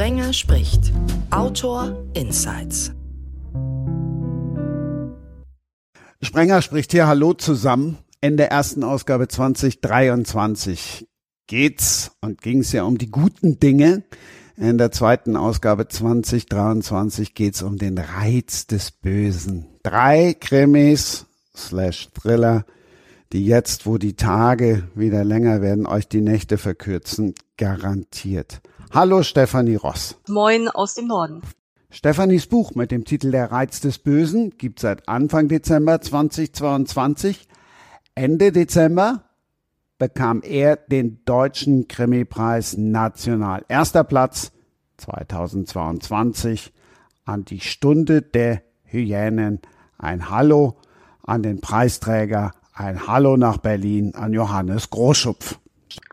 Sprenger spricht. Autor Insights. Sprenger spricht hier Hallo zusammen. In der ersten Ausgabe 2023 geht's und ging's ja um die guten Dinge. In der zweiten Ausgabe 2023 geht's um den Reiz des Bösen. Drei Krimis slash Thriller, die jetzt, wo die Tage wieder länger werden, euch die Nächte verkürzen, garantiert. Hallo Stefanie Ross. Moin aus dem Norden. Stefanis Buch mit dem Titel Der Reiz des Bösen gibt seit Anfang Dezember 2022. Ende Dezember bekam er den Deutschen Krimipreis National. Erster Platz 2022 an die Stunde der Hyänen. Ein Hallo an den Preisträger. Ein Hallo nach Berlin an Johannes Großschupf.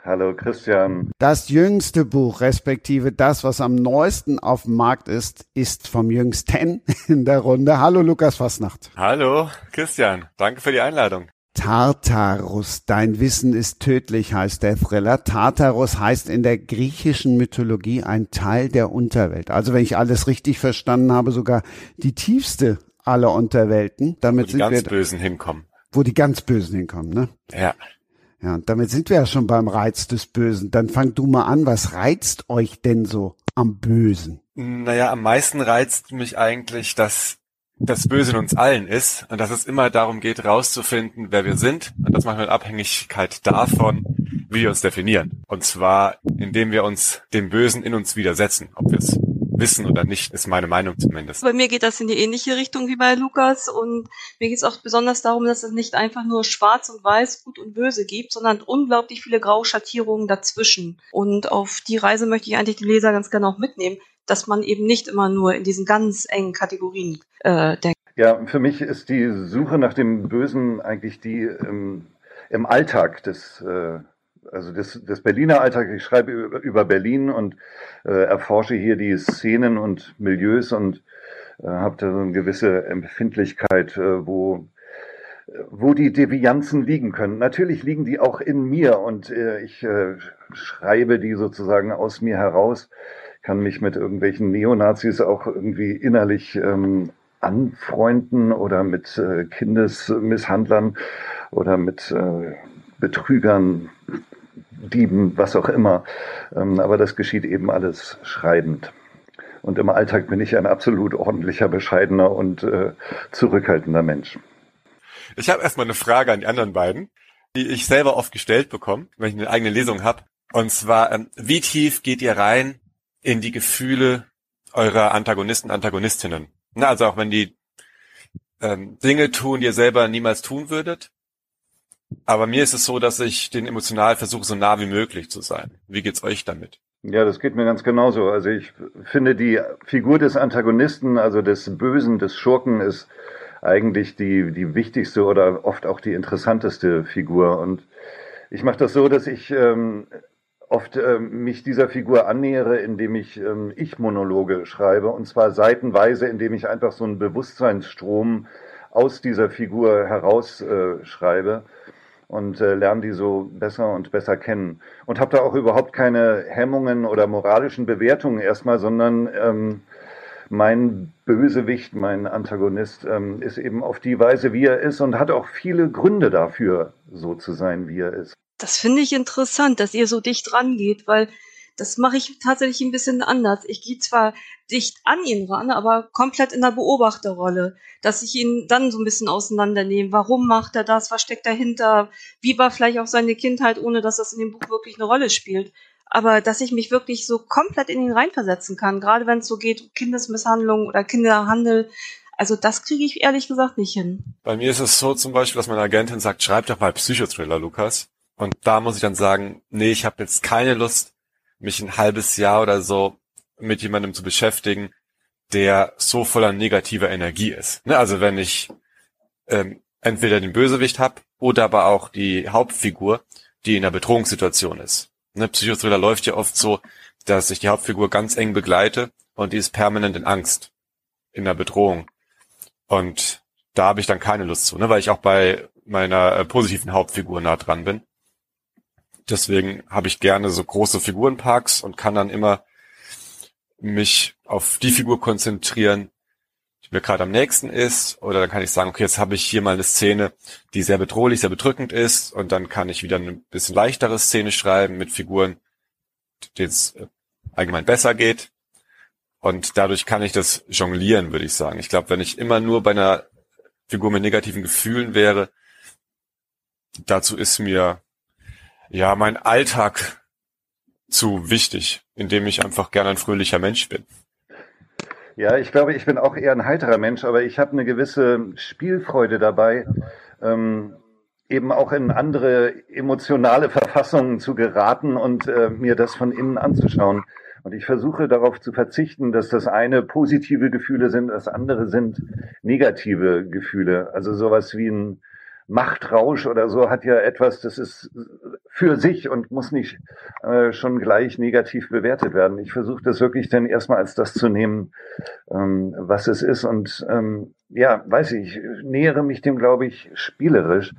Hallo Christian. Das jüngste Buch, respektive das, was am neuesten auf dem Markt ist, ist vom jüngsten in der Runde. Hallo Lukas Fasnacht. Hallo Christian, danke für die Einladung. Tartarus, dein Wissen ist tödlich, heißt der Thriller. Tartarus heißt in der griechischen Mythologie ein Teil der Unterwelt. Also wenn ich alles richtig verstanden habe, sogar die tiefste aller Unterwelten. Damit wo die sind ganz wir, Bösen hinkommen. Wo die ganz Bösen hinkommen, ne? Ja. Ja, und damit sind wir ja schon beim Reiz des Bösen. Dann fang du mal an. Was reizt euch denn so am Bösen? Naja, am meisten reizt mich eigentlich, dass das Böse in uns allen ist und dass es immer darum geht, rauszufinden, wer wir sind und das manchmal in Abhängigkeit davon, wie wir uns definieren. Und zwar, indem wir uns dem Bösen in uns widersetzen, ob wir es wissen oder nicht, ist meine Meinung zumindest. Bei mir geht das in die ähnliche Richtung wie bei Lukas und mir geht es auch besonders darum, dass es nicht einfach nur schwarz und weiß, gut und böse gibt, sondern unglaublich viele graue Schattierungen dazwischen. Und auf die Reise möchte ich eigentlich die Leser ganz gerne auch mitnehmen, dass man eben nicht immer nur in diesen ganz engen Kategorien äh, denkt. Ja, für mich ist die Suche nach dem Bösen eigentlich die ähm, im Alltag des äh, also des, des Berliner Alltag. Ich schreibe über, über Berlin und äh, erforsche hier die Szenen und Milieus und äh, habe da so eine gewisse Empfindlichkeit, äh, wo wo die Devianzen liegen können. Natürlich liegen die auch in mir und äh, ich äh, schreibe die sozusagen aus mir heraus, kann mich mit irgendwelchen Neonazis auch irgendwie innerlich ähm, anfreunden oder mit äh, Kindesmisshandlern oder mit äh, Betrügern, Dieben, was auch immer. Ähm, aber das geschieht eben alles schreibend. Und im Alltag bin ich ein absolut ordentlicher, bescheidener und äh, zurückhaltender Mensch. Ich habe erstmal eine Frage an die anderen beiden, die ich selber oft gestellt bekomme, wenn ich eine eigene Lesung habe. Und zwar, ähm, wie tief geht ihr rein in die Gefühle eurer Antagonisten, Antagonistinnen? Also auch wenn die ähm, Dinge tun, die ihr selber niemals tun würdet, aber mir ist es so, dass ich den emotional versuche, so nah wie möglich zu sein. Wie geht's euch damit? Ja, das geht mir ganz genauso. Also ich finde die Figur des Antagonisten, also des Bösen, des Schurken, ist eigentlich die, die wichtigste oder oft auch die interessanteste Figur. Und ich mache das so, dass ich ähm, oft ähm, mich dieser Figur annähere, indem ich ähm, Ich-Monologe schreibe. Und zwar seitenweise, indem ich einfach so einen Bewusstseinsstrom aus dieser Figur heraus äh, und äh, lerne die so besser und besser kennen. Und habe da auch überhaupt keine Hemmungen oder moralischen Bewertungen erstmal, sondern ähm, mein Bösewicht, mein Antagonist ähm, ist eben auf die Weise, wie er ist und hat auch viele Gründe dafür, so zu sein, wie er ist. Das finde ich interessant, dass ihr so dicht rangeht, weil das mache ich tatsächlich ein bisschen anders. Ich gehe zwar dicht an ihn ran, aber komplett in der Beobachterrolle, dass ich ihn dann so ein bisschen auseinandernehme. Warum macht er das? Was steckt dahinter? Wie war vielleicht auch seine Kindheit, ohne dass das in dem Buch wirklich eine Rolle spielt? Aber dass ich mich wirklich so komplett in ihn reinversetzen kann, gerade wenn es so geht, Kindesmisshandlung oder Kinderhandel, also das kriege ich ehrlich gesagt nicht hin. Bei mir ist es so zum Beispiel, dass meine Agentin sagt, schreib doch mal Psychothriller, Lukas. Und da muss ich dann sagen, nee, ich habe jetzt keine Lust, mich ein halbes Jahr oder so mit jemandem zu beschäftigen, der so voller negativer Energie ist. Ne? Also wenn ich ähm, entweder den Bösewicht hab oder aber auch die Hauptfigur, die in einer Bedrohungssituation ist. Ne? Psychothriller läuft ja oft so, dass ich die Hauptfigur ganz eng begleite und die ist permanent in Angst, in der Bedrohung. Und da habe ich dann keine Lust zu, ne? weil ich auch bei meiner äh, positiven Hauptfigur nah dran bin. Deswegen habe ich gerne so große Figurenparks und kann dann immer mich auf die Figur konzentrieren, die mir gerade am nächsten ist, oder dann kann ich sagen, okay, jetzt habe ich hier mal eine Szene, die sehr bedrohlich, sehr bedrückend ist, und dann kann ich wieder eine bisschen leichtere Szene schreiben mit Figuren, denen es äh, allgemein besser geht. Und dadurch kann ich das jonglieren, würde ich sagen. Ich glaube, wenn ich immer nur bei einer Figur mit negativen Gefühlen wäre, dazu ist mir ja mein Alltag zu wichtig, indem ich einfach gerne ein fröhlicher Mensch bin. Ja, ich glaube, ich bin auch eher ein heiterer Mensch, aber ich habe eine gewisse Spielfreude dabei, ähm, eben auch in andere emotionale Verfassungen zu geraten und äh, mir das von innen anzuschauen. Und ich versuche darauf zu verzichten, dass das eine positive Gefühle sind, das andere sind negative Gefühle. Also sowas wie ein Machtrausch oder so hat ja etwas, das ist für sich und muss nicht äh, schon gleich negativ bewertet werden. Ich versuche das wirklich dann erstmal als das zu nehmen, ähm, was es ist. Und ähm, ja, weiß ich, nähere mich dem, glaube ich, spielerisch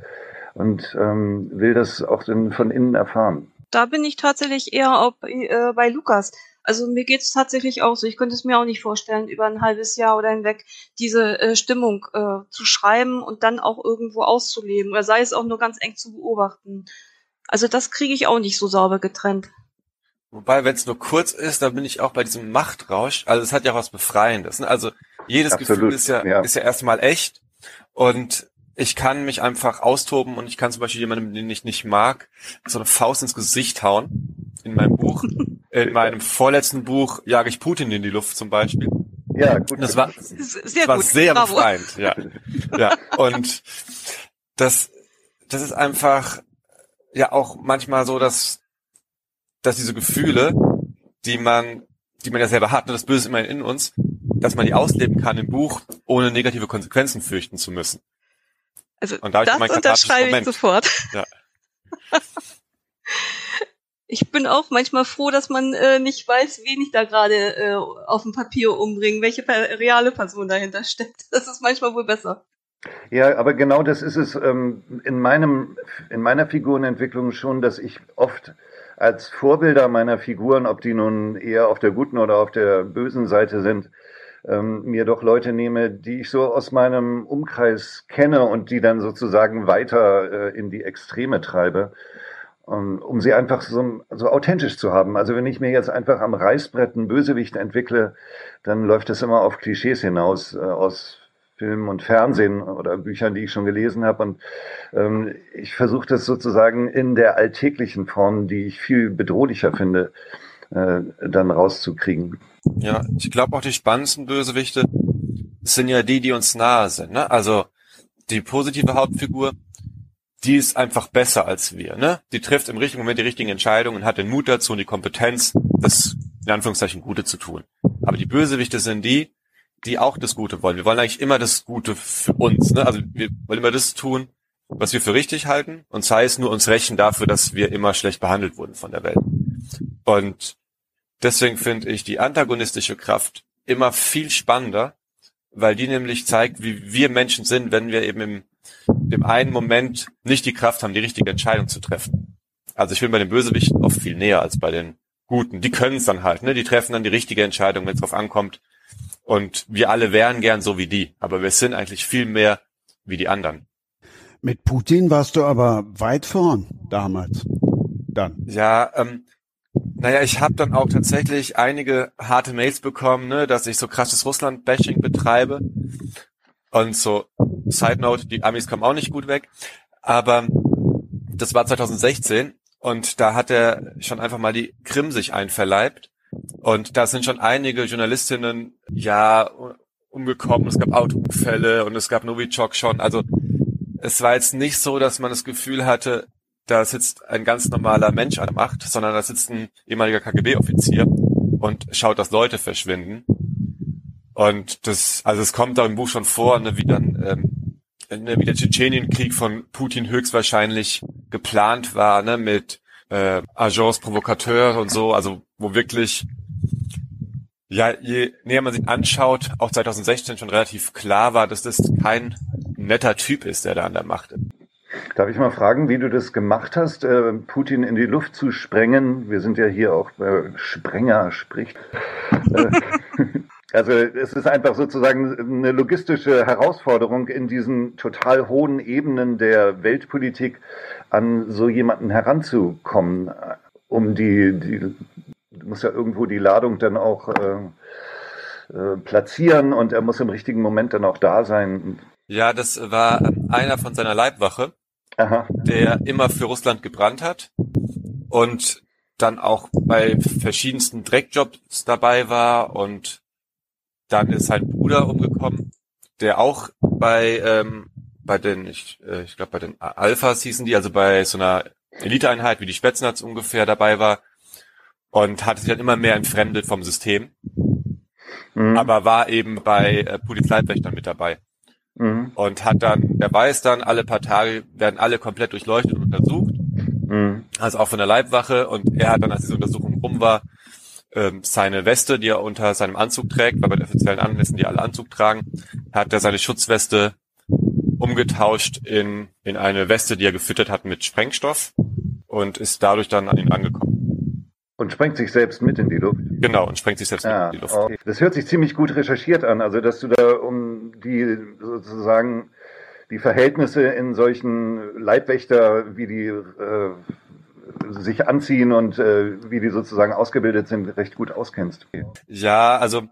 und ähm, will das auch dann von innen erfahren. Da bin ich tatsächlich eher auch äh, bei Lukas. Also mir geht's tatsächlich auch so. Ich könnte es mir auch nicht vorstellen, über ein halbes Jahr oder hinweg diese äh, Stimmung äh, zu schreiben und dann auch irgendwo auszuleben. Oder sei es auch nur ganz eng zu beobachten. Also das kriege ich auch nicht so sauber getrennt. Wobei, wenn es nur kurz ist, dann bin ich auch bei diesem Machtrausch. Also es hat ja auch was Befreiendes. Ne? Also jedes Absolut, Gefühl ist ja, ja. ist ja erstmal echt. Und ich kann mich einfach austoben und ich kann zum Beispiel jemandem, den ich nicht mag, so eine Faust ins Gesicht hauen. In meinem Buch. In meinem vorletzten Buch jage ich Putin in die Luft zum Beispiel. Ja, gut. Und das war, Sehr das war gut. sehr Bravo. befreiend, ja. ja. Und das, das ist einfach ja auch manchmal so, dass, dass diese Gefühle, die man, die man ja selber hat, ne, das Böse ist immer in uns, dass man die ausleben kann im Buch, ohne negative Konsequenzen fürchten zu müssen. Also Und da hab ich das mein unterschreibe ich sofort. Ja. Ich bin auch manchmal froh, dass man äh, nicht weiß, wen ich da gerade äh, auf dem Papier umbringe, welche reale Person dahinter steckt. Das ist manchmal wohl besser. Ja, aber genau das ist es ähm, in meinem, in meiner Figurenentwicklung schon, dass ich oft als Vorbilder meiner Figuren, ob die nun eher auf der guten oder auf der bösen Seite sind, ähm, mir doch Leute nehme, die ich so aus meinem Umkreis kenne und die dann sozusagen weiter äh, in die Extreme treibe, um, um sie einfach so, so authentisch zu haben. Also wenn ich mir jetzt einfach am Reißbrett einen Bösewicht entwickle, dann läuft das immer auf Klischees hinaus äh, aus Film und Fernsehen oder Büchern, die ich schon gelesen habe. Und ähm, ich versuche das sozusagen in der alltäglichen Form, die ich viel bedrohlicher finde, äh, dann rauszukriegen. Ja, ich glaube auch die spannendsten Bösewichte sind ja die, die uns nahe sind. Ne? Also die positive Hauptfigur, die ist einfach besser als wir. Ne? Die trifft im richtigen Moment die richtigen Entscheidungen, hat den Mut dazu und die Kompetenz, das in Anführungszeichen Gute zu tun. Aber die Bösewichte sind die, die auch das Gute wollen. Wir wollen eigentlich immer das Gute für uns. Ne? Also wir wollen immer das tun, was wir für richtig halten und sei es nur uns rächen dafür, dass wir immer schlecht behandelt wurden von der Welt. Und deswegen finde ich die antagonistische Kraft immer viel spannender, weil die nämlich zeigt, wie wir Menschen sind, wenn wir eben im dem einen Moment nicht die Kraft haben, die richtige Entscheidung zu treffen. Also ich bin bei den Bösewichten oft viel näher als bei den Guten. Die können es dann halt, ne? Die treffen dann die richtige Entscheidung, wenn es drauf ankommt. Und wir alle wären gern so wie die, aber wir sind eigentlich viel mehr wie die anderen. Mit Putin warst du aber weit vorn damals. Dann. Ja, ähm, naja, ich habe dann auch tatsächlich einige harte Mails bekommen, ne, dass ich so krasses Russland-Bashing betreibe. Und so, Side Note, die Amis kommen auch nicht gut weg. Aber das war 2016 und da hat er schon einfach mal die Krim sich einverleibt. Und da sind schon einige Journalistinnen ja umgekommen. Es gab Autounfälle und es gab Novichok schon. Also es war jetzt nicht so, dass man das Gefühl hatte, da sitzt ein ganz normaler Mensch an der Macht, sondern da sitzt ein ehemaliger KGB-Offizier und schaut, dass Leute verschwinden. Und das, also es kommt da im Buch schon vor, ne, wie dann, ähm, ne, wie der Tschetschenienkrieg von Putin höchstwahrscheinlich geplant war, ne, mit äh, Agents Provocateurs und so, also wo wirklich, ja, je näher man sich anschaut, auch 2016 schon relativ klar war, dass das kein netter Typ ist, der da an der Macht ist. Darf ich mal fragen, wie du das gemacht hast, äh, Putin in die Luft zu sprengen? Wir sind ja hier auch äh, Sprenger spricht. Also es ist einfach sozusagen eine logistische Herausforderung in diesen total hohen Ebenen der Weltpolitik an so jemanden heranzukommen, um die, die muss ja irgendwo die Ladung dann auch äh, äh, platzieren und er muss im richtigen Moment dann auch da sein. Ja, das war einer von seiner Leibwache, Aha. der immer für Russland gebrannt hat und dann auch bei verschiedensten Dreckjobs dabei war und dann ist sein Bruder umgekommen, der auch bei ähm, bei den ich, äh, ich glaube bei den Alphas hießen die, also bei so einer Eliteeinheit wie die Spätznatz ungefähr dabei war und hatte sich dann immer mehr entfremdet vom System, mhm. aber war eben bei äh, Polizeiwächtern mit dabei. Mhm. Und hat dann, er weiß dann, alle paar Tage werden alle komplett durchleuchtet und untersucht. Mhm. Also auch von der Leibwache. Und er hat dann, als diese Untersuchung rum war, ähm, seine Weste, die er unter seinem Anzug trägt, weil bei den offiziellen Anlässen die alle Anzug tragen, hat er seine Schutzweste umgetauscht in, in eine Weste, die er gefüttert hat mit Sprengstoff und ist dadurch dann an ihn angekommen. Und sprengt sich selbst mit in die Luft. Genau, und sprengt sich selbst ja, mit in die Luft. Okay. Das hört sich ziemlich gut recherchiert an, also dass du da um die sozusagen die Verhältnisse in solchen Leibwächter, wie die äh, sich anziehen und äh, wie die sozusagen ausgebildet sind, recht gut auskennst. Ja, also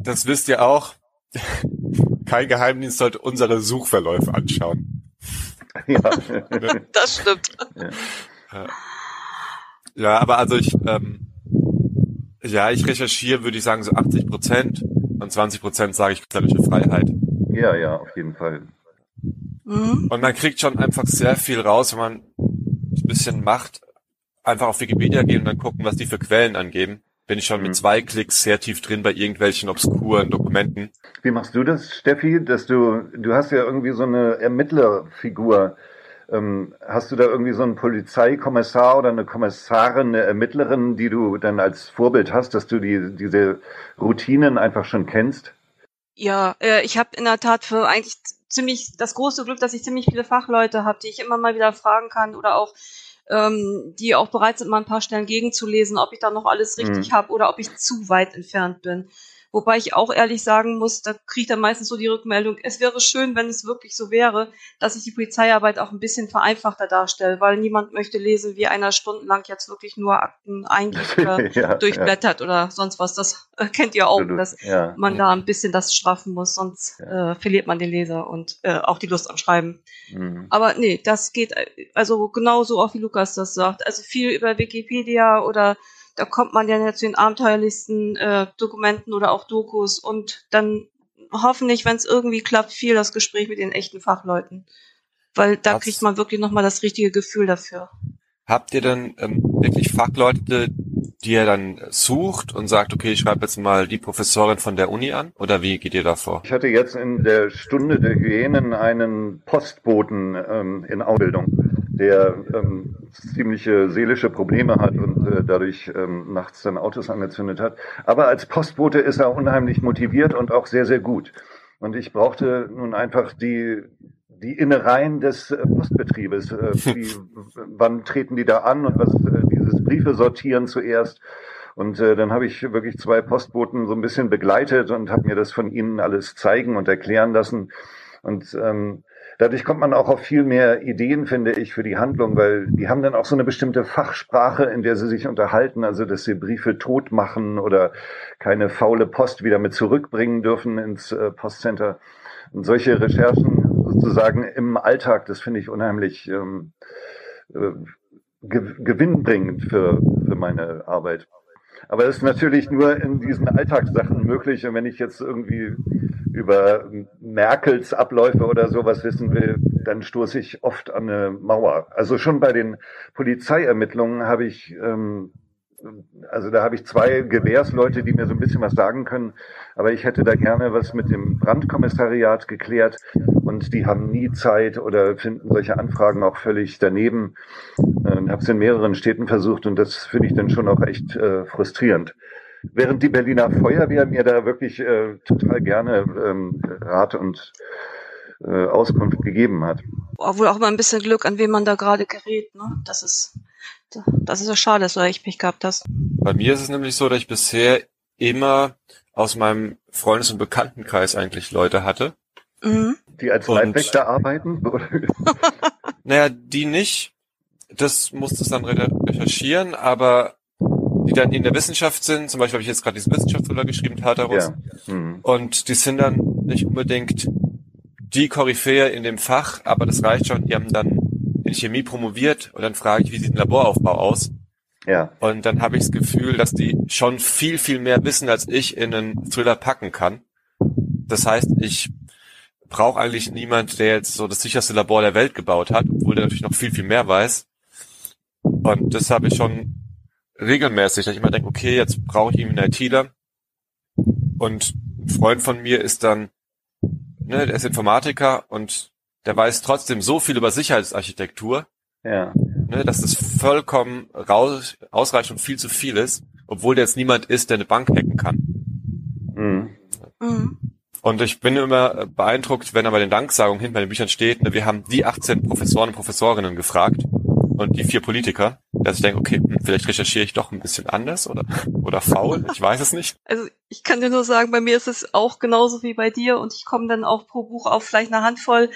das wisst ihr auch. Kein Geheimdienst sollte unsere Suchverläufe anschauen. Ja. das stimmt. Ja. Ja, aber also ich, ähm, ja, ich recherchiere, würde ich sagen, so 80 Prozent und 20 Prozent sage ich künstlerische Freiheit. Ja, ja, auf jeden Fall. Mhm. Und man kriegt schon einfach sehr viel raus, wenn man bisschen macht, einfach auf Wikipedia gehen und dann gucken, was die für Quellen angeben. Bin ich schon mhm. mit zwei Klicks sehr tief drin bei irgendwelchen obskuren Dokumenten. Wie machst du das, Steffi? Dass du, du hast ja irgendwie so eine Ermittlerfigur. Ähm, hast du da irgendwie so einen Polizeikommissar oder eine Kommissarin, eine Ermittlerin, die du dann als Vorbild hast, dass du die, diese Routinen einfach schon kennst? Ja, äh, ich habe in der Tat für eigentlich ziemlich das große Glück, dass ich ziemlich viele Fachleute habe, die ich immer mal wieder fragen kann oder auch ähm, die auch bereit sind, mal ein paar Stellen gegenzulesen, ob ich da noch alles richtig mhm. habe oder ob ich zu weit entfernt bin. Wobei ich auch ehrlich sagen muss, da kriegt er meistens so die Rückmeldung, es wäre schön, wenn es wirklich so wäre, dass ich die Polizeiarbeit auch ein bisschen vereinfachter darstelle, weil niemand möchte lesen, wie einer stundenlang jetzt wirklich nur Akten eigentlich äh, ja, durchblättert ja. oder sonst was. Das äh, kennt ihr auch, Absolut. dass ja. man da ein bisschen das straffen muss, sonst äh, verliert man den Leser und äh, auch die Lust am Schreiben. Mhm. Aber nee, das geht äh, also genauso auch wie Lukas das sagt. Also viel über Wikipedia oder da kommt man ja zu den abenteuerlichsten äh, Dokumenten oder auch Dokus und dann hoffentlich, wenn es irgendwie klappt, viel das Gespräch mit den echten Fachleuten. Weil da Hat's, kriegt man wirklich nochmal das richtige Gefühl dafür. Habt ihr dann ähm, wirklich Fachleute, die ihr dann sucht und sagt, okay, ich schreibe jetzt mal die Professorin von der Uni an? Oder wie geht ihr da vor? Ich hatte jetzt in der Stunde der Hyänen einen Postboten ähm, in Ausbildung der ähm, ziemliche seelische Probleme hat und äh, dadurch ähm, nachts dann Autos angezündet hat. Aber als Postbote ist er unheimlich motiviert und auch sehr, sehr gut. Und ich brauchte nun einfach die, die Innereien des äh, Postbetriebes. Äh, wie, wann treten die da an und was äh, dieses Briefe sortieren zuerst. Und äh, dann habe ich wirklich zwei Postboten so ein bisschen begleitet und habe mir das von ihnen alles zeigen und erklären lassen. Und ähm, Dadurch kommt man auch auf viel mehr Ideen, finde ich, für die Handlung, weil die haben dann auch so eine bestimmte Fachsprache, in der sie sich unterhalten, also dass sie Briefe tot machen oder keine faule Post wieder mit zurückbringen dürfen ins äh, Postcenter. Und solche Recherchen sozusagen im Alltag, das finde ich unheimlich ähm, äh, gewinnbringend für, für meine Arbeit. Aber es ist natürlich nur in diesen Alltagssachen möglich. Und wenn ich jetzt irgendwie über Merkels Abläufe oder sowas wissen will, dann stoße ich oft an eine Mauer. Also schon bei den Polizeiermittlungen habe ich, ähm, also da habe ich zwei Gewährsleute, die mir so ein bisschen was sagen können, aber ich hätte da gerne was mit dem Brandkommissariat geklärt und die haben nie Zeit oder finden solche Anfragen auch völlig daneben. Ähm, habe es in mehreren Städten versucht und das finde ich dann schon auch echt äh, frustrierend. Während die Berliner Feuerwehr mir da wirklich äh, total gerne ähm, Rat und äh, Auskunft gegeben hat. Obwohl auch mal ein bisschen Glück, an wen man da gerade gerät. Ne? Das ist das ist ja schade, dass du echt Pech gehabt hast. Bei mir ist es nämlich so, dass ich bisher immer aus meinem Freundes- und Bekanntenkreis eigentlich Leute hatte. Mhm. Die als und, Leibwächter arbeiten? naja, die nicht. Das musste es dann recherchieren, aber die dann in der Wissenschaft sind, zum Beispiel habe ich jetzt gerade diesen Wissenschaftsfüller geschrieben, Tartarus, ja. mhm. und die sind dann nicht unbedingt die Koryphäe in dem Fach, aber das reicht schon, die haben dann in Chemie promoviert und dann frage ich, wie sieht ein Laboraufbau aus? Ja. Und dann habe ich das Gefühl, dass die schon viel, viel mehr wissen, als ich in einen Thriller packen kann. Das heißt, ich brauche eigentlich niemand, der jetzt so das sicherste Labor der Welt gebaut hat, obwohl der natürlich noch viel, viel mehr weiß. Und das habe ich schon regelmäßig, dass ich immer denke, okay, jetzt brauche ich ihn einen ITler. Und ein Freund von mir ist dann, ne, der ist Informatiker und der weiß trotzdem so viel über Sicherheitsarchitektur, ja. ne, dass das vollkommen raus, ausreicht und viel zu viel ist, obwohl der jetzt niemand ist, der eine Bank hacken kann. Mhm. Mhm. Und ich bin immer beeindruckt, wenn er bei den Danksagungen hinten bei den Büchern steht, ne, wir haben die 18 Professoren und Professorinnen gefragt und die vier Politiker, dass ich denke, okay, hm, vielleicht recherchiere ich doch ein bisschen anders oder, oder faul, ich weiß es nicht. Also ich kann dir nur sagen, bei mir ist es auch genauso wie bei dir und ich komme dann auch pro Buch auf vielleicht eine Handvoll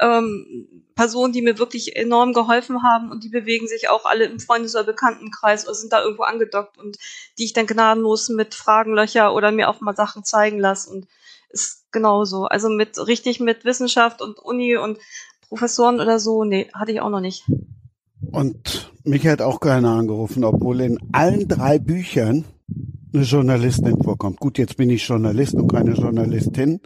ähm, Personen, die mir wirklich enorm geholfen haben und die bewegen sich auch alle im Freundes- oder Bekanntenkreis oder sind da irgendwo angedockt und die ich dann gnadenlos mit Fragenlöcher oder mir auch mal Sachen zeigen lasse und ist genauso. Also mit richtig mit Wissenschaft und Uni und Professoren oder so, nee, hatte ich auch noch nicht. Und mich hat auch keiner angerufen, obwohl in allen drei Büchern eine Journalistin vorkommt. Gut, jetzt bin ich Journalist und keine Journalistin,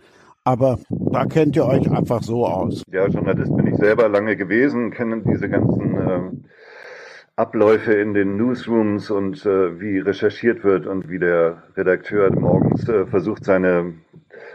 aber da kennt ihr euch einfach so aus. Ja, Journalist bin ich selber lange gewesen, kenne diese ganzen äh, Abläufe in den Newsrooms und äh, wie recherchiert wird und wie der Redakteur morgens äh, versucht, seine,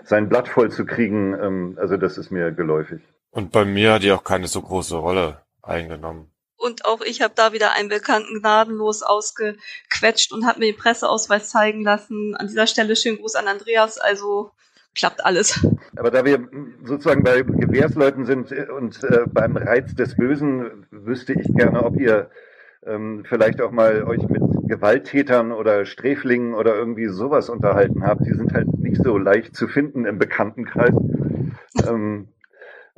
sein Blatt voll zu kriegen. Ähm, also das ist mir geläufig. Und bei mir hat die auch keine so große Rolle eingenommen. Und auch ich habe da wieder einen Bekannten gnadenlos ausgequetscht und habe mir den Presseausweis zeigen lassen. An dieser Stelle schönen Gruß an Andreas. Also klappt alles. Aber da wir sozusagen bei Gewährsleuten sind und äh, beim Reiz des Bösen, wüsste ich gerne, ob ihr ähm, vielleicht auch mal euch mit Gewalttätern oder Sträflingen oder irgendwie sowas unterhalten habt. Die sind halt nicht so leicht zu finden im Bekanntenkreis. Ähm,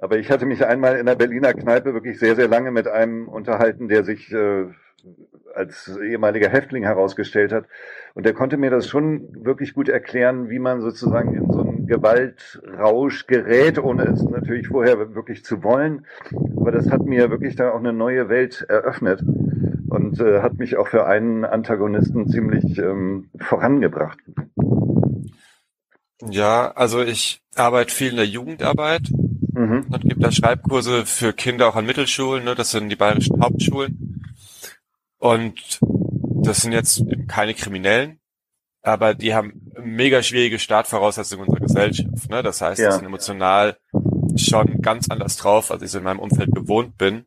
aber ich hatte mich einmal in der Berliner Kneipe wirklich sehr, sehr lange mit einem unterhalten, der sich äh, als ehemaliger Häftling herausgestellt hat. Und der konnte mir das schon wirklich gut erklären, wie man sozusagen in so einen Gewaltrausch gerät, ohne es natürlich vorher wirklich zu wollen. Aber das hat mir wirklich da auch eine neue Welt eröffnet und äh, hat mich auch für einen Antagonisten ziemlich ähm, vorangebracht. Ja, also ich arbeite viel in der Jugendarbeit Mhm. Und gibt da Schreibkurse für Kinder auch an Mittelschulen, ne? das sind die bayerischen Hauptschulen. Und das sind jetzt keine Kriminellen, aber die haben mega schwierige Startvoraussetzungen unserer Gesellschaft. Ne? Das heißt, ja. die sind emotional schon ganz anders drauf, als ich so in meinem Umfeld gewohnt bin.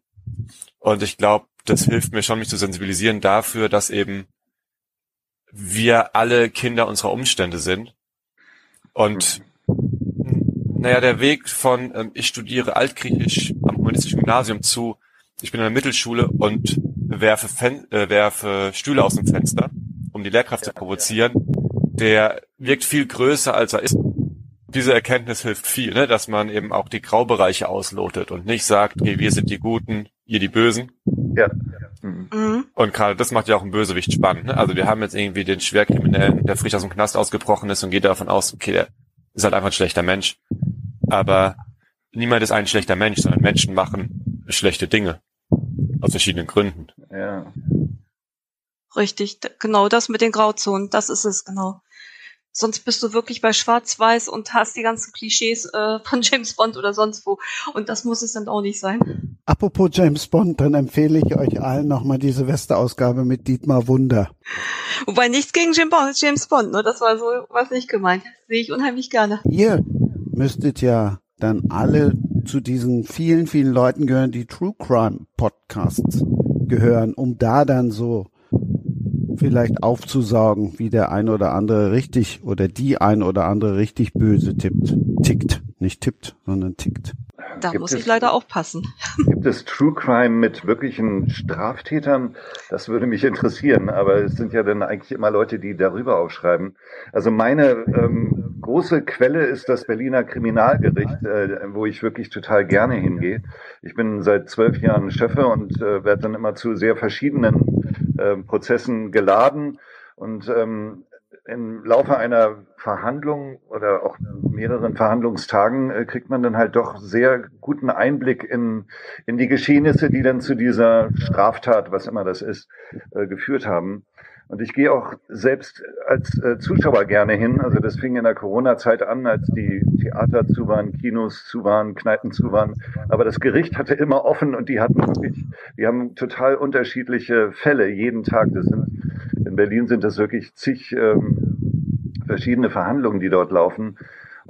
Und ich glaube, das hilft mir schon, mich zu sensibilisieren dafür, dass eben wir alle Kinder unserer Umstände sind. Und mhm naja, der Weg von ähm, ich studiere Altgriechisch am humanistischen Gymnasium zu ich bin in der Mittelschule und werfe, Fen äh, werfe Stühle aus dem Fenster, um die Lehrkraft zu provozieren, der wirkt viel größer, als er ist. Diese Erkenntnis hilft viel, ne? dass man eben auch die Graubereiche auslotet und nicht sagt, okay, wir sind die Guten, ihr die Bösen. Ja. Mhm. Und gerade das macht ja auch einen Bösewicht spannend. Ne? Also wir haben jetzt irgendwie den Schwerkriminellen, der frisch aus dem Knast ausgebrochen ist und geht davon aus, okay, der ist halt einfach ein schlechter Mensch. Aber niemand ist ein schlechter Mensch, sondern Menschen machen schlechte Dinge. Aus verschiedenen Gründen. Ja. Richtig, genau das mit den Grauzonen, das ist es, genau. Sonst bist du wirklich bei Schwarz-Weiß und hast die ganzen Klischees äh, von James Bond oder sonst wo. Und das muss es dann auch nicht sein. Apropos James Bond, dann empfehle ich euch allen nochmal die Silvesterausgabe mit Dietmar Wunder. Wobei nichts gegen James Bond, ne? Das war so was nicht gemeint. Sehe ich unheimlich gerne. Ihr müsstet ja dann alle zu diesen vielen, vielen Leuten gehören, die True Crime Podcasts gehören, um da dann so vielleicht aufzusaugen, wie der ein oder andere richtig oder die ein oder andere richtig böse tippt. Tickt. Nicht tippt, sondern tickt. Da gibt muss es, ich leider aufpassen. Gibt es True Crime mit wirklichen Straftätern? Das würde mich interessieren, aber es sind ja dann eigentlich immer Leute, die darüber aufschreiben. Also meine ähm, große Quelle ist das Berliner Kriminalgericht, äh, wo ich wirklich total gerne hingehe. Ich bin seit zwölf Jahren Chefe und äh, werde dann immer zu sehr verschiedenen äh, Prozessen geladen. Und ähm, im Laufe einer Verhandlung oder auch mehreren Verhandlungstagen äh, kriegt man dann halt doch sehr guten Einblick in, in die Geschehnisse, die dann zu dieser Straftat, was immer das ist, äh, geführt haben. Und ich gehe auch selbst als äh, Zuschauer gerne hin. Also das fing in der Corona-Zeit an, als die Theater zu waren, Kinos zu waren, Kneipen zu waren. Aber das Gericht hatte immer offen und die hatten wirklich, die haben total unterschiedliche Fälle jeden Tag. Das sind, in Berlin sind das wirklich zig ähm, verschiedene Verhandlungen, die dort laufen.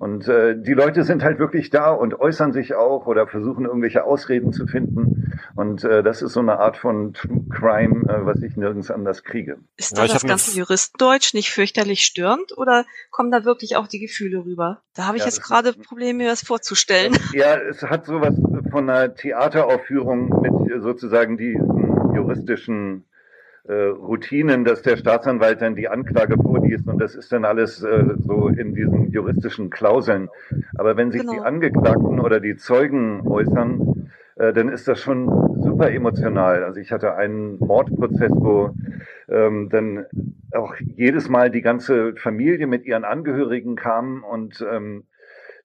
Und äh, die Leute sind halt wirklich da und äußern sich auch oder versuchen irgendwelche Ausreden zu finden. Und äh, das ist so eine Art von True Crime, äh, was ich nirgends anders kriege. Ist da ja, das ganze Juristendeutsch nicht fürchterlich störend oder kommen da wirklich auch die Gefühle rüber? Da habe ich ja, jetzt gerade Probleme, mir das vorzustellen. Ja, es hat sowas von einer Theateraufführung mit sozusagen die juristischen äh, Routinen, dass der Staatsanwalt dann die Anklage vorliest und das ist dann alles äh, so in diesen juristischen Klauseln. Aber wenn sich genau. die Angeklagten oder die Zeugen äußern, äh, dann ist das schon super emotional. Also ich hatte einen Mordprozess, wo ähm, dann auch jedes Mal die ganze Familie mit ihren Angehörigen kam und ähm,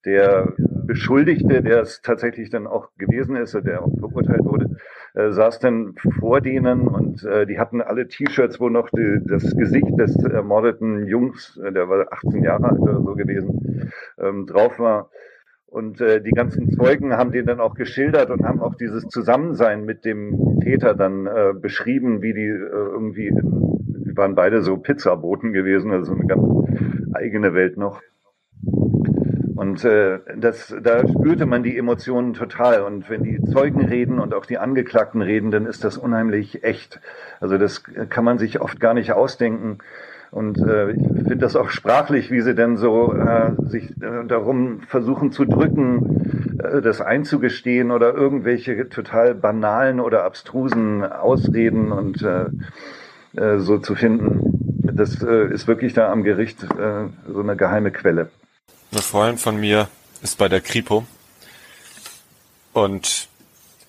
der Beschuldigte, der es tatsächlich dann auch gewesen ist, der auch verurteilt wurde, äh, saß dann vor denen und äh, die hatten alle T-Shirts, wo noch die, das Gesicht des ermordeten Jungs, äh, der war 18 Jahre alt oder so gewesen, ähm, drauf war. Und äh, die ganzen Zeugen haben den dann auch geschildert und haben auch dieses Zusammensein mit dem Täter dann äh, beschrieben, wie die äh, irgendwie, die waren beide so Pizzaboten gewesen, also eine ganz eigene Welt noch. Und äh, das, da spürte man die Emotionen total. Und wenn die Zeugen reden und auch die Angeklagten reden, dann ist das unheimlich echt. Also das kann man sich oft gar nicht ausdenken. Und äh, ich finde das auch sprachlich, wie sie denn so äh, sich äh, darum versuchen zu drücken, äh, das einzugestehen oder irgendwelche total banalen oder abstrusen Ausreden und äh, äh, so zu finden. Das äh, ist wirklich da am Gericht äh, so eine geheime Quelle. Eine Freundin von mir ist bei der Kripo und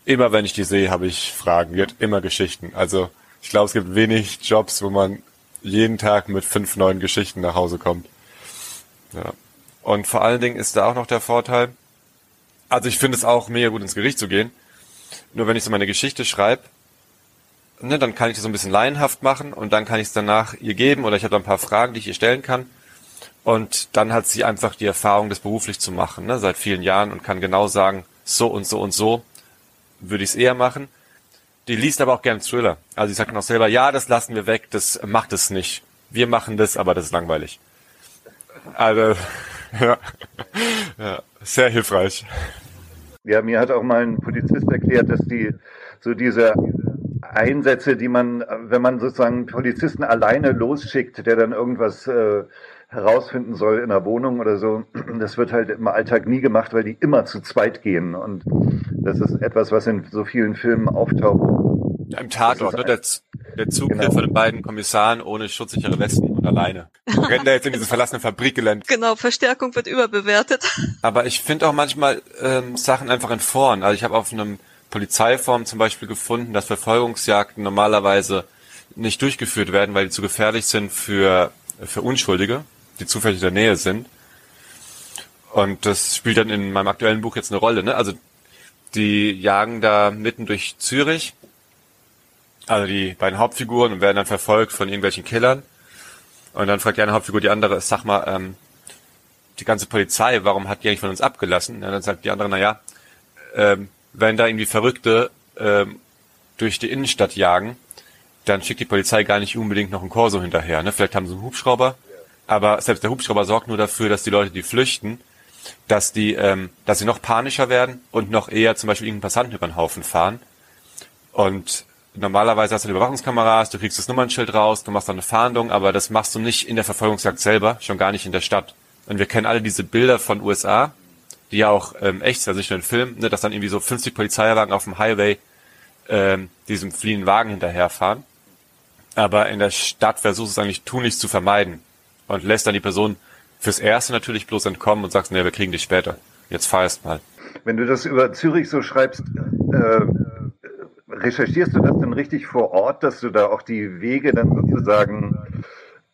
immer wenn ich die sehe, habe ich Fragen. Die hat immer Geschichten. Also ich glaube, es gibt wenig Jobs, wo man jeden Tag mit fünf neuen Geschichten nach Hause kommt. Ja. Und vor allen Dingen ist da auch noch der Vorteil, also ich finde es auch mega gut ins Gericht zu gehen. Nur wenn ich so meine Geschichte schreibe, ne, dann kann ich das so ein bisschen laienhaft machen und dann kann ich es danach ihr geben oder ich habe ein paar Fragen, die ich ihr stellen kann. Und dann hat sie einfach die Erfahrung, das beruflich zu machen, ne, seit vielen Jahren und kann genau sagen, so und so und so würde ich es eher machen. Die liest aber auch gern Thriller. Also sie sagt auch selber, ja, das lassen wir weg, das macht es nicht. Wir machen das, aber das ist langweilig. Also, ja, ja sehr hilfreich. Ja, mir hat auch mal ein Polizist erklärt, dass die so diese Einsätze, die man, wenn man sozusagen Polizisten alleine losschickt, der dann irgendwas äh, herausfinden soll in der Wohnung oder so, das wird halt im Alltag nie gemacht, weil die immer zu zweit gehen. Und das ist etwas, was in so vielen Filmen auftaucht. Ja, Im Tatort, ne? Der, der Zugriff genau. von den beiden Kommissaren ohne schutzsichere Westen und alleine. Rennen da jetzt in dieses verlassene Fabrikgelände. Genau, Verstärkung wird überbewertet. Aber ich finde auch manchmal ähm, Sachen einfach in Foren. Also ich habe auf einem Polizeiform zum Beispiel gefunden, dass Verfolgungsjagden normalerweise nicht durchgeführt werden, weil die zu gefährlich sind für, für Unschuldige die zufällig in der Nähe sind. Und das spielt dann in meinem aktuellen Buch jetzt eine Rolle. Ne? Also die jagen da mitten durch Zürich, also die beiden Hauptfiguren und werden dann verfolgt von irgendwelchen Killern. Und dann fragt die eine Hauptfigur die andere, sag mal, ähm, die ganze Polizei, warum hat die eigentlich von uns abgelassen? Ja, dann sagt die andere, na ja, ähm, wenn da irgendwie Verrückte ähm, durch die Innenstadt jagen, dann schickt die Polizei gar nicht unbedingt noch einen Korso hinterher. Ne? Vielleicht haben sie einen Hubschrauber, aber selbst der Hubschrauber sorgt nur dafür, dass die Leute, die flüchten, dass die, ähm, dass sie noch panischer werden und noch eher zum Beispiel irgendeinen Passanten über den Haufen fahren. Und normalerweise hast du die Überwachungskameras, du kriegst das Nummernschild raus, du machst dann eine Fahndung, aber das machst du nicht in der Verfolgungsjagd selber, schon gar nicht in der Stadt. Und wir kennen alle diese Bilder von USA, die ja auch ähm, echt, also nicht nur ein Film, ne, dass dann irgendwie so 50 Polizeiwagen auf dem Highway ähm, diesem fliehenden Wagen hinterherfahren. Aber in der Stadt versucht es eigentlich tunlichst zu vermeiden und lässt dann die Person fürs Erste natürlich bloß entkommen und sagst, nee, wir kriegen dich später. Jetzt fahr erst mal. Wenn du das über Zürich so schreibst, äh, recherchierst du das dann richtig vor Ort, dass du da auch die Wege dann sozusagen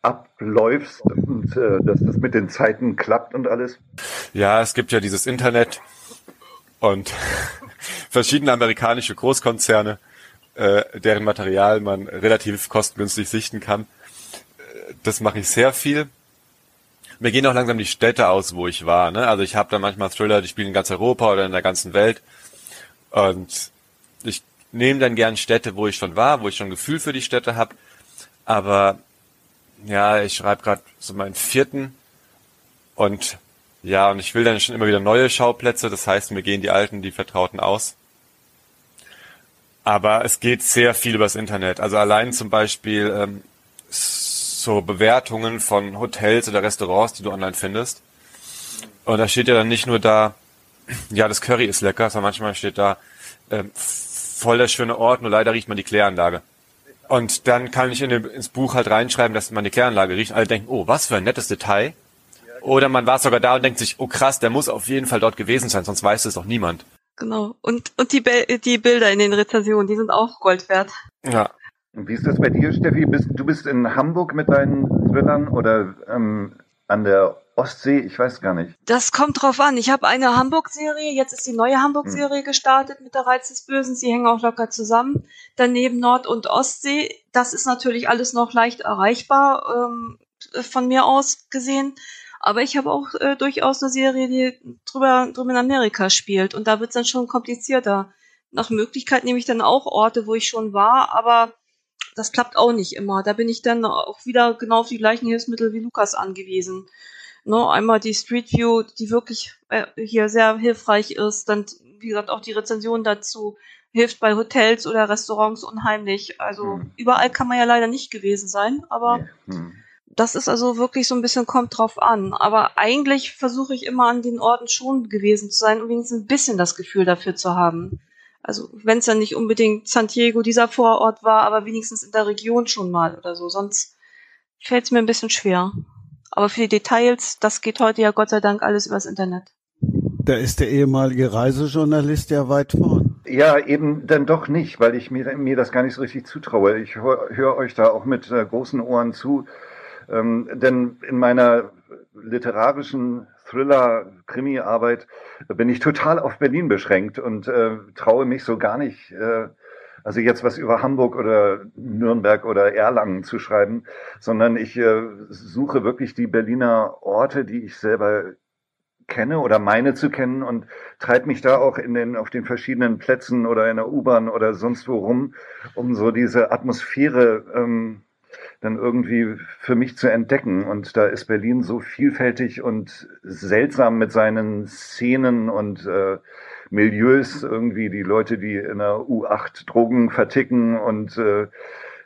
abläufst und äh, dass das mit den Zeiten klappt und alles? Ja, es gibt ja dieses Internet und verschiedene amerikanische Großkonzerne, äh, deren Material man relativ kostengünstig sichten kann. Das mache ich sehr viel. Mir gehen auch langsam die Städte aus, wo ich war. Ne? Also ich habe da manchmal Thriller, die spielen in ganz Europa oder in der ganzen Welt. Und ich nehme dann gern Städte, wo ich schon war, wo ich schon Gefühl für die Städte habe. Aber ja, ich schreibe gerade so meinen vierten und ja, und ich will dann schon immer wieder neue Schauplätze. Das heißt, mir gehen die alten, die Vertrauten aus. Aber es geht sehr viel übers Internet. Also allein zum Beispiel ähm, so Bewertungen von Hotels oder Restaurants, die du online findest. Und da steht ja dann nicht nur da, ja, das Curry ist lecker, sondern manchmal steht da, ähm, voll der schöne Ort, nur leider riecht man die Kläranlage. Und dann kann ich in den, ins Buch halt reinschreiben, dass man die Kläranlage riecht. Alle denken, oh, was für ein nettes Detail. Oder man war sogar da und denkt sich, oh krass, der muss auf jeden Fall dort gewesen sein, sonst weiß es doch niemand. Genau. Und, und die, die Bilder in den Rezensionen, die sind auch Gold wert. Ja. Wie ist das bei dir, Steffi? Bist, du bist in Hamburg mit deinen Thrillern oder ähm, an der Ostsee? Ich weiß gar nicht. Das kommt drauf an. Ich habe eine Hamburg-Serie, jetzt ist die neue Hamburg-Serie hm. gestartet mit der Reiz des Bösen. Sie hängen auch locker zusammen. Daneben Nord- und Ostsee. Das ist natürlich alles noch leicht erreichbar ähm, von mir aus gesehen. Aber ich habe auch äh, durchaus eine Serie, die drüber, drüber in Amerika spielt. Und da wird es dann schon komplizierter. Nach Möglichkeit nehme ich dann auch Orte, wo ich schon war, aber das klappt auch nicht immer. Da bin ich dann auch wieder genau auf die gleichen Hilfsmittel wie Lukas angewiesen. Ne, einmal die Street View, die wirklich äh, hier sehr hilfreich ist. Dann, wie gesagt, auch die Rezension dazu hilft bei Hotels oder Restaurants unheimlich. Also hm. überall kann man ja leider nicht gewesen sein, aber hm. das ist also wirklich so ein bisschen kommt drauf an. Aber eigentlich versuche ich immer an den Orten schon gewesen zu sein, um wenigstens ein bisschen das Gefühl dafür zu haben. Also wenn es dann nicht unbedingt San Diego dieser Vorort war, aber wenigstens in der Region schon mal oder so. Sonst fällt es mir ein bisschen schwer. Aber für die Details, das geht heute ja Gott sei Dank alles übers Internet. Da ist der ehemalige Reisejournalist ja weit vorn. Ja, eben dann doch nicht, weil ich mir, mir das gar nicht so richtig zutraue. Ich höre hör euch da auch mit äh, großen Ohren zu. Ähm, denn in meiner literarischen Thriller-Krimi-Arbeit bin ich total auf Berlin beschränkt und äh, traue mich so gar nicht, äh, also jetzt was über Hamburg oder Nürnberg oder Erlangen zu schreiben, sondern ich äh, suche wirklich die Berliner Orte, die ich selber kenne oder meine zu kennen und treibe mich da auch in den, auf den verschiedenen Plätzen oder in der U-Bahn oder sonst wo rum, um so diese Atmosphäre ähm, dann irgendwie für mich zu entdecken. Und da ist Berlin so vielfältig und seltsam mit seinen Szenen und äh, Milieus, irgendwie die Leute, die in der U8 Drogen verticken und äh,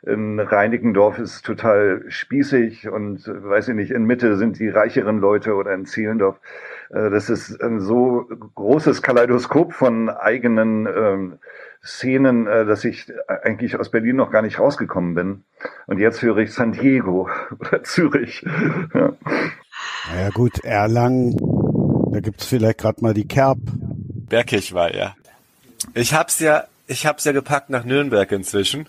in Reinickendorf ist total spießig und weiß ich nicht, in Mitte sind die reicheren Leute oder in Zehlendorf. Äh, das ist ein so großes Kaleidoskop von eigenen ähm, Szenen, äh, dass ich eigentlich aus Berlin noch gar nicht rausgekommen bin. Und jetzt höre ich San Diego oder Zürich. ja. Naja gut, Erlangen, da gibt's vielleicht gerade mal die Kerb. Bergkirchweih, ja. Ich hab's ja, ich hab's ja gepackt nach Nürnberg inzwischen.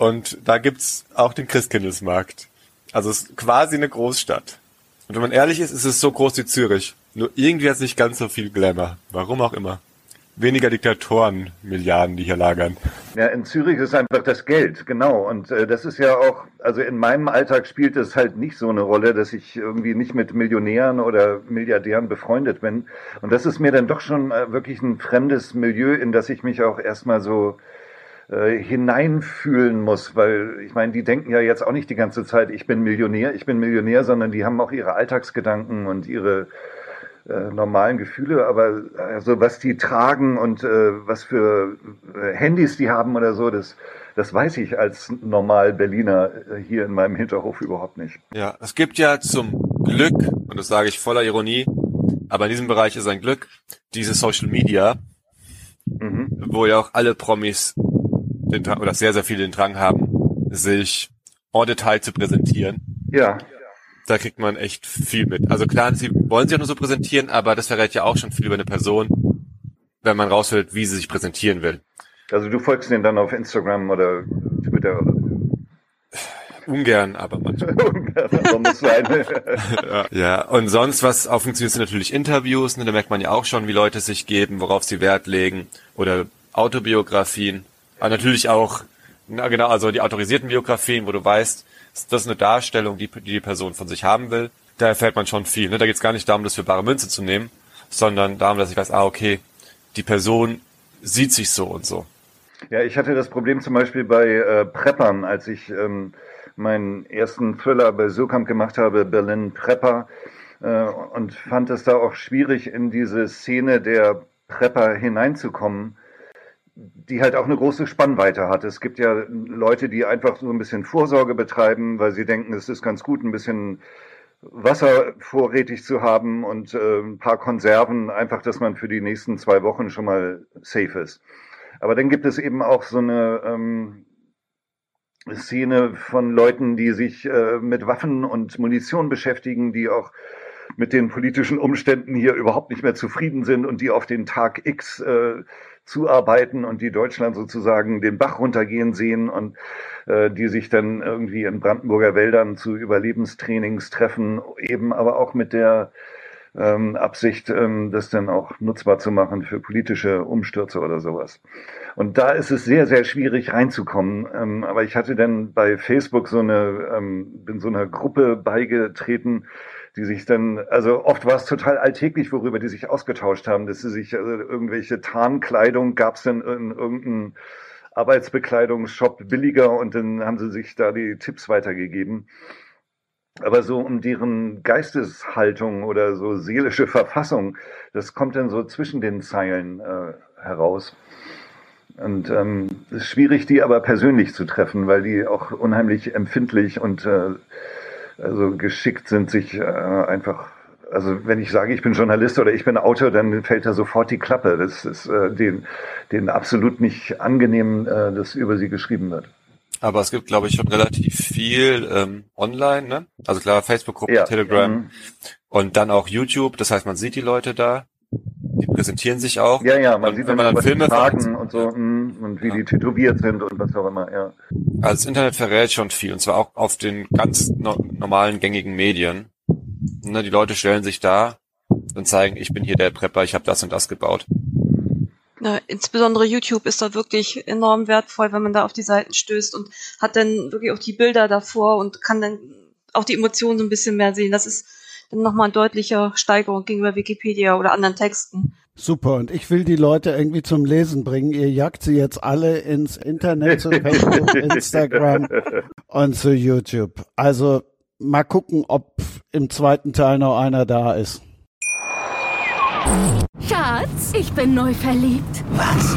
Und da gibt's auch den Christkindlesmarkt. Also es ist quasi eine Großstadt. Und wenn man ehrlich ist, ist es so groß wie Zürich. Nur irgendwie hat es nicht ganz so viel Glamour. Warum auch immer weniger Diktatoren Milliarden, die hier lagern. Ja, in Zürich ist einfach das Geld, genau. Und äh, das ist ja auch, also in meinem Alltag spielt es halt nicht so eine Rolle, dass ich irgendwie nicht mit Millionären oder Milliardären befreundet bin. Und das ist mir dann doch schon äh, wirklich ein fremdes Milieu, in das ich mich auch erstmal so äh, hineinfühlen muss, weil ich meine, die denken ja jetzt auch nicht die ganze Zeit, ich bin Millionär, ich bin Millionär, sondern die haben auch ihre Alltagsgedanken und ihre äh, normalen Gefühle, aber also was die tragen und äh, was für äh, Handys die haben oder so, das, das weiß ich als normal Berliner äh, hier in meinem Hinterhof überhaupt nicht. Ja, es gibt ja zum Glück, und das sage ich voller Ironie, Aber in diesem Bereich ist ein Glück, diese Social Media, Mhm. wo ja auch alle Promis den Drang, oder sehr, sehr viele den Drang haben, sich en Detail zu präsentieren. Ja, Da kriegt man echt viel mit. Also klar, sie wollen sich auch nur so präsentieren, aber das verrät ja auch schon viel über eine Person, wenn man raushört, wie sie sich präsentieren will. also du folgst denen dann auf Instagram oder Twitter oder Ungern, aber manchmal. muss sein. ja. ja, und sonst, was auch funktioniert, sind natürlich Interviews. Ne? Da merkt man ja auch schon, wie Leute sich geben, worauf sie Wert legen. Oder Autobiografien. Aber natürlich auch, na genau, also die autorisierten Biografien, wo du weißt, das ist eine Darstellung, die die, die Person von sich haben will. Da erfährt man schon viel. Ne? Da geht es gar nicht darum, das für bare Münze zu nehmen, sondern darum, dass ich weiß, ah, okay, die Person sieht sich so und so. Ja, ich hatte das Problem zum Beispiel bei äh, Preppern, als ich ähm, meinen ersten Thriller bei Surkamp gemacht habe, Berlin Prepper, äh, und fand es da auch schwierig, in diese Szene der Prepper hineinzukommen, die halt auch eine große Spannweite hat. Es gibt ja Leute, die einfach so ein bisschen Vorsorge betreiben, weil sie denken, es ist ganz gut, ein bisschen Wasser vorrätig zu haben und äh, ein paar Konserven, einfach, dass man für die nächsten zwei Wochen schon mal safe ist. Aber dann gibt es eben auch so eine ähm, Szene von Leuten, die sich äh, mit Waffen und Munition beschäftigen, die auch mit den politischen Umständen hier überhaupt nicht mehr zufrieden sind und die auf den Tag X äh, zuarbeiten und die Deutschland sozusagen den Bach runtergehen sehen und äh, die sich dann irgendwie in Brandenburger Wäldern zu Überlebenstrainings treffen, eben aber auch mit der ähm, Absicht, ähm, das dann auch nutzbar zu machen für politische Umstürze oder sowas. Und da ist es sehr, sehr schwierig reinzukommen. Ähm, aber ich hatte dann bei Facebook so eine, ähm, bin so einer Gruppe beigetreten, die sich dann, also oft war es total alltäglich, worüber die sich ausgetauscht haben, dass sie sich also irgendwelche Tarnkleidung gab es dann in irgendeinem Arbeitsbekleidungsshop billiger und dann haben sie sich da die Tipps weitergegeben. Aber so um deren Geisteshaltung oder so seelische Verfassung, das kommt dann so zwischen den Zeilen äh, heraus. Und ähm, es ist schwierig, die aber persönlich zu treffen, weil die auch unheimlich empfindlich und äh, also geschickt sind, sich äh, einfach, also wenn ich sage, ich bin Journalist oder ich bin Autor, dann fällt da sofort die Klappe. Das ist äh, den, den absolut nicht angenehm, äh, dass über sie geschrieben wird. Aber es gibt, glaube ich, schon relativ viel ähm, online, ne? Also klar, Facebook-Gruppen, Ja. Telegram Mhm. und dann auch YouTube. Das heißt, man sieht die Leute da, die präsentieren sich auch. Ja, ja, man und sieht wenn man dann Filme Fragen und so mh, und wie Ja. die tätowiert sind und was auch immer, ja. Also das Internet verrät schon viel und zwar auch auf den ganz no normalen gängigen Medien. Ne, die Leute stellen sich da und zeigen, ich bin hier der Prepper, ich habe das und das gebaut. Ja, insbesondere YouTube ist da wirklich enorm wertvoll, wenn man da auf die Seiten stößt und hat dann wirklich auch die Bilder davor und kann dann auch die Emotionen so ein bisschen mehr sehen. Das ist nochmal eine deutliche Steigerung gegenüber Wikipedia oder anderen Texten. Super, und ich will die Leute irgendwie zum Lesen bringen. Ihr jagt sie jetzt alle ins Internet, zu Facebook, Instagram und zu YouTube. Also mal gucken, ob im zweiten Teil noch einer da ist. Schatz, ich bin neu verliebt. Was?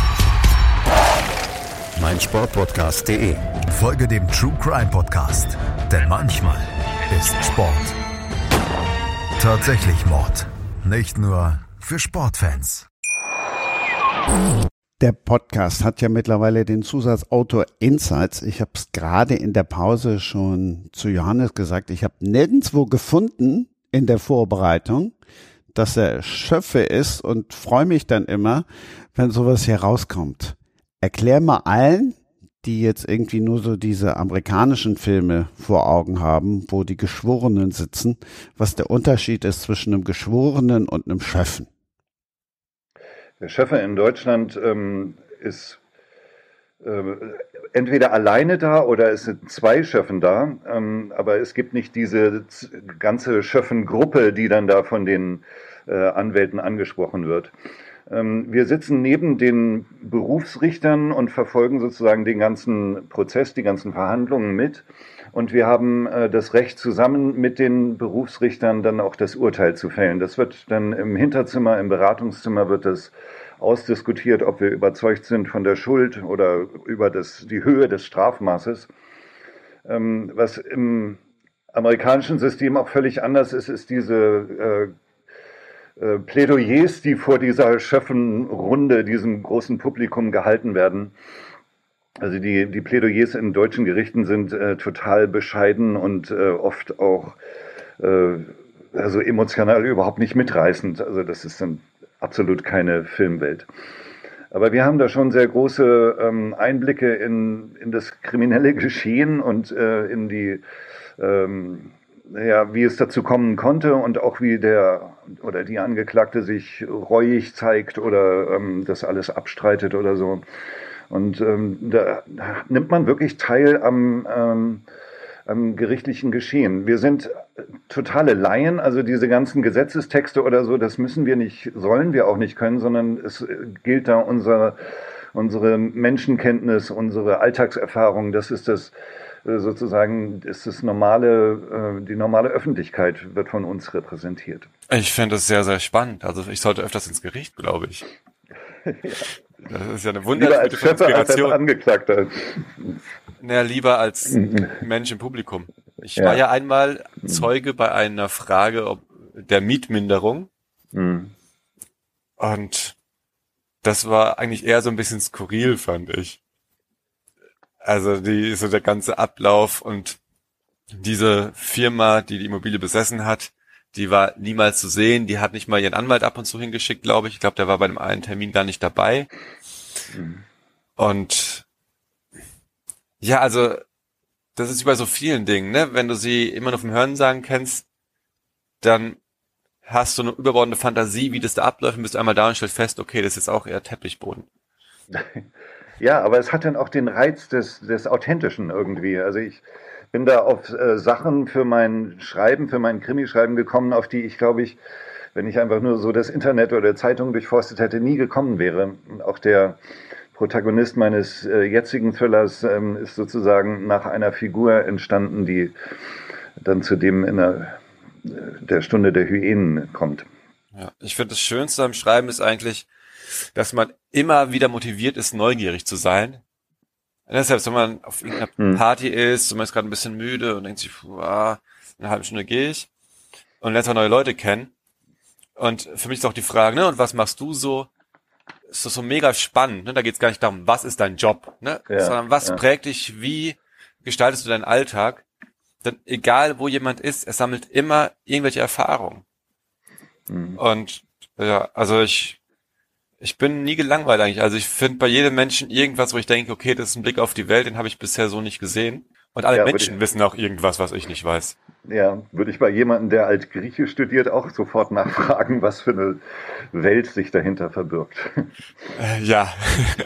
meinsportpodcast.de. Folge dem True Crime Podcast, denn manchmal ist Sport tatsächlich Mord. Nicht nur für Sportfans. Der Podcast hat ja mittlerweile den Zusatz Autor Insights. Ich habe es gerade in der Pause schon zu Johannes gesagt. Ich habe nirgendwo gefunden in der Vorbereitung, dass er Schöffe ist und freue mich dann immer, wenn sowas hier rauskommt. Erklär mal allen, die jetzt irgendwie nur so diese amerikanischen Filme vor Augen haben, wo die Geschworenen sitzen, was der Unterschied ist zwischen einem Geschworenen und einem Schöffen. Der Schöffer in Deutschland ähm, ist äh, entweder alleine da oder es sind zwei Schöffen da, ähm, aber es gibt nicht diese ganze Schöffengruppe, die dann da von den äh, Anwälten angesprochen wird. Ähm, wir sitzen neben den Berufsrichtern und verfolgen sozusagen den ganzen Prozess, die ganzen Verhandlungen mit. Und wir haben äh, das Recht, zusammen mit den Berufsrichtern dann auch das Urteil zu fällen. Das wird dann im Hinterzimmer, im Beratungszimmer wird das ausdiskutiert, ob wir überzeugt sind von der Schuld oder über das, die Höhe des Strafmaßes. Ähm, was im amerikanischen System auch völlig anders ist, ist diese äh, Plädoyers, die vor dieser Schöffenrunde, diesem großen Publikum gehalten werden. Also die, die Plädoyers in deutschen Gerichten sind äh, total bescheiden und äh, oft auch äh, also emotional überhaupt nicht mitreißend. Also das ist dann absolut keine Filmwelt. Aber wir haben da schon sehr große ähm, Einblicke in, in das kriminelle Geschehen und äh, in die, ähm, ja, wie es dazu kommen konnte und auch wie der oder die Angeklagte sich reuig zeigt oder ähm, das alles abstreitet oder so. Und ähm, da nimmt man wirklich teil am, ähm, am gerichtlichen Geschehen. Wir sind totale Laien, also diese ganzen Gesetzestexte oder so, das müssen wir nicht, sollen wir auch nicht können, sondern es gilt da unser, unsere Menschenkenntnis, unsere Alltagserfahrung, das ist das äh, sozusagen ist das normale, äh, die normale Öffentlichkeit wird von uns repräsentiert. Ich finde das sehr, sehr spannend. Also ich sollte öfters ins Gericht, glaube ich. ja. Das ist ja eine wunderbare Inspiration. Als Angeklagter. Naja, lieber als Mensch im Publikum. Ich ja. war ja einmal Zeuge bei einer Frage ob der Mietminderung. Mhm. Und das war eigentlich eher so ein bisschen skurril, fand ich. Also die, so der ganze Ablauf und diese Firma, die die Immobilie besessen hat, die war niemals zu sehen. Die hat nicht mal ihren Anwalt ab und zu hingeschickt, glaube ich. Ich glaube, der war bei dem einen Termin gar nicht dabei. Mhm. Und ja, also das ist wie bei so vielen Dingen, ne? Wenn du sie immer nur vom Hörensagen kennst, dann hast du eine überbordende Fantasie, wie das da abläuft und bist einmal da und stellst fest, okay, das ist auch eher Teppichboden. Ja, aber es hat dann auch den Reiz des, des Authentischen irgendwie. Also ich, bin da auf äh, Sachen für mein Schreiben, für mein Krimischreiben gekommen, auf die ich, glaube ich, wenn ich einfach nur so das Internet oder Zeitungen durchforstet hätte, nie gekommen wäre. Auch der Protagonist meines äh, jetzigen Thrillers ähm, ist sozusagen nach einer Figur entstanden, die dann zu dem in der, äh, der Stunde der Hyänen kommt. Ja, ich finde das Schönste am Schreiben ist eigentlich, dass man immer wieder motiviert ist, neugierig zu sein, Deshalb, wenn man auf irgendeiner hm. Party ist, man ist gerade ein bisschen müde und denkt sich, ah, eine halbe Stunde gehe ich und lernt auch neue Leute kennen. Und für mich ist auch die Frage, ne, und was machst du so? Ist das so mega spannend, ne? Da geht es gar nicht darum, was ist dein Job, ne? Ja, Sondern was ja. prägt dich, wie gestaltest du deinen Alltag? Denn egal wo jemand ist, er sammelt immer irgendwelche Erfahrungen. Mhm. Und ja, also ich ich bin nie gelangweilt eigentlich. Also ich finde bei jedem Menschen irgendwas, wo ich denke, okay, das ist ein Blick auf die Welt, den habe ich bisher so nicht gesehen. Und alle ja, Menschen ich, wissen auch irgendwas, was ich nicht weiß. Ja, würde ich bei jemandem, der Altgriechisch studiert, auch sofort nachfragen, was für eine Welt sich dahinter verbirgt. Äh, ja.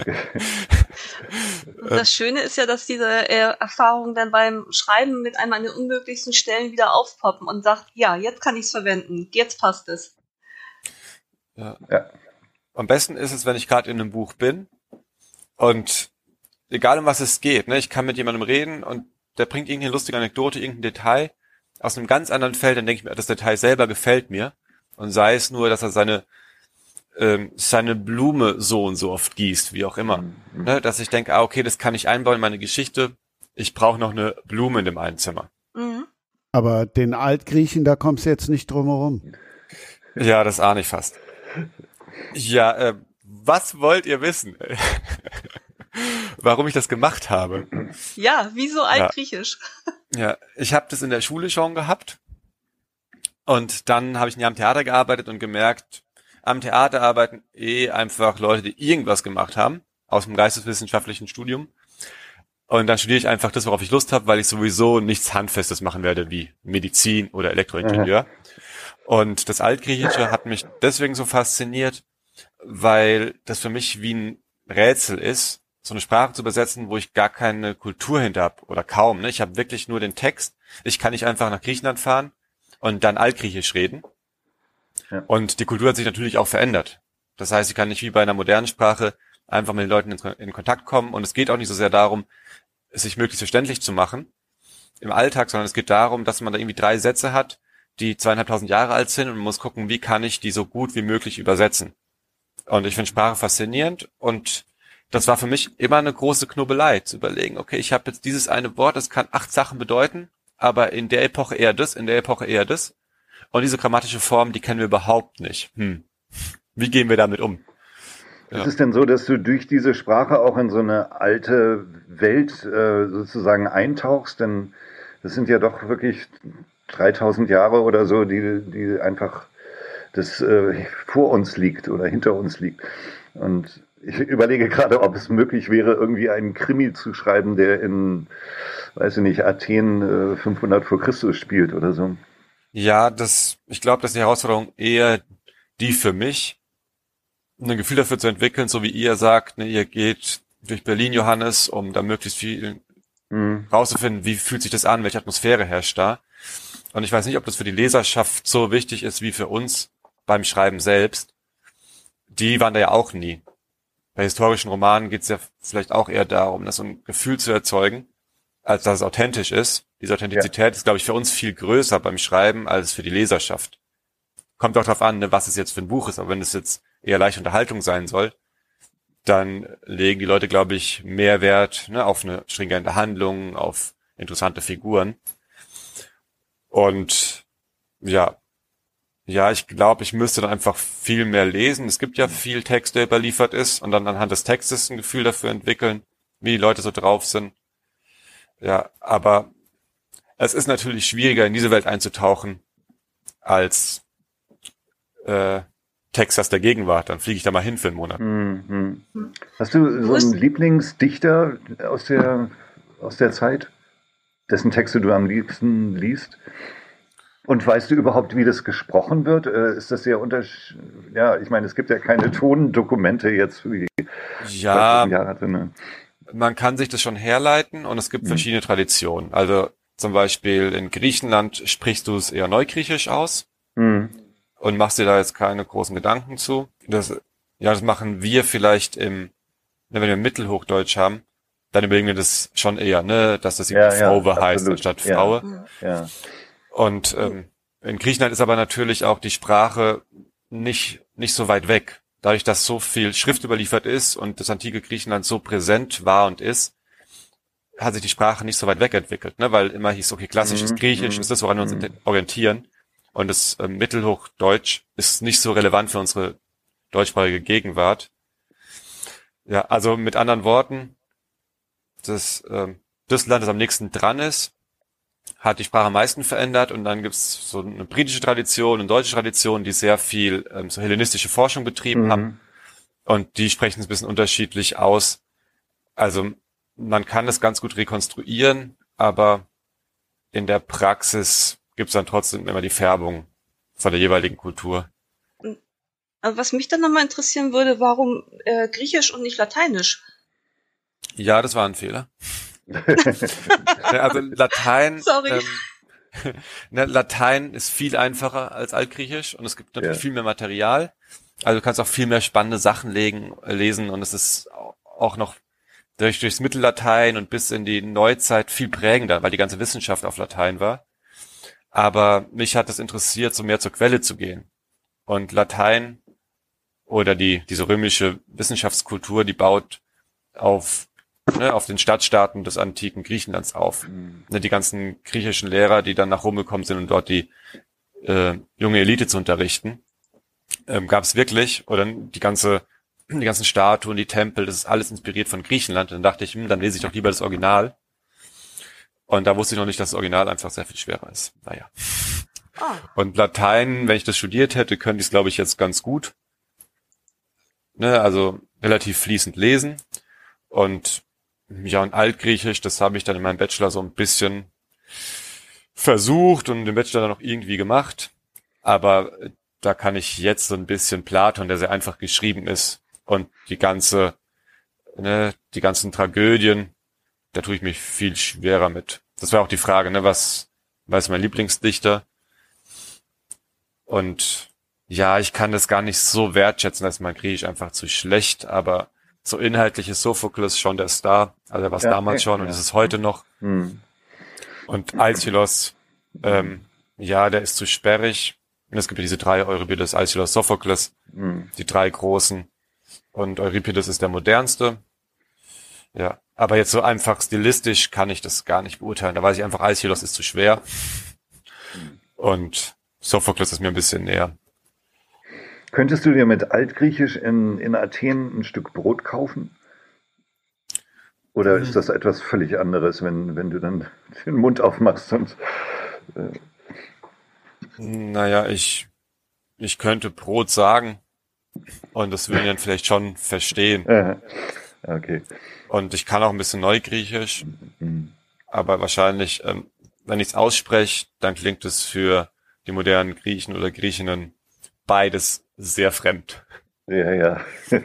das Schöne ist ja, dass diese äh, Erfahrungen dann beim Schreiben mit einem an den unmöglichsten Stellen wieder aufpoppen und sagt, ja, jetzt kann ich es verwenden, jetzt passt es. Ja. ja. Am besten ist es, wenn ich gerade in einem Buch bin und egal um was es geht, ne, ich kann mit jemandem reden und der bringt irgendeine lustige Anekdote, irgendein Detail aus einem ganz anderen Feld, dann denke ich mir, das Detail selber gefällt mir und sei es nur, dass er seine ähm, seine Blume so und so oft gießt, wie auch immer, mhm. ne, dass ich denke, ah, okay, das kann ich einbauen in meine Geschichte. Ich brauche noch eine Blume in dem einen Zimmer. Mhm. Aber den Altgriechen, da kommst du jetzt nicht drum herum. Ja, das ahne ich fast. Ja, äh, was wollt ihr wissen? Warum ich das gemacht habe? Ja, wieso altgriechisch? Ja, ja ich habe das in der Schule schon gehabt. Und dann habe ich ein Jahr am Theater gearbeitet und gemerkt, am Theater arbeiten eh einfach Leute, die irgendwas gemacht haben, aus dem geisteswissenschaftlichen Studium. Und dann studiere ich einfach das, worauf ich Lust habe, weil ich sowieso nichts Handfestes machen werde, wie Medizin oder Elektroingenieur. Mhm. Und das Altgriechische hat mich deswegen so fasziniert, weil das für mich wie ein Rätsel ist, so eine Sprache zu übersetzen, wo ich gar keine Kultur hinter habe oder kaum. Ne? Ich habe wirklich nur den Text. Ich kann nicht einfach nach Griechenland fahren und dann Altgriechisch reden. Ja. Und die Kultur hat sich natürlich auch verändert. Das heißt, ich kann nicht wie bei einer modernen Sprache einfach mit den Leuten in, in Kontakt kommen und es geht auch nicht so sehr darum, es sich möglichst verständlich zu machen im Alltag, sondern es geht darum, dass man da irgendwie drei Sätze hat, die zweieinhalbtausend Jahre alt sind und man muss gucken, wie kann ich die so gut wie möglich übersetzen. Und ich finde Sprache faszinierend und das war für mich immer eine große Knubbelei, zu überlegen, okay, ich habe jetzt dieses eine Wort, das kann acht Sachen bedeuten, aber in der Epoche eher das, in der Epoche eher das. Und diese grammatische Form, die kennen wir überhaupt nicht. Hm. Wie gehen wir damit um? Ja. Ist es denn so, dass du durch diese Sprache auch in so eine alte Welt äh, sozusagen eintauchst? Denn das sind ja doch wirklich 3000 Jahre oder so, die, die einfach das äh, vor uns liegt oder hinter uns liegt. Und ich überlege gerade, ob es möglich wäre, irgendwie einen Krimi zu schreiben, der in, weiß ich nicht, Athen äh, 500 vor Christus spielt oder so. Ja, das, ich glaube, dass die Herausforderung eher die für mich, ein Gefühl dafür zu entwickeln, so wie ihr sagt, ne, ihr geht durch Berlin, Johannes, um da möglichst viel mhm. rauszufinden, wie fühlt sich das an, welche Atmosphäre herrscht da. Und ich weiß nicht, ob das für die Leserschaft so wichtig ist wie für uns beim Schreiben selbst. Die waren da ja auch nie. Bei historischen Romanen geht es ja vielleicht auch eher darum, das so ein Gefühl zu erzeugen, als dass es authentisch ist. Diese Authentizität ja. ist, glaube ich, für uns viel größer beim Schreiben als für die Leserschaft. Kommt auch darauf an, ne, was es jetzt für ein Buch ist, aber wenn es jetzt eher leichte Unterhaltung sein soll, dann legen die Leute, glaube ich, mehr Wert ne, auf eine stringente Handlung, auf interessante Figuren. Und ja, ja, ich glaube, ich müsste dann einfach viel mehr lesen. Es gibt ja viel Text, der überliefert ist und dann anhand des Textes ein Gefühl dafür entwickeln, wie die Leute so drauf sind. Ja, aber es ist natürlich schwieriger, in diese Welt einzutauchen, als äh, Texas der Gegenwart. Dann fliege ich da mal hin für einen Monat. Mhm. Hast du so einen Lieblingsdichter aus der, aus der Zeit, dessen Texte du am liebsten liest? Und weißt du überhaupt, wie das gesprochen wird? Äh, ist das sehr unterschiedlich? Ja, ich meine, es gibt ja keine Tondokumente jetzt für die ja, Jahre. Ne? Man kann sich das schon herleiten und es gibt mhm. verschiedene Traditionen. Also zum Beispiel in Griechenland sprichst du es eher neugriechisch aus. Mhm und machst dir da jetzt keine großen Gedanken zu. Das, ja, das machen wir vielleicht im, wenn wir Mittelhochdeutsch haben, dann überlegen wir das schon eher, ne, dass das irgendwie ja, Frauwe ja, heißt anstatt Fraue. Ja. Und ähm, in Griechenland ist aber natürlich auch die Sprache nicht nicht so weit weg. Dadurch, dass so viel Schrift überliefert ist und das antike Griechenland so präsent war und ist, hat sich die Sprache nicht so weit weg entwickelt, ne? weil immer hieß, okay, klassisches mhm. Griechisch mhm. ist das, woran wir uns mhm. orientieren. Und das äh, Mittelhochdeutsch ist nicht so relevant für unsere deutschsprachige Gegenwart. Ja, also mit anderen Worten, das, äh, das Land, das am nächsten dran ist, hat die Sprache am meisten verändert und dann gibt's so eine britische Tradition, eine deutsche Tradition, die sehr viel ähm, so hellenistische Forschung betrieben mhm. haben und die sprechen es ein bisschen unterschiedlich aus. Also man kann es ganz gut rekonstruieren, aber in der Praxis gibt's dann trotzdem immer die Färbung von der jeweiligen Kultur. Also was mich dann nochmal interessieren würde, warum äh, Griechisch und nicht Lateinisch? Ja, das war ein Fehler. also Latein. Sorry. Ähm, ne, Latein ist viel einfacher als Altgriechisch und es gibt natürlich ja. viel mehr Material. Also du kannst auch viel mehr spannende Sachen legen, lesen und es ist auch noch durch, durchs Mittellatein und bis in die Neuzeit viel prägender, weil die ganze Wissenschaft auf Latein war. Aber mich hat es interessiert, so mehr zur Quelle zu gehen. Und Latein oder die, diese römische Wissenschaftskultur, die baut auf, ne, auf den Stadtstaaten des antiken Griechenlands auf. Mhm. Ne, die ganzen griechischen Lehrer, die dann nach Rom gekommen sind und dort die äh, junge Elite zu unterrichten, ähm, gab es wirklich, oder die ganze, die ganzen Statuen, die Tempel, das ist alles inspiriert von Griechenland. Und dann dachte ich, hm, dann lese ich doch lieber das Original. Und da wusste ich noch nicht, dass das Original einfach sehr viel schwerer ist. Naja. Ah. Und Latein, wenn ich das studiert hätte, könnte ich es, glaube ich, jetzt ganz gut. Ne, also relativ fließend lesen. Und ja, und Altgriechisch, das habe ich dann in meinem Bachelor so ein bisschen versucht und den Bachelor dann auch irgendwie gemacht. Aber da kann ich jetzt so ein bisschen Platon, der sehr einfach geschrieben ist und die ganze, ne, die ganzen Tragödien, da tue ich mich viel schwerer mit. Das war auch die Frage, ne, was, was ist mein Lieblingsdichter? Und ja, ich kann das gar nicht so wertschätzen, dass mein Griechisch einfach zu schlecht, aber so inhaltlich ist Sophokles schon der Star. Also er war es Ja, damals schon und ja. ist es heute noch. Hm. Und Aeschylus, ähm, ja, der ist zu sperrig. Und es gibt ja diese drei, Euripides, Aeschylus, Sophokles, Hm. die drei großen. Und Euripides ist der modernste. Ja, aber jetzt so einfach stilistisch kann ich das gar nicht beurteilen. Da weiß ich einfach, Aeschylus ist zu schwer. Und Sophokles ist mir ein bisschen näher. Könntest du dir mit Altgriechisch in, in Athen ein Stück Brot kaufen? Oder ist das etwas völlig anderes, wenn, wenn du dann den Mund aufmachst und äh, Naja, ich, ich könnte Brot sagen und das würden die dann vielleicht schon verstehen. okay. Und ich kann auch ein bisschen Neugriechisch, Hm. aber wahrscheinlich, ähm, wenn ich es ausspreche, dann klingt es für die modernen Griechen oder Griechinnen beides sehr fremd. Ja, ja.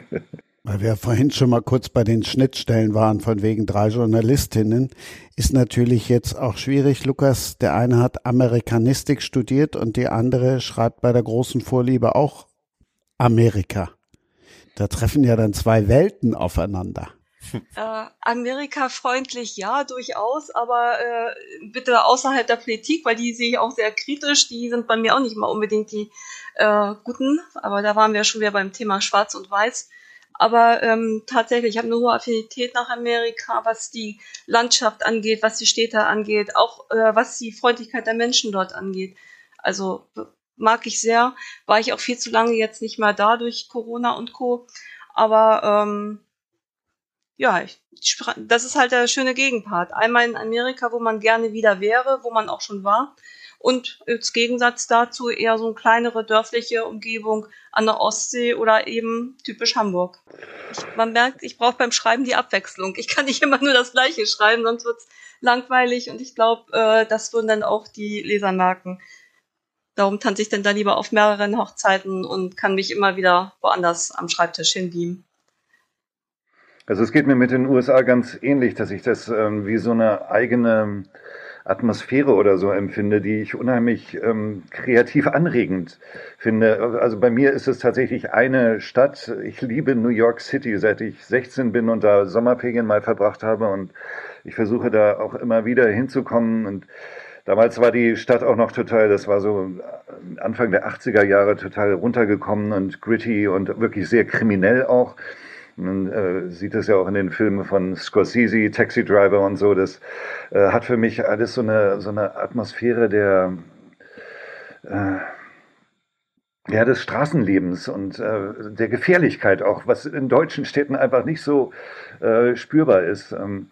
Weil wir vorhin schon mal kurz bei den Schnittstellen waren, von wegen drei Journalistinnen, ist natürlich jetzt auch schwierig. Lukas, der eine hat Amerikanistik studiert und die andere schreibt bei der großen Vorliebe auch Amerika. Da treffen ja dann zwei Welten aufeinander. Äh, Amerika-freundlich, ja, durchaus, aber äh, bitte außerhalb der Politik, weil die sehe ich auch sehr kritisch. Die sind bei mir auch nicht mal unbedingt die äh, guten, aber da waren wir schon wieder beim Thema Schwarz und Weiß. Aber ähm, tatsächlich, ich habe eine hohe Affinität nach Amerika, was die Landschaft angeht, was die Städte angeht, auch äh, was die Freundlichkeit der Menschen dort angeht. Also mag ich sehr. War ich auch viel zu lange jetzt nicht mehr da durch Corona und Co. Aber ähm, ja, das ist halt der schöne Gegenpart. Einmal in Amerika, wo man gerne wieder wäre, wo man auch schon war. Und als Gegensatz dazu eher so eine kleinere dörfliche Umgebung an der Ostsee oder eben typisch Hamburg. Ich, man merkt, ich brauche beim Schreiben die Abwechslung. Ich kann nicht immer nur das Gleiche schreiben, sonst wird's langweilig und ich glaube, äh, das würden dann auch die Leser merken. Darum tanze ich dann da lieber auf mehreren Hochzeiten und kann mich immer wieder woanders am Schreibtisch hinbeamen. Also es geht mir mit den USA ganz ähnlich, dass ich das ähm, wie so eine eigene Atmosphäre oder so empfinde, die ich unheimlich ähm, kreativ anregend finde. Also bei mir ist es tatsächlich eine Stadt. Ich liebe New York City, seit ich 16 bin und da Sommerferien mal verbracht habe und ich versuche da auch immer wieder hinzukommen und Damals war die Stadt auch noch total, das war so Anfang der 80er Jahre total runtergekommen und gritty und wirklich sehr kriminell auch. Man äh, sieht es ja auch in den Filmen von Scorsese, Taxi Driver und so. Das äh, hat für mich alles so eine, so eine Atmosphäre der, äh, ja, des Straßenlebens und äh, der Gefährlichkeit auch, was in deutschen Städten einfach nicht so äh, spürbar ist. Ähm,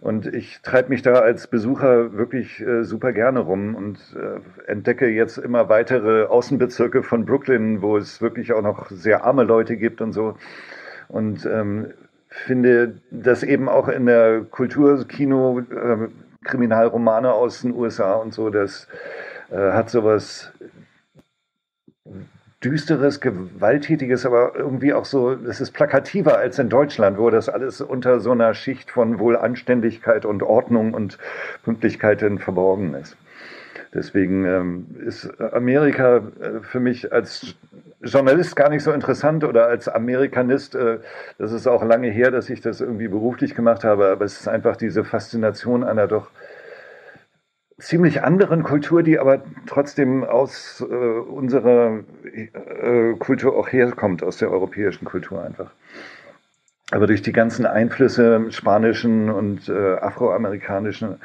und ich treibe mich da als Besucher wirklich äh, super gerne rum und äh, entdecke jetzt immer weitere Außenbezirke von Brooklyn, wo es wirklich auch noch sehr arme Leute gibt und so. Und ähm, finde das eben auch in der Kultur, Kino, äh, Kriminalromane aus den USA und so, das äh, hat sowas düsteres, gewalttätiges, aber irgendwie auch so, das ist plakativer als in Deutschland, wo das alles unter so einer Schicht von wohl Anständigkeit und Ordnung und Pünktlichkeit verborgen ist. Deswegen ähm, ist Amerika äh, für mich als Journalist gar nicht so interessant oder als Amerikanist. Äh, das ist auch lange her, dass ich das irgendwie beruflich gemacht habe, aber es ist einfach diese Faszination einer doch ziemlich anderen Kultur, die aber trotzdem aus äh, unserer äh, Kultur auch herkommt, aus der europäischen Kultur einfach. Aber durch die ganzen Einflüsse, spanischen und äh, afroamerikanischen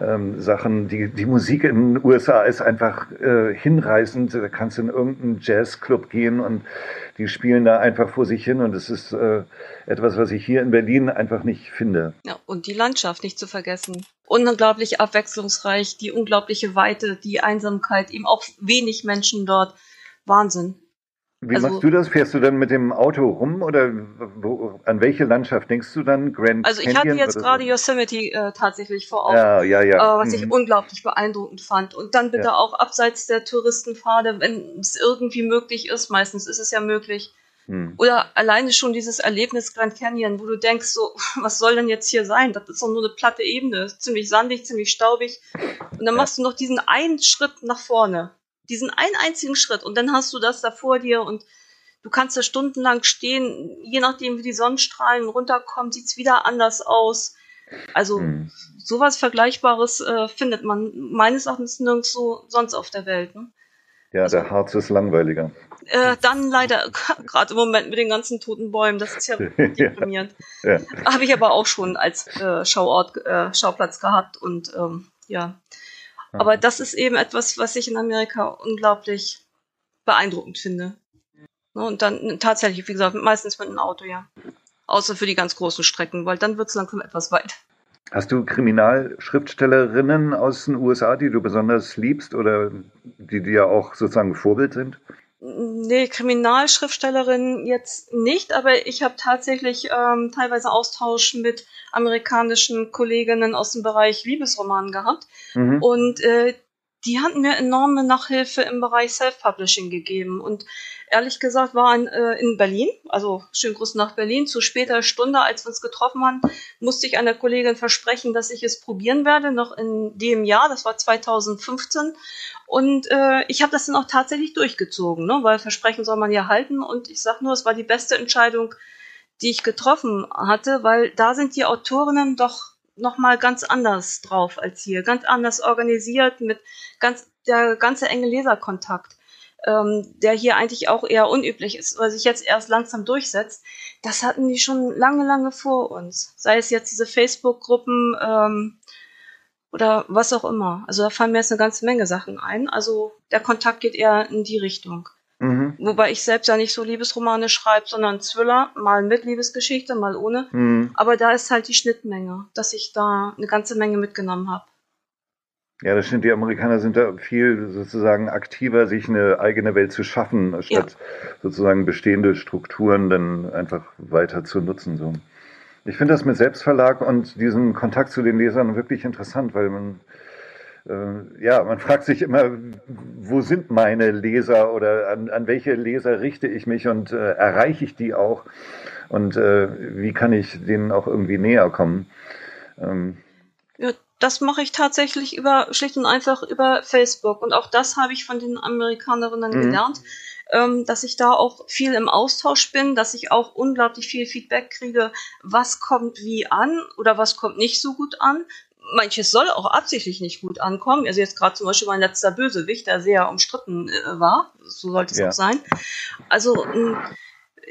ähm, Sachen, die, die Musik in den USA ist einfach äh, hinreißend. Da kannst du in irgendeinen Jazzclub gehen und die spielen da einfach vor sich hin und es ist äh, etwas, was ich hier in Berlin einfach nicht finde. Ja, und die Landschaft nicht zu vergessen. Unglaublich abwechslungsreich, die unglaubliche Weite, die Einsamkeit, eben auch wenig Menschen dort. Wahnsinn. Wie Also- machst du das? Fährst du dann mit dem Auto rum oder wo, an welche Landschaft denkst du dann? Grand Also ich Canyon hatte jetzt gerade so? Yosemite äh, tatsächlich vor Augen. Ja, ja, ja. äh, was ich Mhm. unglaublich beeindruckend fand. Und dann bitte Ja. auch abseits der Touristenpfade, wenn es irgendwie möglich ist, meistens ist es ja möglich. Hm. Oder alleine schon dieses Erlebnis Grand Canyon, wo du denkst, so, was soll denn jetzt hier sein? Das ist doch nur eine platte Ebene, ziemlich sandig, ziemlich staubig. Und dann machst du noch diesen einen Schritt nach vorne. Diesen einen einzigen Schritt und dann hast du das da vor dir und du kannst da stundenlang stehen, je nachdem wie die Sonnenstrahlen runterkommen, sieht's wieder anders aus. Also hm. sowas Vergleichbares äh, findet man meines Erachtens nirgendwo sonst auf der Welt. Ne? Ja, also, der Harz ist langweiliger. Äh, dann leider, gerade im Moment mit den ganzen toten Bäumen, das ist ja deprimierend. ja. Habe ich aber auch schon als äh, Schauort, äh, Schauplatz gehabt und ähm, ja. Aber das ist eben etwas, was ich in Amerika unglaublich beeindruckend finde. Ne, und dann tatsächlich, wie gesagt, meistens mit einem Auto, ja. Außer für die ganz großen Strecken, weil dann wird es langsam etwas weit. Hast du Kriminalschriftstellerinnen aus den USA, die du besonders liebst oder die dir auch sozusagen Vorbild sind? Nee, Kriminalschriftstellerin jetzt nicht, aber ich habe tatsächlich ähm, teilweise Austausch mit amerikanischen Kolleginnen aus dem Bereich Liebesroman gehabt. Mhm. Und äh, die hatten mir enorme Nachhilfe im Bereich Self-Publishing gegeben. Und ehrlich gesagt war in, äh, in Berlin, also schönen Gruß nach Berlin, zu später Stunde, als wir uns getroffen haben, musste ich einer Kollegin versprechen, dass ich es probieren werde, noch in dem Jahr, das war 2015. Und äh, ich habe das dann auch tatsächlich durchgezogen, ne? weil Versprechen soll man ja halten. Und ich sage nur, es war die beste Entscheidung, die ich getroffen hatte, weil da sind die Autorinnen doch noch mal ganz anders drauf als hier, ganz anders organisiert mit ganz der ganze enge Leserkontakt, ähm, der hier eigentlich auch eher unüblich ist, weil sich jetzt erst langsam durchsetzt. Das hatten die schon lange, lange vor uns. Sei es jetzt diese Facebook-Gruppen ähm, oder was auch immer. Also da fallen mir jetzt eine ganze Menge Sachen ein. Also der Kontakt geht eher in die Richtung. Mhm. Wobei ich selbst ja nicht so Liebesromane schreibe, sondern Thriller, mal mit Liebesgeschichte, mal ohne. Mhm. Aber da ist halt die Schnittmenge, dass ich da eine ganze Menge mitgenommen habe. Ja, das stimmt. Die Amerikaner sind da viel sozusagen aktiver, sich eine eigene Welt zu schaffen, statt ja. sozusagen bestehende Strukturen dann einfach weiter zu nutzen. So. Ich finde das mit Selbstverlag und diesem Kontakt zu den Lesern wirklich interessant, weil man ja, man fragt sich immer, wo sind meine Leser oder an, an welche Leser richte ich mich und äh, erreiche ich die auch und äh, wie kann ich denen auch irgendwie näher kommen? Ähm, ja, das mache ich tatsächlich über schlicht und einfach über Facebook und auch das habe ich von den Amerikanerinnen mhm. gelernt. Ähm, dass ich da auch viel im Austausch bin, dass ich auch unglaublich viel Feedback kriege, was kommt wie an oder was kommt nicht so gut an, manches soll auch absichtlich nicht gut ankommen. Also jetzt gerade zum Beispiel mein letzter Bösewicht, der sehr umstritten äh, war. So sollte es ja. auch sein. Also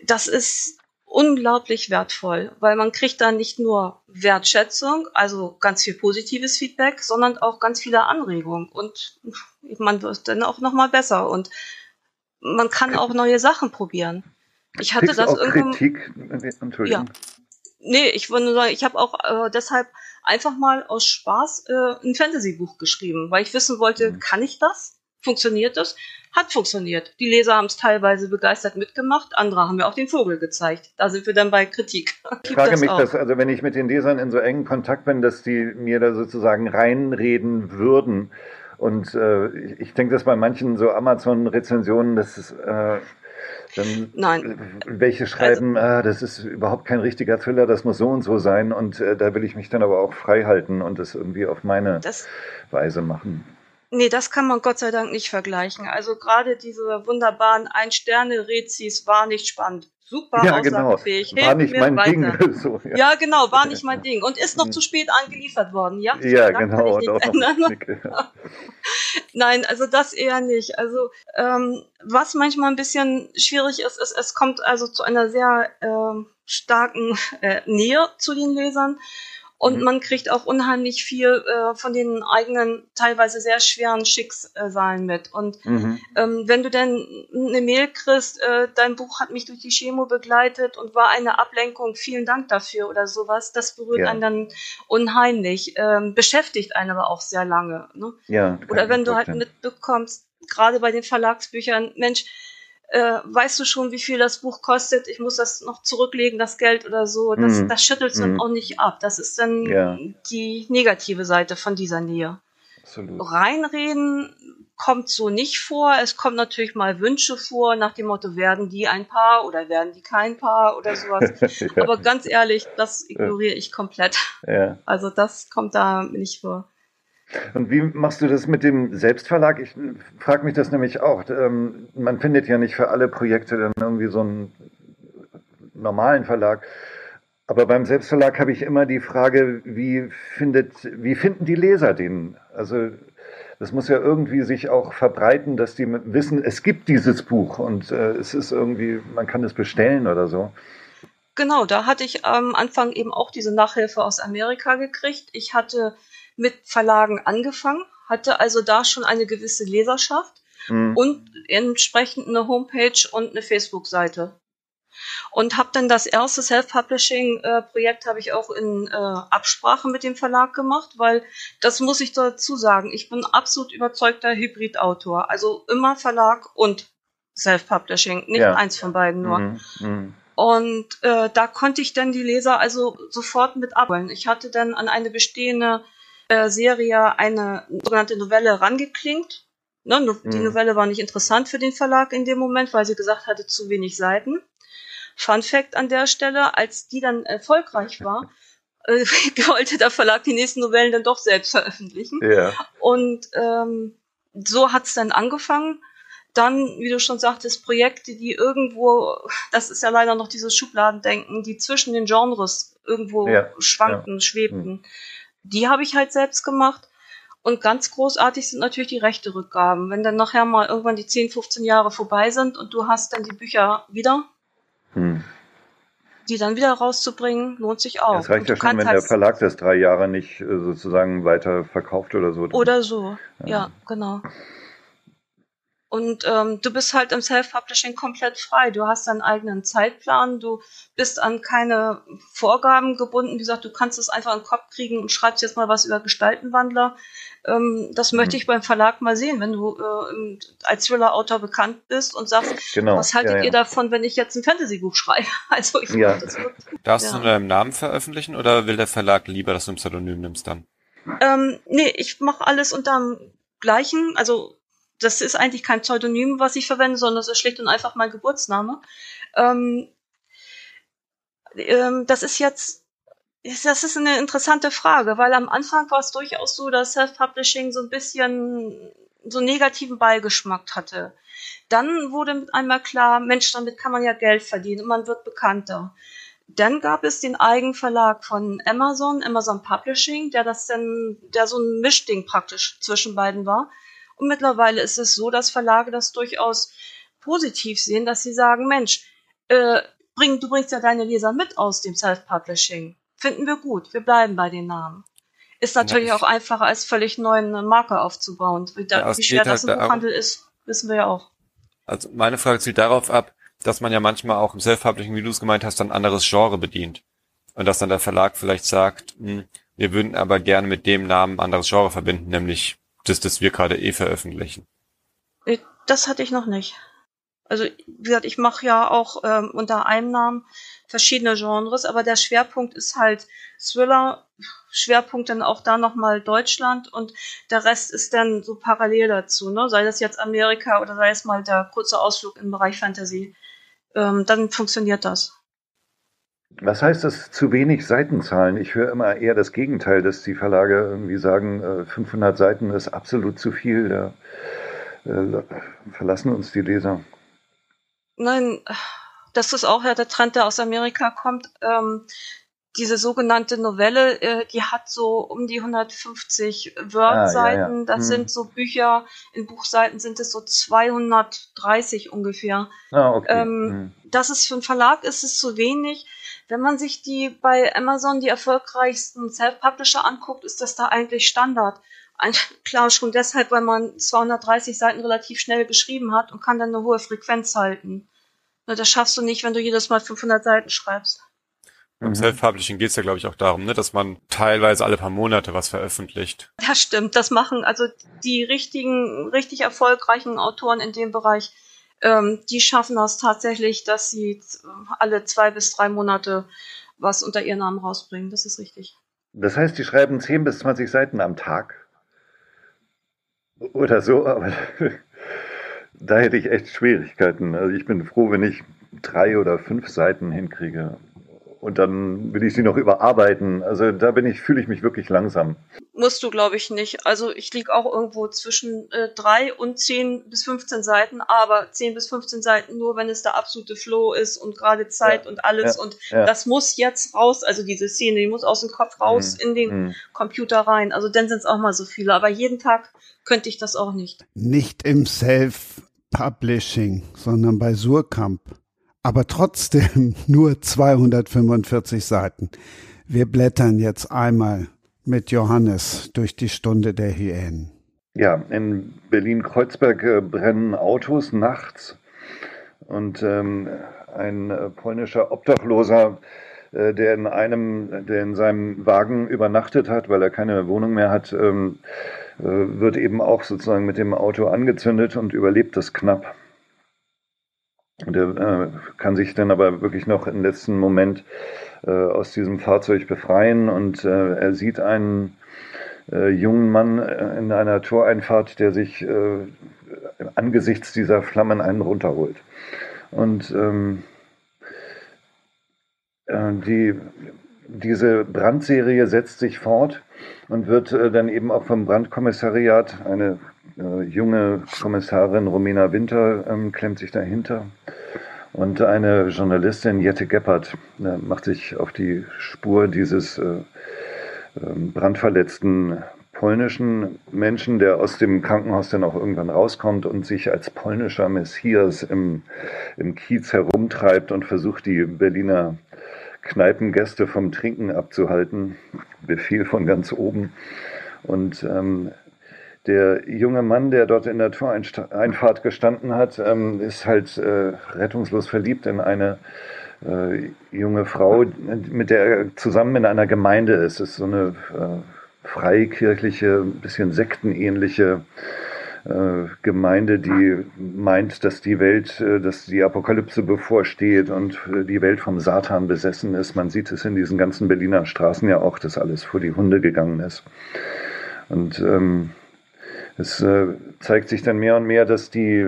das ist unglaublich wertvoll, weil man kriegt dann nicht nur Wertschätzung, also ganz viel positives Feedback, sondern auch ganz viele Anregungen und man wird dann auch noch mal besser und man kann auch neue Sachen probieren. Ich hatte Kriegst das irgendwann. Kritik? Entschuldigung. Ja. Nee, ich wollte nur sagen, ich habe auch äh, deshalb einfach mal aus Spaß äh, ein Fantasy-Buch geschrieben, weil ich wissen wollte, mhm. kann ich das? Funktioniert das? Hat funktioniert. Die Leser haben es teilweise begeistert mitgemacht, andere haben mir auch den Vogel gezeigt. Da sind wir dann bei Kritik. Ich frage das mich, dass, also wenn ich mit den Lesern in so engen Kontakt bin, dass die mir da sozusagen reinreden würden. Und äh, ich, ich denke, dass bei manchen so Amazon-Rezensionen, das ist äh, dann Nein. welche schreiben, also, ah, das ist überhaupt kein richtiger Thriller, das muss so und so sein und äh, da will ich mich dann aber auch frei halten und das irgendwie auf meine das, Weise machen. Nee, das kann man Gott sei Dank nicht vergleichen. Also gerade diese wunderbaren Ein-Sterne-Rezis war nicht spannend super ja, genau. aussagefähig. War nicht mein weiter. Ding. So, ja. ja. genau, war nicht mein Ding. Und ist noch zu spät angeliefert worden, ja? Ja, genau. Nein, also das eher nicht. Also ähm, was manchmal ein bisschen schwierig ist, ist, es kommt also zu einer sehr äh, starken äh, Nähe zu den Lesern. Und mhm. man kriegt auch unheimlich viel äh, von den eigenen, teilweise sehr schweren Schicksalen mit. Und mhm. ähm, wenn du dann eine Mail kriegst, äh, dein Buch hat mich durch die Chemo begleitet und war eine Ablenkung, vielen Dank dafür oder sowas, das berührt ja. einen dann unheimlich, ähm, beschäftigt einen aber auch sehr lange. Ne? Ja, oder wenn du halt mitbekommst, gerade bei den Verlagsbüchern, Mensch, äh, weißt du schon, wie viel das Buch kostet, ich muss das noch zurücklegen, das Geld oder so. Das, mm. das schüttelt dann mm. auch nicht ab. Das ist dann ja. die negative Seite von dieser Nähe. Absolut. Reinreden kommt so nicht vor. Es kommt natürlich mal Wünsche vor, nach dem Motto, werden die ein Paar oder werden die kein Paar oder sowas. ja. Aber ganz ehrlich, das ignoriere ich komplett. Ja. Also das kommt da nicht vor. Und wie machst du das mit dem Selbstverlag? Ich frage mich das nämlich auch. Ähm, man findet ja nicht für alle Projekte dann irgendwie so einen normalen Verlag. Aber beim Selbstverlag habe ich immer die Frage, wie findet, wie finden die Leser den? Also das muss ja irgendwie sich auch verbreiten, dass die wissen, es gibt dieses Buch und äh, es ist irgendwie, man kann es bestellen oder so. Genau, da hatte ich am Anfang eben auch diese Nachhilfe aus Amerika gekriegt. Ich hatte mit Verlagen angefangen, hatte also da schon eine gewisse Leserschaft mhm. und entsprechend eine Homepage und eine Facebook-Seite. Und habe dann das erste Self-Publishing-Projekt habe ich auch in äh, Absprache mit dem Verlag gemacht, weil das muss ich dazu sagen, ich bin absolut überzeugter Hybrid-Autor. Also immer Verlag und Self-Publishing, nicht ja. eins von beiden nur. Mhm. Mhm. Und äh, da konnte ich dann die Leser also sofort mit abholen. Ich hatte dann an eine bestehende äh, Serie eine sogenannte Novelle rangeklingt. Ne, die mhm. Novelle war nicht interessant für den Verlag in dem Moment, weil sie gesagt hatte, zu wenig Seiten. Fun Fact an der Stelle, als die dann erfolgreich war, äh, wollte der Verlag die nächsten Novellen dann doch selbst veröffentlichen. Ja. Und ähm, so hat's dann angefangen. Dann, wie du schon sagtest, Projekte, die irgendwo, das ist ja leider noch dieses Schubladendenken, die zwischen den Genres irgendwo ja. schwankten, ja. schwebten. Mhm. Die habe ich halt selbst gemacht. Und ganz großartig sind natürlich die rechte Rückgaben. Wenn dann nachher mal irgendwann die 10, 15 Jahre vorbei sind und du hast dann die Bücher wieder, hm. die dann wieder rauszubringen, lohnt sich auch. Es reicht ja schon, wenn halt der Verlag das drei Jahre nicht äh, sozusagen weiter verkauft oder so. Oder so, ja, ja genau. Und ähm, du bist halt im Self-Publishing komplett frei. Du hast deinen eigenen Zeitplan, du bist an keine Vorgaben gebunden. Wie gesagt, du kannst es einfach in den Kopf kriegen und schreibst jetzt mal was über Gestaltenwandler. Ähm, das mhm. möchte ich beim Verlag mal sehen, wenn du äh, als Thriller-Autor bekannt bist und sagst, genau. was haltet ja, ja. ihr davon, wenn ich jetzt ein Fantasy-Buch schreibe? Also ich ja. das Darfst ja. du unter deinem Namen veröffentlichen oder will der Verlag lieber, dass du ein Pseudonym nimmst dann? Ähm, nee, ich mache alles unter dem gleichen, also das ist eigentlich kein Pseudonym, was ich verwende, sondern es ist schlicht und einfach mein Geburtsname. Ähm, ähm, das ist jetzt, das ist eine interessante Frage, weil am Anfang war es durchaus so, dass Self-Publishing so ein bisschen so einen negativen Beigeschmack hatte. Dann wurde einmal klar, Mensch, damit kann man ja Geld verdienen und man wird bekannter. Dann gab es den Eigenverlag von Amazon, Amazon Publishing, der das dann, der so ein Mischding praktisch zwischen beiden war. Mittlerweile ist es so, dass Verlage das durchaus positiv sehen, dass sie sagen, Mensch, äh, bring, du bringst ja deine Leser mit aus dem Self-Publishing. Finden wir gut, wir bleiben bei den Namen. Ist natürlich ja, auch einfacher, als völlig neuen Marke aufzubauen. Wie, ja, wie schwer das halt im Buchhandel ist, wissen wir ja auch. Also meine Frage zielt darauf ab, dass man ja manchmal auch im Self-Publishing, wie du es gemeint hast, dann anderes Genre bedient. Und dass dann der Verlag vielleicht sagt, mh, hm, wir würden aber gerne mit dem Namen anderes Genre verbinden, nämlich das, das wir gerade eh veröffentlichen? Äh, das hatte ich noch nicht. Also, wie gesagt, ich mache ja auch ähm, unter einem Namen verschiedene Genres, aber der Schwerpunkt ist halt Thriller, Schwerpunkt dann auch da nochmal Deutschland und der Rest ist dann so parallel dazu, ne? sei das jetzt Amerika oder sei es mal der kurze Ausflug im Bereich Fantasy. Ähm, dann funktioniert das. Was heißt das zu wenig Seitenzahlen? Ich höre immer eher das Gegenteil, dass die Verlage irgendwie sagen, 500 äh, Seiten ist absolut zu viel, da äh, verlassen uns die Leser. Nein, das ist auch ja der Trend, der aus Amerika kommt. Ähm, diese sogenannte Novelle, äh, die hat so um die 150 Word-Seiten. Ah, ja, ja. Das hm. sind so Bücher, in Buchseiten sind es so 230 ungefähr. Ah, okay. Ähm, hm. Das ist für einen Verlag ist es zu wenig. Wenn man sich die bei Amazon die erfolgreichsten Self-Publisher anguckt, ist das da eigentlich Standard. Klar, schon deshalb, weil man 230 Seiten relativ schnell geschrieben hat und kann dann eine hohe Frequenz halten. Das schaffst du nicht, wenn du jedes Mal 500 Seiten schreibst. Beim mhm. Self-Publishing geht es ja, glaube ich, auch darum, ne, dass man teilweise alle paar Monate was veröffentlicht. Das stimmt. Das machen also die richtigen, richtig erfolgreichen Autoren in dem Bereich ähm, die schaffen das tatsächlich, dass sie alle zwei bis drei Monate was unter ihren Namen rausbringen. Das ist richtig. Das heißt, die schreiben 10 bis 20 Seiten am Tag? Oder so, aber da hätte ich echt Schwierigkeiten. Also ich bin froh, wenn ich drei oder fünf Seiten hinkriege. Und dann will ich sie noch überarbeiten. Also da bin ich, fühle ich mich wirklich langsam. Musst du, glaube ich, nicht. Also ich liege auch irgendwo zwischen äh, drei und zehn bis 15 Seiten, aber zehn bis 15 Seiten nur, wenn es der absolute Flow ist und gerade Zeit ja, und alles. Ja, und ja. das muss jetzt raus, also diese Szene, die muss aus dem Kopf raus mhm. in den mhm. Computer rein. Also dann sind es auch mal so viele. Aber jeden Tag könnte ich das auch nicht. Nicht im Self-Publishing, sondern bei Surkamp aber trotzdem nur 245 Seiten. Wir blättern jetzt einmal mit Johannes durch die Stunde der Hyänen. Ja, in Berlin-Kreuzberg äh, brennen Autos nachts und ähm, ein äh, polnischer Obdachloser, äh, der in einem, der in seinem Wagen übernachtet hat, weil er keine Wohnung mehr hat, ähm, äh, wird eben auch sozusagen mit dem Auto angezündet und überlebt das knapp. Der äh, kann sich dann aber wirklich noch im letzten Moment äh, aus diesem Fahrzeug befreien und äh, er sieht einen äh, jungen Mann äh, in einer Toreinfahrt, der sich äh, angesichts dieser Flammen einen runterholt. Und ähm, die, diese Brandserie setzt sich fort und wird dann eben auch vom Brandkommissariat eine äh, junge Kommissarin Romina Winter ähm, klemmt sich dahinter. Und eine Journalistin, Jette Geppert, äh, macht sich auf die Spur dieses äh, ähm, brandverletzten polnischen Menschen, der aus dem Krankenhaus dann auch irgendwann rauskommt und sich als polnischer Messias im, im Kiez herumtreibt und versucht, die Berliner Kneipengäste vom Trinken abzuhalten. Befehl von ganz oben. Und ähm, der junge Mann, der dort in der Toreinfahrt gestanden hat, ähm, ist halt äh, rettungslos verliebt in eine äh, junge Frau, mit der er zusammen in einer Gemeinde ist. Es ist so eine äh, freikirchliche, bisschen sektenähnliche äh, Gemeinde, die meint, dass die Welt, äh, dass die Apokalypse bevorsteht und äh, die Welt vom Satan besessen ist. Man sieht es in diesen ganzen Berliner Straßen ja auch, dass alles vor die Hunde gegangen ist. Und ähm, es äh, zeigt sich dann mehr und mehr, dass die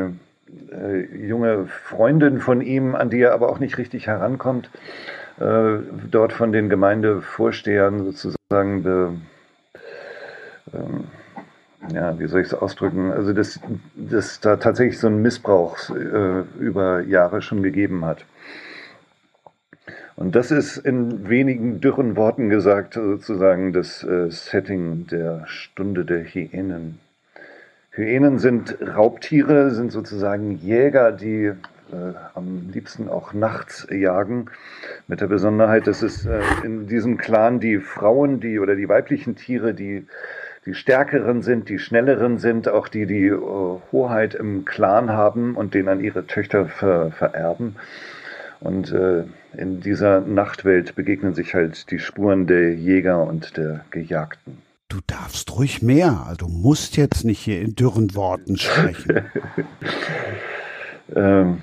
äh, junge Freundin von ihm, an die er aber auch nicht richtig herankommt, äh, dort von den Gemeindevorstehern sozusagen be, ähm, ja, wie soll ich es ausdrücken? Also, dass, dass da tatsächlich so ein Missbrauch äh, über Jahre schon gegeben hat. Und das ist in wenigen dürren Worten gesagt sozusagen das äh, Setting der Stunde der Hyänen. Hyänen sind Raubtiere, sind sozusagen Jäger, die äh, am liebsten auch nachts jagen. Mit der Besonderheit, dass es äh, in diesem Clan die Frauen, die oder die weiblichen Tiere, die die stärkeren sind, die schnelleren sind, auch die die äh, Hoheit im Clan haben und den an ihre Töchter ver vererben. Und äh, in dieser Nachtwelt begegnen sich halt die Spuren der Jäger und der Gejagten du darfst ruhig mehr. Also du musst jetzt nicht hier in dürren Worten sprechen. ähm,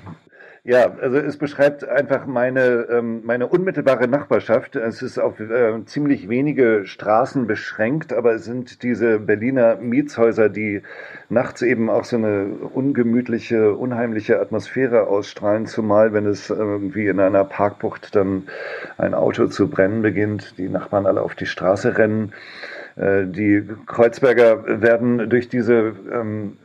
ja, also es beschreibt einfach meine, ähm, meine unmittelbare Nachbarschaft. Es ist auf äh, ziemlich wenige Straßen beschränkt, aber es sind diese Berliner Mietshäuser, die nachts eben auch so eine ungemütliche, unheimliche Atmosphäre ausstrahlen, zumal wenn es irgendwie in einer Parkbucht dann ein Auto zu brennen beginnt, die Nachbarn alle auf die Straße rennen. Äh, die Kreuzberger werden durch diese ähm,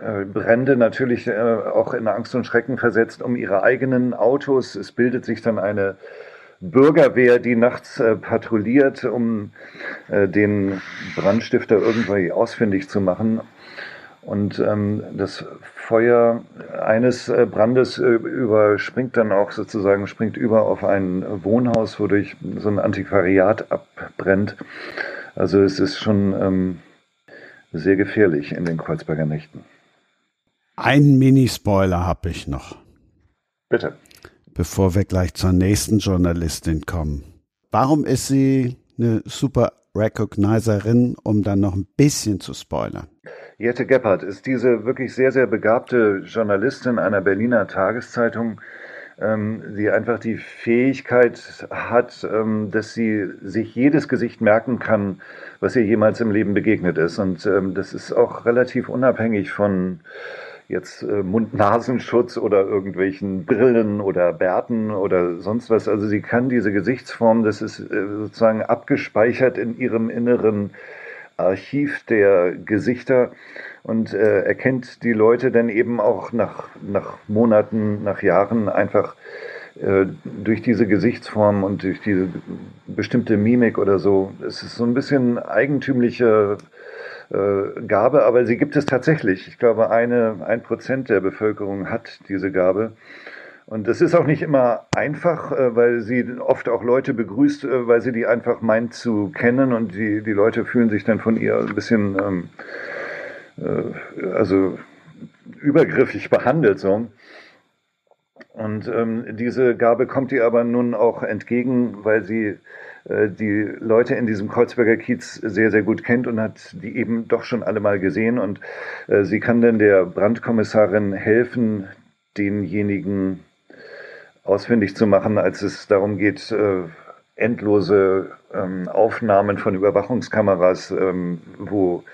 äh, Brände natürlich äh, auch in Angst und Schrecken versetzt um ihre eigenen Autos. Es bildet sich dann eine Bürgerwehr, die nachts patrouilliert, um den Brandstifter irgendwie ausfindig zu machen. Und ähm, das Feuer eines Brandes überspringt dann auch sozusagen, springt über auf ein Wohnhaus, wodurch so ein Antiquariat abbrennt. Also es ist schon ähm, sehr gefährlich in den Kreuzberger Nächten. Einen Minispoiler habe ich noch. Bitte. Bevor wir gleich zur nächsten Journalistin kommen. Warum ist sie eine super Recognizerin, um dann noch ein bisschen zu spoilern? Jette Gebhardt ist diese wirklich sehr, sehr begabte Journalistin einer Berliner Tageszeitung, sie einfach die Fähigkeit hat, ähm, dass sie sich jedes Gesicht merken kann, was ihr jemals im Leben begegnet ist. Und ähm, das ist auch relativ unabhängig von jetzt äh, Mund-Nasenschutz oder irgendwelchen Brillen oder Bärten oder sonst was. Also sie kann diese Gesichtsform, das ist äh, sozusagen abgespeichert in ihrem inneren Archiv der Gesichter und äh, erkennt die Leute dann eben auch nach, nach Monaten, nach Jahren einfach äh, durch diese Gesichtsform und durch diese bestimmte Mimik oder so. Es ist so ein bisschen eigentümliche äh, Gabe, aber sie gibt es tatsächlich. Ich glaube, eine, ein Prozent der Bevölkerung hat diese Gabe. Und es ist auch nicht immer einfach, äh, weil sie oft auch Leute begrüßt, äh, weil sie die einfach meint zu kennen und die, die Leute fühlen sich dann von ihr ein bisschen, ähm, äh, also übergriffig behandelt so. Und ähm, diese Gabe kommt ihr aber nun auch entgegen, weil sie äh, die Leute in diesem Kreuzberger Kiez sehr, sehr gut kennt und hat die eben doch schon alle mal gesehen. Und äh, sie kann dann der Brandkommissarin helfen, denjenigen ausfindig zu machen, als es darum geht, äh, endlose ähm, Aufnahmen von Überwachungskameras, ähm, wo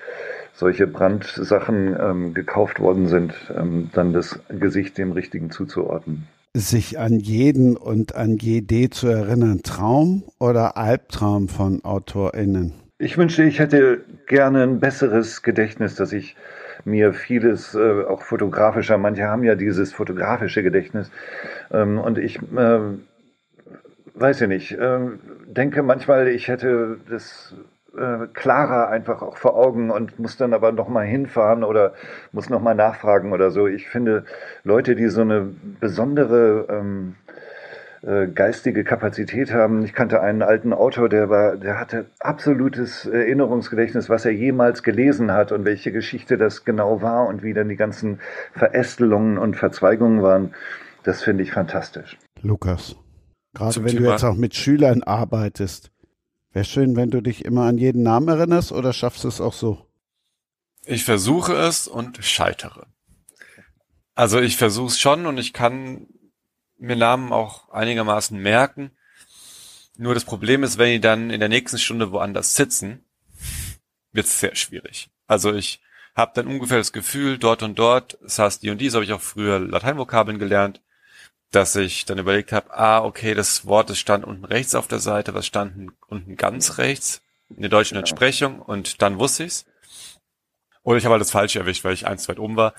solche Brandsachen ähm, gekauft worden sind, ähm, dann das Gesicht dem Richtigen zuzuordnen. Sich an jeden und an jede zu erinnern, Traum oder Albtraum von AutorInnen? Ich wünschte, ich hätte gerne ein besseres Gedächtnis, dass ich mir vieles äh, auch fotografischer, manche haben ja dieses fotografische Gedächtnis ähm, und ich äh, weiß ja nicht, äh, denke manchmal, ich hätte das äh, klarer einfach auch vor Augen und muss dann aber nochmal hinfahren oder muss nochmal nachfragen oder so. Ich finde, Leute, die so eine besondere ähm, äh, geistige Kapazität haben. Ich kannte einen alten Autor, der war, der hatte absolutes Erinnerungsgedächtnis, was er jemals gelesen hat und welche Geschichte das genau war und wie dann die ganzen Verästelungen und Verzweigungen waren. Das finde ich fantastisch. Lukas, gerade wenn du jetzt auch mit Schülern arbeitest, Wäre schön, wenn du dich immer an jeden Namen erinnerst oder schaffst du es auch so? Ich versuche es und scheitere. Also ich versuche es schon und ich kann mir Namen auch einigermaßen merken. Nur das Problem ist, wenn die dann in der nächsten Stunde woanders sitzen, wird es sehr schwierig. Also ich habe dann ungefähr das Gefühl, dort und dort saß die und die, so habe ich auch früher Lateinvokabeln gelernt dass ich dann überlegt habe, ah, okay, das Wort, das stand unten rechts auf der Seite, was stand unten ganz rechts in der deutschen Entsprechung und dann wusste ich's. Oder ich habe alles falsch erwischt, weil ich eins weit oben war.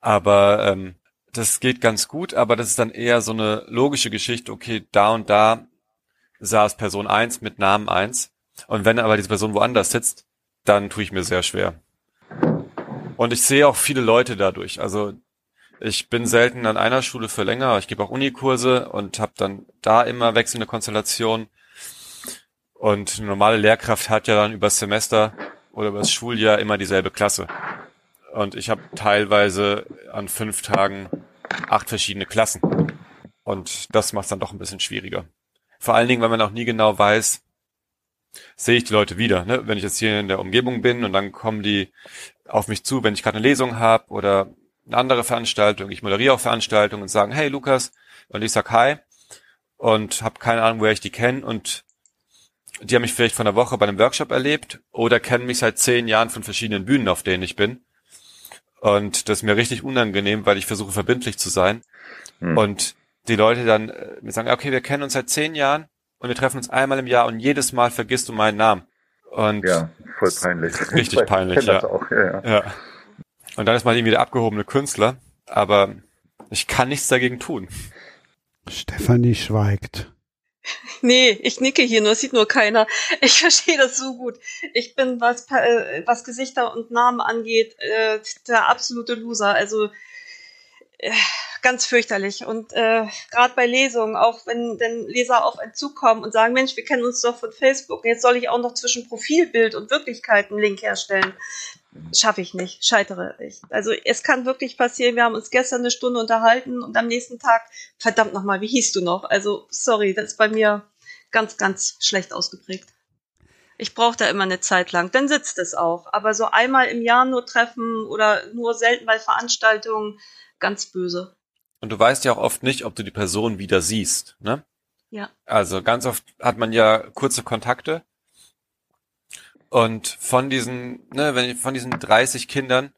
Aber ähm, das geht ganz gut, aber das ist dann eher so eine logische Geschichte, okay, da und da saß Person eins mit Namen eins Und wenn aber diese Person woanders sitzt, dann tue ich mir sehr schwer. Und ich sehe auch viele Leute dadurch. Also ich bin selten an einer Schule für länger, ich gebe auch Unikurse und habe dann da immer wechselnde Konstellationen. Und eine normale Lehrkraft hat ja dann übers Semester oder übers Schuljahr immer dieselbe Klasse. Und ich habe teilweise an fünf Tagen acht verschiedene Klassen. Und das macht es dann doch ein bisschen schwieriger. Vor allen Dingen, weil man auch nie genau weiß, sehe ich die Leute wieder. Ne? Wenn ich jetzt hier in der Umgebung bin und dann kommen die auf mich zu, wenn ich gerade eine Lesung habe oder eine andere Veranstaltung, ich moderiere auch Veranstaltungen und sagen, hey Lukas, und ich sag hi und habe keine Ahnung, woher ich die kenne und die haben mich vielleicht von der Woche bei einem Workshop erlebt oder kennen mich seit zehn Jahren von verschiedenen Bühnen, auf denen ich bin. Und das ist mir richtig unangenehm, weil ich versuche verbindlich zu sein. Hm. Und die Leute dann äh, mir sagen, okay, wir kennen uns seit zehn Jahren und wir treffen uns einmal im Jahr und jedes Mal vergisst du meinen Namen. Und ja, voll peinlich. Richtig peinlich, ja. Auch, ja, ja. Und dann ist man irgendwie der abgehobene Künstler, aber ich kann nichts dagegen tun. Stefanie schweigt. Nee, ich nicke hier nur, sieht nur keiner. Ich verstehe das so gut. Ich bin, was, äh, was Gesichter und Namen angeht, äh, der absolute Loser. Also äh, ganz fürchterlich. Und äh, gerade bei Lesungen, auch wenn denn Leser auf einen zukommen und sagen, Mensch, wir kennen uns doch von Facebook, jetzt soll ich auch noch zwischen Profilbild und Wirklichkeit einen Link herstellen schaffe ich nicht, scheitere ich. Also es kann wirklich passieren, wir haben uns gestern eine Stunde unterhalten und am nächsten Tag, verdammt nochmal, wie hieß du noch? Also sorry, das ist bei mir ganz, ganz schlecht ausgeprägt. Ich brauche da immer eine Zeit lang, dann sitzt es auch. Aber so einmal im Jahr nur treffen oder nur selten bei Veranstaltungen, ganz böse. Und du weißt ja auch oft nicht, ob du die Person wieder siehst, ne? Ja. Also ganz oft hat man ja kurze Kontakte und von diesen, ne, wenn von diesen 30 Kindern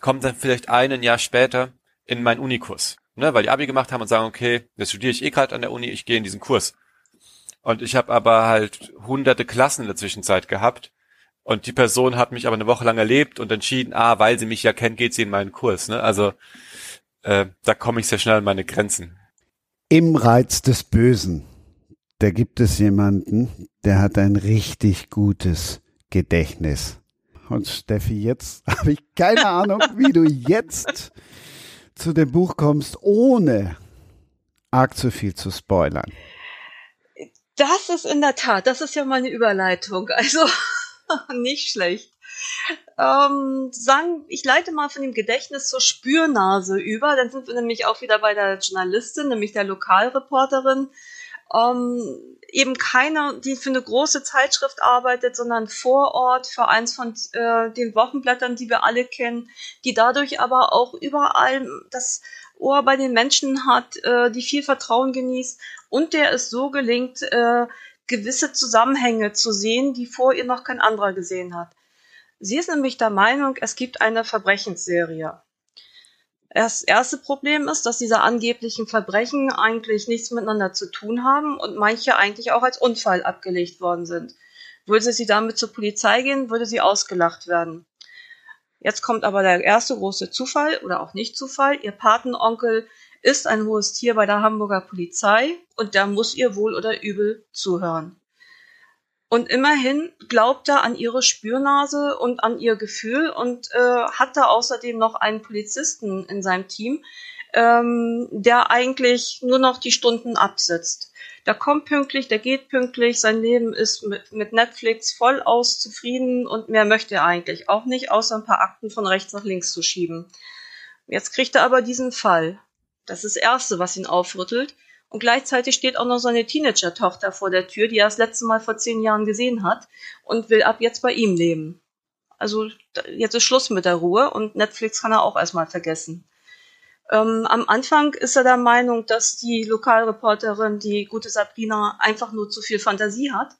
kommen dann vielleicht ein Jahr später in meinen Unikurs, ne, weil die Abi gemacht haben und sagen, okay, jetzt studiere ich eh gerade an der Uni, ich gehe in diesen Kurs. Und ich habe aber halt hunderte Klassen in der Zwischenzeit gehabt und die Person hat mich aber eine Woche lang erlebt und entschieden, ah, weil sie mich ja kennt, geht sie in meinen Kurs. Ne? Also äh, da komme ich sehr schnell an meine Grenzen. Im Reiz des Bösen, da gibt es jemanden, der hat ein richtig gutes Gedächtnis. Und Steffi, jetzt habe ich keine Ahnung, wie du jetzt zu dem Buch kommst, ohne arg zu viel zu spoilern. Das ist in der Tat, das ist ja mal eine Überleitung. Also nicht schlecht. Ähm, sagen, ich leite mal von dem Gedächtnis zur Spürnase über. Dann sind wir nämlich auch wieder bei der Journalistin, nämlich der Lokalreporterin. Ähm, eben keine, die für eine große Zeitschrift arbeitet, sondern vor Ort für eins von äh, den Wochenblättern, die wir alle kennen, die dadurch aber auch überall das Ohr bei den Menschen hat, äh, die viel Vertrauen genießt und der es so gelingt, äh, gewisse Zusammenhänge zu sehen, die vor ihr noch kein anderer gesehen hat. Sie ist nämlich der Meinung, es gibt eine Verbrechensserie. Das erste Problem ist, dass diese angeblichen Verbrechen eigentlich nichts miteinander zu tun haben und manche eigentlich auch als Unfall abgelegt worden sind. Würde sie damit zur Polizei gehen, würde sie ausgelacht werden. Jetzt kommt aber der erste große Zufall oder auch nicht Zufall. Ihr Patenonkel ist ein hohes Tier bei der Hamburger Polizei und der muss ihr wohl oder übel zuhören. Und immerhin glaubt er an ihre Spürnase und an ihr Gefühl und äh, hat da außerdem noch einen Polizisten in seinem Team, ähm, der eigentlich nur noch die Stunden absitzt. Der kommt pünktlich, der geht pünktlich, sein Leben ist mit, mit Netflix voll aus zufrieden und mehr möchte er eigentlich auch nicht, außer ein paar Akten von rechts nach links zu schieben. Jetzt kriegt er aber diesen Fall. Das ist das Erste, was ihn aufrüttelt. Und gleichzeitig steht auch noch seine Teenager-Tochter vor der Tür, die er das letzte Mal vor zehn Jahren gesehen hat und will ab jetzt bei ihm leben. Also jetzt ist Schluss mit der Ruhe und Netflix kann er auch erstmal vergessen. Ähm, am Anfang ist er der Meinung, dass die Lokalreporterin, die gute Sabrina, einfach nur zu viel Fantasie hat.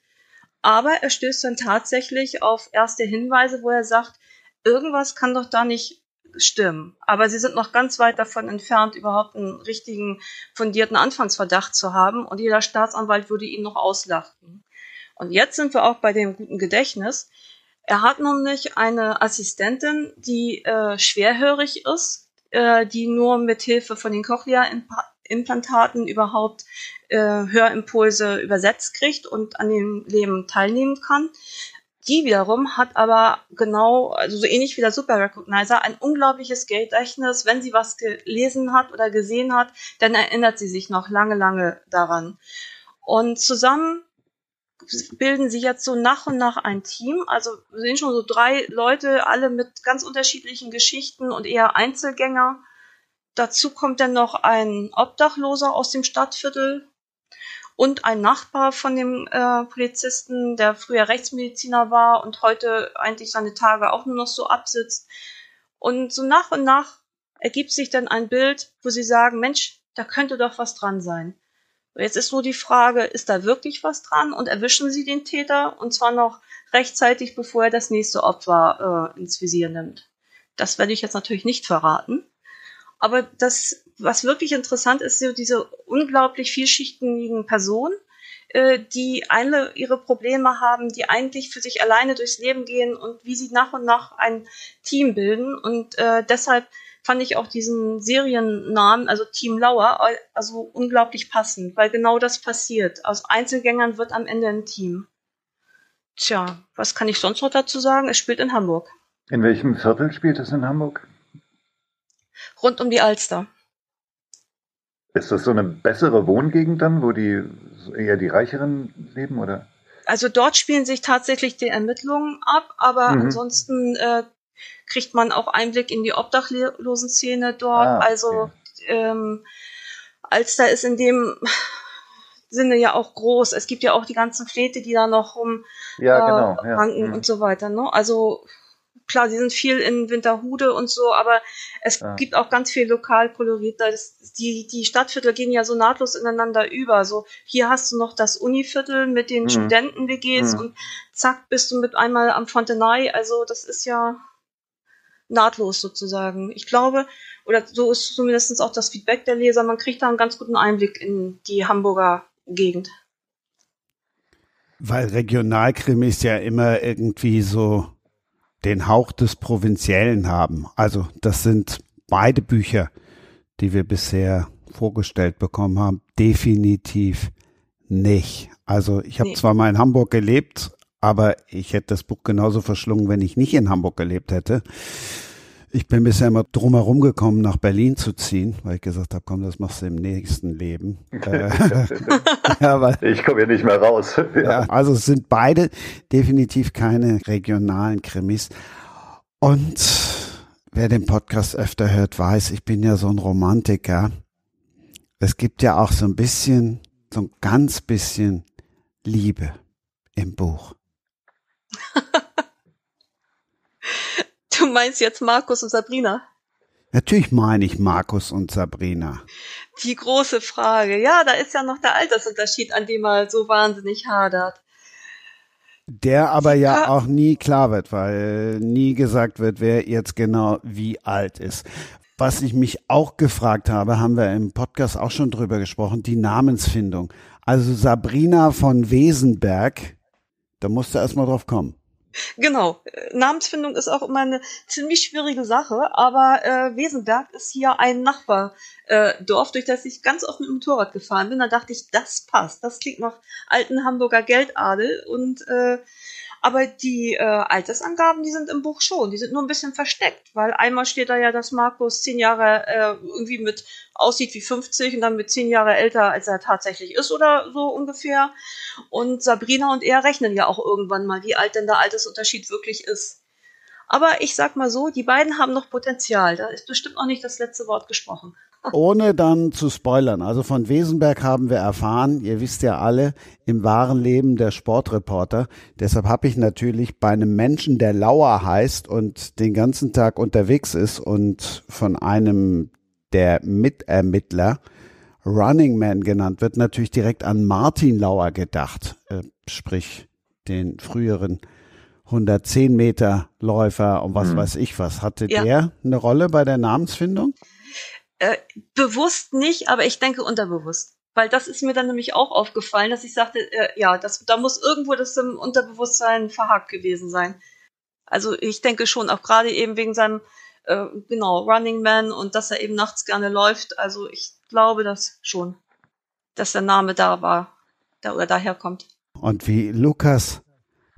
Aber er stößt dann tatsächlich auf erste Hinweise, wo er sagt, irgendwas kann doch da nicht stimmen. Aber sie sind noch ganz weit davon entfernt, überhaupt einen richtigen, fundierten Anfangsverdacht zu haben. Und jeder Staatsanwalt würde ihn noch auslachen. Und jetzt sind wir auch bei dem guten Gedächtnis. Er hat nämlich eine Assistentin, die äh, schwerhörig ist, äh, die nur mit Hilfe von den Cochlea-Implantaten überhaupt äh, Hörimpulse übersetzt kriegt und an dem Leben teilnehmen kann. Die wiederum hat aber genau, also so ähnlich wie der Super Recognizer, ein unglaubliches Gedächtnis. Wenn sie was gelesen hat oder gesehen hat, dann erinnert sie sich noch lange, lange daran. Und zusammen bilden sie jetzt so nach und nach ein Team. Also wir sehen schon so drei Leute, alle mit ganz unterschiedlichen Geschichten und eher Einzelgänger. Dazu kommt dann noch ein Obdachloser aus dem Stadtviertel, und ein Nachbar von dem äh, Polizisten, der früher Rechtsmediziner war und heute eigentlich seine Tage auch nur noch so absitzt. Und so nach und nach ergibt sich dann ein Bild, wo sie sagen, Mensch, da könnte doch was dran sein. Jetzt ist nur die Frage, ist da wirklich was dran und erwischen sie den Täter und zwar noch rechtzeitig, bevor er das nächste Opfer äh, ins Visier nimmt. Das werde ich jetzt natürlich nicht verraten. Aber das, was wirklich interessant ist, so diese unglaublich vielschichtigen Personen, äh, die alle ihre Probleme haben, die eigentlich für sich alleine durchs Leben gehen und wie sie nach und nach ein Team bilden. Und äh, deshalb fand ich auch diesen Seriennamen, also Team Lauer, also unglaublich passend, weil genau das passiert. Aus Einzelgängern wird am Ende ein Team. Tja, was kann ich sonst noch dazu sagen? Es spielt in Hamburg. In welchem Viertel spielt es in Hamburg? rund um die Alster. Ist das so eine bessere Wohngegend dann, wo die eher die Reicheren leben, oder? Also dort spielen sich tatsächlich die Ermittlungen ab, aber mhm. ansonsten äh, kriegt man auch Einblick in die Obdachlosenszene dort. Ah, okay. Also ähm, Alster ist in dem Sinne ja auch groß. Es gibt ja auch die ganzen Fläte, die da noch rum ja, genau, äh, ranken ja. Mhm. und so weiter. Ne? Also klar, sie sind viel in Winterhude und so, aber es ja. gibt auch ganz viel Lokalkolorit. die, die Stadtviertel gehen ja so nahtlos ineinander über. So, hier hast du noch das Univiertel mit den mhm. Studenten-WGs mhm. und zack, bist du mit einmal am Fontenay. Also, das ist ja nahtlos sozusagen. Ich glaube, oder so ist zumindest auch das Feedback der Leser, man kriegt da einen ganz guten Einblick in die Hamburger Gegend. Weil Regionalkrimis ja immer irgendwie so den Hauch des Provinziellen haben. Also das sind beide Bücher, die wir bisher vorgestellt bekommen haben, definitiv nicht. Also ich habe nee. zwar mal in Hamburg gelebt, aber ich hätte das Buch genauso verschlungen, wenn ich nicht in Hamburg gelebt hätte. Ich bin bisher immer drum herum gekommen, nach Berlin zu ziehen, weil ich gesagt habe, komm, das machst du im nächsten Leben. Ja, weil, ich komme ja nicht mehr raus. ja, also es sind beide definitiv keine regionalen Krimis. Und wer den Podcast öfter hört, weiß, ich bin ja so ein Romantiker. Es gibt ja auch so ein bisschen, so ein ganz bisschen Liebe im Buch. du meinst jetzt Markus und Sabrina? Natürlich meine ich Markus und Sabrina. Die große Frage. Ja, da ist ja noch der Altersunterschied, an dem er so wahnsinnig hadert. Der aber ja auch nie klar wird, weil nie gesagt wird, wer jetzt genau wie alt ist. Was ich mich auch gefragt habe, haben wir im Podcast auch schon drüber gesprochen, die Namensfindung. Also Sabrina von Wesenberg, da musst du erstmal drauf kommen. Genau. Namensfindung ist auch immer eine ziemlich schwierige Sache, aber äh, Wesenberg ist hier ein Nachbardorf, äh, durch das ich ganz oft mit dem Motorrad gefahren bin. Da dachte ich, das passt. Das klingt nach alten Hamburger Geldadel und äh, aber die äh, Altersangaben, die sind im Buch schon. Die sind nur ein bisschen versteckt, weil einmal steht da ja, dass Markus zehn Jahre äh, irgendwie mit aussieht wie 50 und dann mit zehn Jahre älter, als er tatsächlich ist oder so ungefähr. Und Sabrina und er rechnen ja auch irgendwann mal, wie alt denn der Altersunterschied wirklich ist. Aber ich sag mal so, die beiden haben noch Potenzial. Da ist bestimmt noch nicht das letzte Wort gesprochen. Ohne dann zu spoilern. Also von Wesenberg haben wir erfahren, ihr wisst ja alle, im wahren Leben der Sportreporter. Deshalb habe ich natürlich bei einem Menschen, der Lauer heißt und den ganzen Tag unterwegs ist und von einem der Mitermittler Running Man genannt wird, natürlich direkt an Martin Lauer gedacht. Äh, sprich, den früheren 110 Meter Läufer und was hm. weiß ich was. Hatte ja. der eine Rolle bei der Namensfindung? Äh, bewusst nicht, aber ich denke unterbewusst. Weil das ist mir dann nämlich auch aufgefallen, dass ich sagte, äh, ja, das, da muss irgendwo das im Unterbewusstsein verhakt gewesen sein. Also ich denke schon, auch gerade eben wegen seinem, äh, genau, Running Man und dass er eben nachts gerne läuft. Also ich glaube das schon, dass der Name da war, da oder daher kommt. Und wie Lukas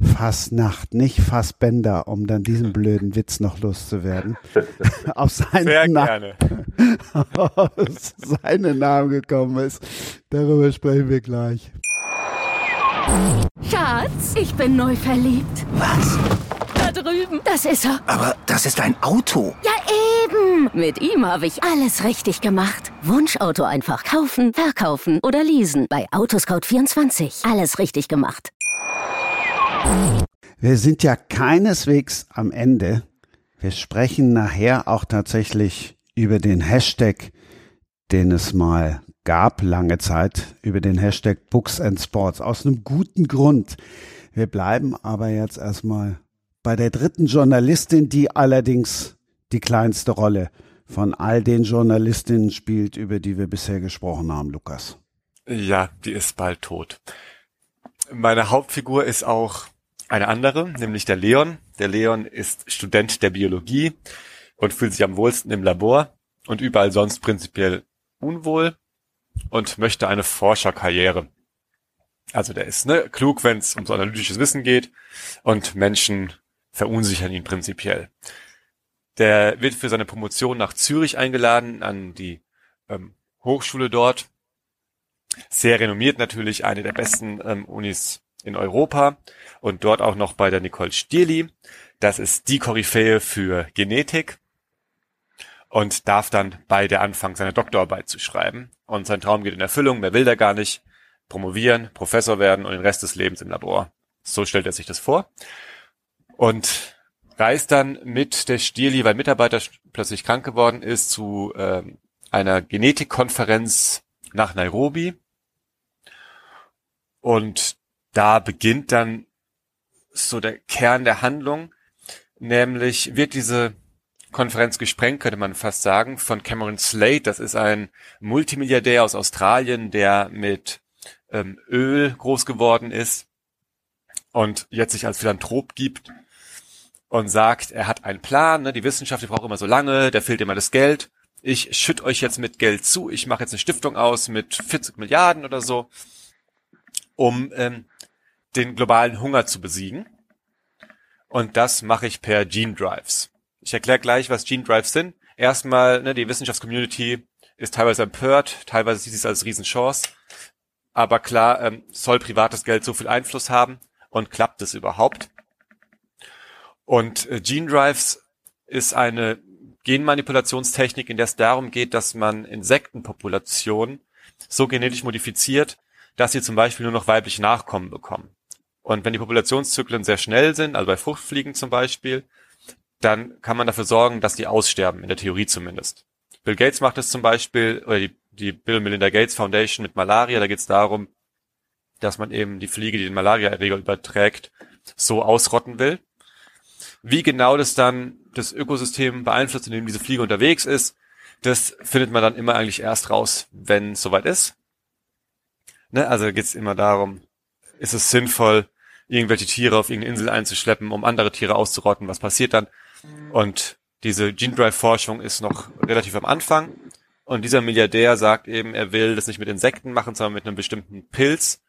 Fassnacht, nicht Fassbänder, um dann diesen blöden Witz noch loszuwerden. auf seinen Sehr gerne. auf seinen Namen gekommen ist. Darüber sprechen wir gleich. Schatz, ich bin neu verliebt. Was? Da drüben. Das ist er. Aber das ist ein Auto. Ja, eben. Mit ihm habe ich alles richtig gemacht. Wunschauto einfach kaufen, verkaufen oder leasen. Bei Autoscout24. Alles richtig gemacht. Wir sind ja keineswegs am Ende. Wir sprechen nachher auch tatsächlich über den Hashtag, den es mal gab lange Zeit, über den Hashtag Books and Sports. Aus einem guten Grund. Wir bleiben aber jetzt erstmal bei der dritten Journalistin, die allerdings die kleinste Rolle von all den Journalistinnen spielt, über die wir bisher gesprochen haben, Lukas. Ja, die ist bald tot. Meine Hauptfigur ist auch eine andere, nämlich der Leon. Der Leon ist Student der Biologie und fühlt sich am wohlsten im Labor und überall sonst prinzipiell unwohl und möchte eine Forscherkarriere. Also der ist ne, klug, wenn es um so analytisches Wissen geht und Menschen verunsichern ihn prinzipiell. Der wird für seine Promotion nach Zürich eingeladen an die ähm, Hochschule dort. Sehr renommiert natürlich, eine der besten ähm, Unis in Europa und dort auch noch bei der Nicole Stierli. Das ist die Koryphäe für Genetik und darf dann bei der Anfang seine Doktorarbeit zu schreiben. Und sein Traum geht in Erfüllung, mehr will er gar nicht. Promovieren, Professor werden und den Rest des Lebens im Labor. So stellt er sich das vor. Und reist dann mit der Stierli, weil Mitarbeiter plötzlich krank geworden ist, zu äh, einer Genetikkonferenz nach Nairobi. Und da beginnt dann so der Kern der Handlung, nämlich wird diese Konferenz gesprengt, könnte man fast sagen, von Cameron Slade. Das ist ein Multimilliardär aus Australien, der mit ähm, Öl groß geworden ist und jetzt sich als Philanthrop gibt und sagt, er hat einen Plan, ne, die Wissenschaft, die braucht immer so lange, der fehlt immer das Geld. Ich schütt euch jetzt mit Geld zu, ich mache jetzt eine Stiftung aus mit 40 Milliarden oder so, um ähm, den globalen Hunger zu besiegen. Und das mache ich per Gene Drives. Ich erkläre gleich, was Gene Drives sind. Erstmal, ne, die Wissenschaftscommunity ist teilweise empört, teilweise sieht es als Riesenchance. Aber klar, ähm, soll privates Geld so viel Einfluss haben und klappt es überhaupt? Und äh, Gene Drives ist eine Genmanipulationstechnik, in der es darum geht, dass man Insektenpopulationen so genetisch modifiziert, dass sie zum Beispiel nur noch weibliche Nachkommen bekommen. Und wenn die Populationszyklen sehr schnell sind, also bei Fruchtfliegen zum Beispiel, dann kann man dafür sorgen, dass die aussterben, in der Theorie zumindest. Bill Gates macht es zum Beispiel, oder die, die Bill Melinda Gates Foundation mit Malaria, da geht es darum, dass man eben die Fliege, die den Malaria-Erreger überträgt, so ausrotten will. Wie genau das dann das Ökosystem beeinflusst, in dem diese Fliege unterwegs ist, das findet man dann immer eigentlich erst raus, wenn soweit ist. Ne? Also geht es immer darum, ist es sinnvoll, irgendwelche Tiere auf irgendeine Insel einzuschleppen, um andere Tiere auszurotten, was passiert dann? Und diese Gene Drive Forschung ist noch relativ am Anfang. Und dieser Milliardär sagt eben, er will das nicht mit Insekten machen, sondern mit einem bestimmten Pilz,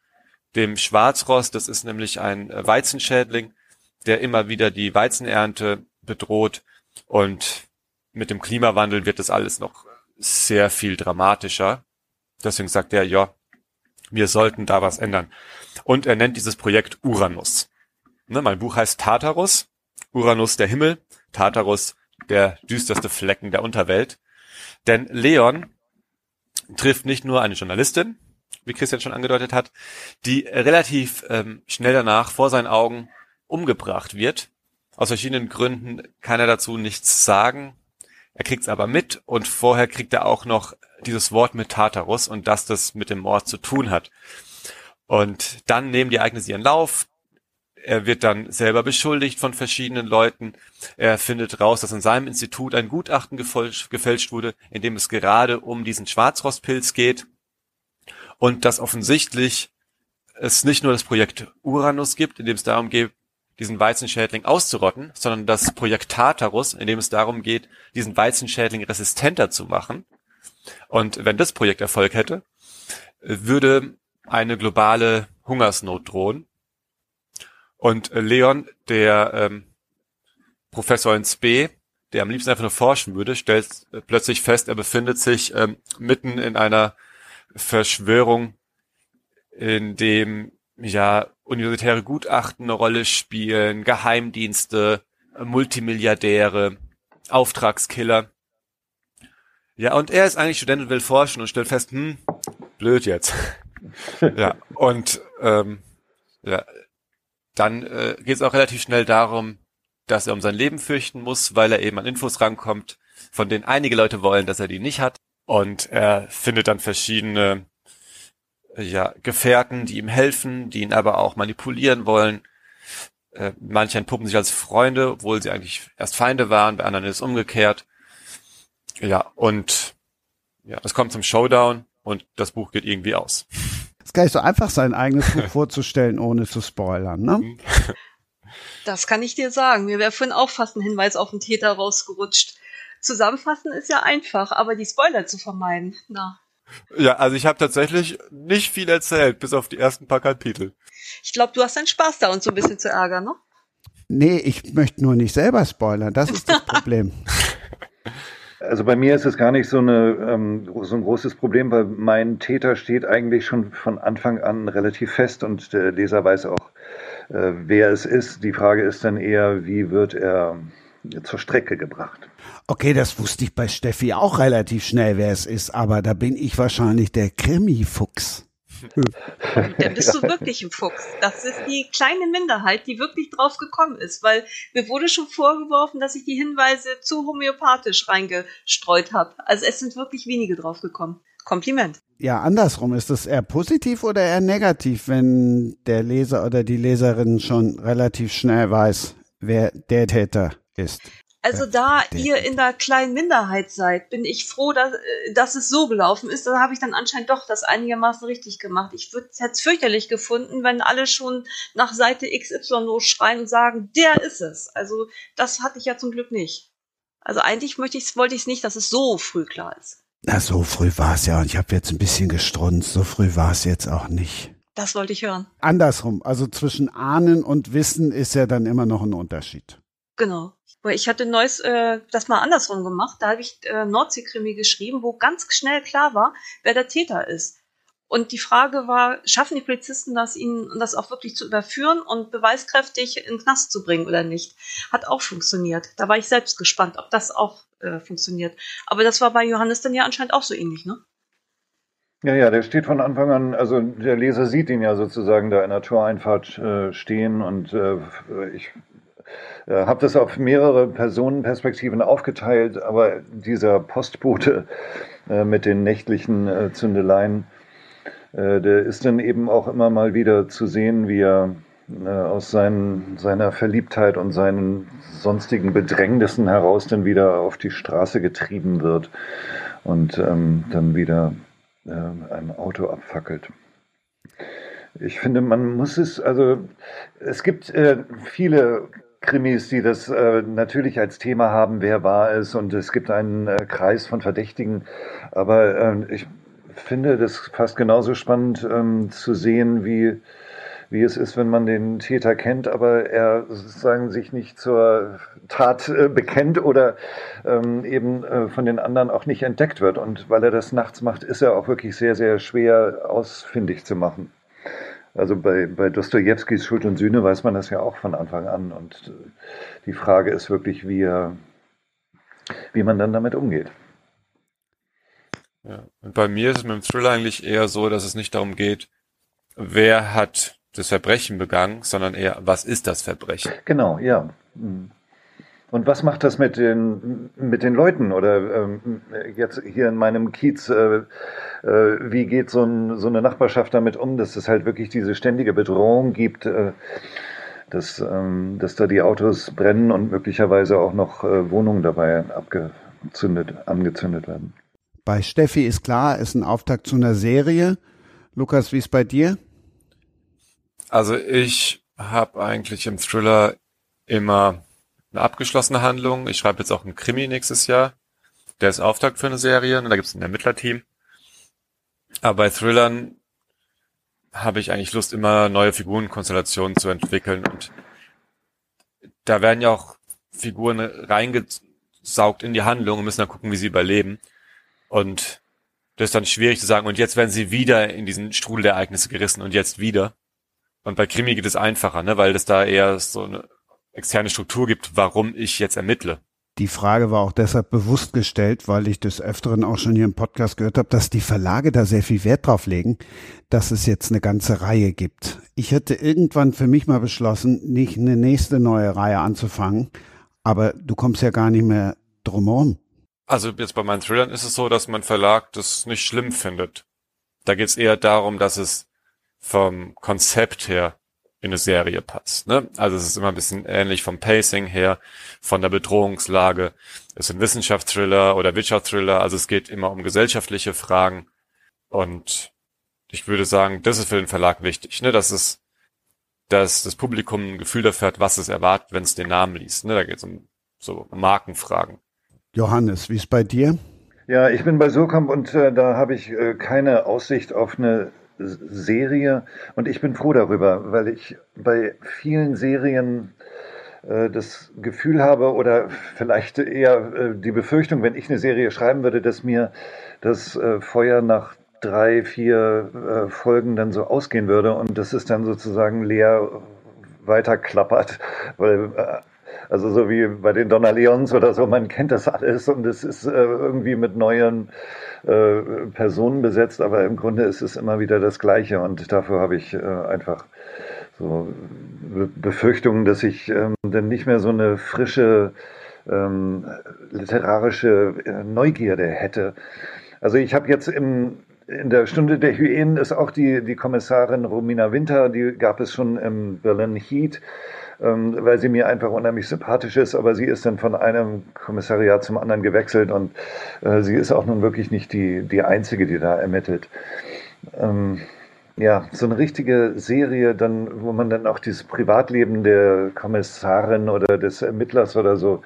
dem Schwarzrost. Das ist nämlich ein Weizenschädling, der immer wieder die Weizenernte bedroht. Und mit dem Klimawandel wird das alles noch sehr viel dramatischer. Deswegen sagt er, ja, wir sollten da was ändern. Und er nennt dieses Projekt Uranus. Ne, mein Buch heißt Tartarus, Uranus der Himmel, Tartarus der düsterste Flecken der Unterwelt. Denn Leon trifft nicht nur eine Journalistin, wie Christian schon angedeutet hat, die relativ ähm, schnell danach vor seinen Augen umgebracht wird. Aus verschiedenen Gründen kann er dazu nichts sagen. Er kriegt es aber mit und vorher kriegt er auch noch dieses Wort mit Tartarus und dass das mit dem Mord zu tun hat. Und dann nehmen die Ereignisse ihren Lauf. Er wird dann selber beschuldigt von verschiedenen Leuten. Er findet raus, dass in seinem Institut ein Gutachten gefälscht wurde, in dem es gerade um diesen Schwarzrostpilz geht und dass offensichtlich es nicht nur das Projekt Uranus gibt, in dem es darum geht, diesen Weizenschädling auszurotten, sondern das Projekt Tartarus, in dem es darum geht, diesen Weizenschädling resistenter zu machen. Und wenn das Projekt Erfolg hätte, würde eine globale Hungersnot drohen. Und Leon, der ähm, Professor in Spee, der am liebsten einfach nur forschen würde, stellt plötzlich fest, er befindet sich ähm, mitten in einer Verschwörung, in dem ja universitäre Gutachten eine Rolle spielen, Geheimdienste, Multimilliardäre, Auftragskiller. Ja, und er ist eigentlich Student und will forschen und stellt fest, hm, blöd jetzt. ja, und ähm, ja, dann äh, geht es auch relativ schnell darum, dass er um sein Leben fürchten muss, weil er eben an Infos rankommt, von denen einige Leute wollen, dass er die nicht hat. Und er findet dann verschiedene ja, Gefährten, die ihm helfen, die ihn aber auch manipulieren wollen. Äh, manche entpuppen sich als Freunde, obwohl sie eigentlich erst Feinde waren, bei anderen ist es umgekehrt. Ja, und ja, es kommt zum Showdown und das Buch geht irgendwie aus. Es ist gar nicht so einfach, sein eigenes Buch vorzustellen, ohne zu spoilern, ne? Das kann ich dir sagen. Mir wäre vorhin auch fast ein Hinweis auf den Täter rausgerutscht. Zusammenfassen ist ja einfach, aber die Spoiler zu vermeiden, na. Ja, also ich habe tatsächlich nicht viel erzählt, bis auf die ersten paar Kapitel. Ich glaube, du hast deinen Spaß da, uns so ein bisschen zu ärgern, ne? Nee, ich möchte nur nicht selber spoilern, das ist das Problem. Also bei mir ist es gar nicht so, eine, ähm, so ein großes Problem, weil mein Täter steht eigentlich schon von Anfang an relativ fest und der Leser weiß auch, äh, wer es ist. Die Frage ist dann eher, wie wird er zur Strecke gebracht. Okay, das wusste ich bei Steffi auch relativ schnell, wer es ist, aber da bin ich wahrscheinlich der Krimi-Fuchs. Dann bist du wirklich ein Fuchs. Das ist die kleine Minderheit, die wirklich drauf gekommen ist, weil mir wurde schon vorgeworfen, dass ich die Hinweise zu homöopathisch reingestreut habe. Also es sind wirklich wenige drauf gekommen. Kompliment. Ja, andersrum. Ist es eher positiv oder eher negativ, wenn der Leser oder die Leserin schon relativ schnell weiß, wer der Täter ist? Also da ihr in der kleinen Minderheit seid, bin ich froh, dass, dass es so gelaufen ist. Da habe ich dann anscheinend doch das einigermaßen richtig gemacht. Ich hätte es fürchterlich gefunden, wenn alle schon nach Seite XY losschreien und sagen, der ist es. Also das hatte ich ja zum Glück nicht. Also eigentlich möchte ich's, wollte ich es nicht, dass es so früh klar ist. Na, so früh war es ja und ich habe jetzt ein bisschen gestrunzt. So früh war es jetzt auch nicht. Das wollte ich hören. Andersrum, also zwischen Ahnen und Wissen ist ja dann immer noch ein Unterschied. Genau. Weil ich hatte neues äh, das mal andersrum gemacht. Da habe ich äh, Nordseekrimi geschrieben, wo ganz schnell klar war, wer der Täter ist. Und die Frage war, schaffen die Polizisten das, ihnen das auch wirklich zu überführen und beweiskräftig in den Knast zu bringen oder nicht? Hat auch funktioniert. Da war ich selbst gespannt, ob das auch äh, funktioniert. Aber das war bei Johannes dann ja anscheinend auch so ähnlich, ne? Ja, ja, der steht von Anfang an, also der Leser sieht ihn ja sozusagen da in der Toreinfahrt äh, stehen und äh, ich äh, habe das auf mehrere Personenperspektiven aufgeteilt, aber dieser Postbote äh, mit den nächtlichen äh, Zündeleien, äh, der ist dann eben auch immer mal wieder zu sehen, wie er aus seinen, seiner Verliebtheit und seinen sonstigen Bedrängnissen heraus dann wieder auf die Straße getrieben wird und ähm, dann wieder ein Auto abfackelt. Ich finde, man muss es, also es gibt äh, viele Krimis, die das äh, natürlich als Thema haben, wer war es und es gibt einen äh, Kreis von Verdächtigen. Aber äh, ich finde das fast genauso spannend ähm, zu sehen, wie, wie es ist, wenn man den Täter kennt, aber er sozusagen sich nicht zur Tat äh, bekennt oder ähm, eben äh, von den anderen auch nicht entdeckt wird. Und weil er das nachts macht, ist er auch wirklich sehr, sehr schwer ausfindig zu machen. Also bei, bei Dostojewskis Schuld und Sühne weiß man das ja auch von Anfang an. Und äh, die Frage ist wirklich, wie, er, wie man dann damit umgeht. Ja. Und bei mir ist es mit dem Thriller eigentlich eher so, dass es nicht darum geht, wer hat das Verbrechen begangen, sondern eher, was ist das Verbrechen? Genau, ja. Mhm. Und was macht das mit den, mit den Leuten? Oder ähm, jetzt hier in meinem Kiez, äh, äh, wie geht so, ein, so, eine Nachbarschaft damit um, dass es halt wirklich diese ständige Bedrohung gibt, äh, dass, ähm, dass da die Autos brennen und möglicherweise auch noch äh, Wohnungen dabei abgezündet, angezündet werden? Bei Steffi ist klar, ist ein Auftakt zu einer Serie. Lukas, wie ist bei dir? Also ich habe eigentlich im Thriller immer eine abgeschlossene Handlung. Ich schreibe jetzt auch einen Krimi nächstes Jahr. Der ist Auftakt für eine Serie und da gibt es ein Ermittlerteam. Aber bei Thrillern habe ich eigentlich Lust, immer neue Figurenkonstellationen zu entwickeln und da werden ja auch Figuren reingesaugt in die Handlung und müssen dann gucken, wie sie überleben. Und das ist dann schwierig zu sagen, und jetzt werden sie wieder in diesen Strudel der Ereignisse gerissen und jetzt wieder. Und bei Krimi geht es einfacher, ne, weil das da eher so eine externe Struktur gibt, warum ich jetzt ermittle. Die Frage war auch deshalb bewusst gestellt, weil ich des Öfteren auch schon hier im Podcast gehört habe, dass die Verlage da sehr viel Wert drauf legen, dass es jetzt eine ganze Reihe gibt. Ich hätte irgendwann für mich mal beschlossen, nicht eine nächste neue Reihe anzufangen, aber du kommst ja gar nicht mehr drumherum. Also jetzt bei meinen Thrillern ist es so, dass mein Verlag das nicht schlimm findet. Da geht es eher darum, dass es vom Konzept her in eine Serie passt. Ne? Also es ist immer ein bisschen ähnlich vom Pacing her, von der Bedrohungslage. Es sind Wissenschaftsthriller oder Wirtschaftsthriller, also es geht immer um gesellschaftliche Fragen. Und ich würde sagen, das ist für den Verlag wichtig, ne? dass es, dass das Publikum ein Gefühl dafür hat, was es erwartet, wenn es den Namen liest. Ne? Da geht es um so Markenfragen. Johannes, wie ist bei dir? Ja, ich bin bei Surkamp und äh, da habe ich äh, keine Aussicht auf eine Serie. Und ich bin froh darüber, weil ich bei vielen Serien äh, das Gefühl habe oder vielleicht eher äh, die Befürchtung, wenn ich eine Serie schreiben würde, dass mir das äh, Feuer nach drei, vier Folgen dann so ausgehen würde und das ist dann sozusagen leer weiterklappert, weil also so wie bei den Donnerleons oder so, man kennt das alles und es ist irgendwie mit neuen äh, Personen besetzt, aber im Grunde ist es immer wieder das Gleiche und dafür habe ich äh, einfach so Befürchtungen, dass ich ähm, dann nicht mehr so eine frische ähm, literarische äh, Neugierde hätte. Also ich habe jetzt im, in der Stunde der Hyänen ist auch die, die Kommissarin Romina Winter, die gab es schon im Berlin Heat. Ähm, weil sie mir einfach unheimlich sympathisch ist, aber sie ist dann von einem Kommissariat zum anderen gewechselt und äh, sie ist auch nun wirklich nicht die, die Einzige, die da ermittelt. Ähm, ja, so eine richtige Serie, dann, wo man dann auch dieses Privatleben der Kommissarin oder des Ermittlers oder so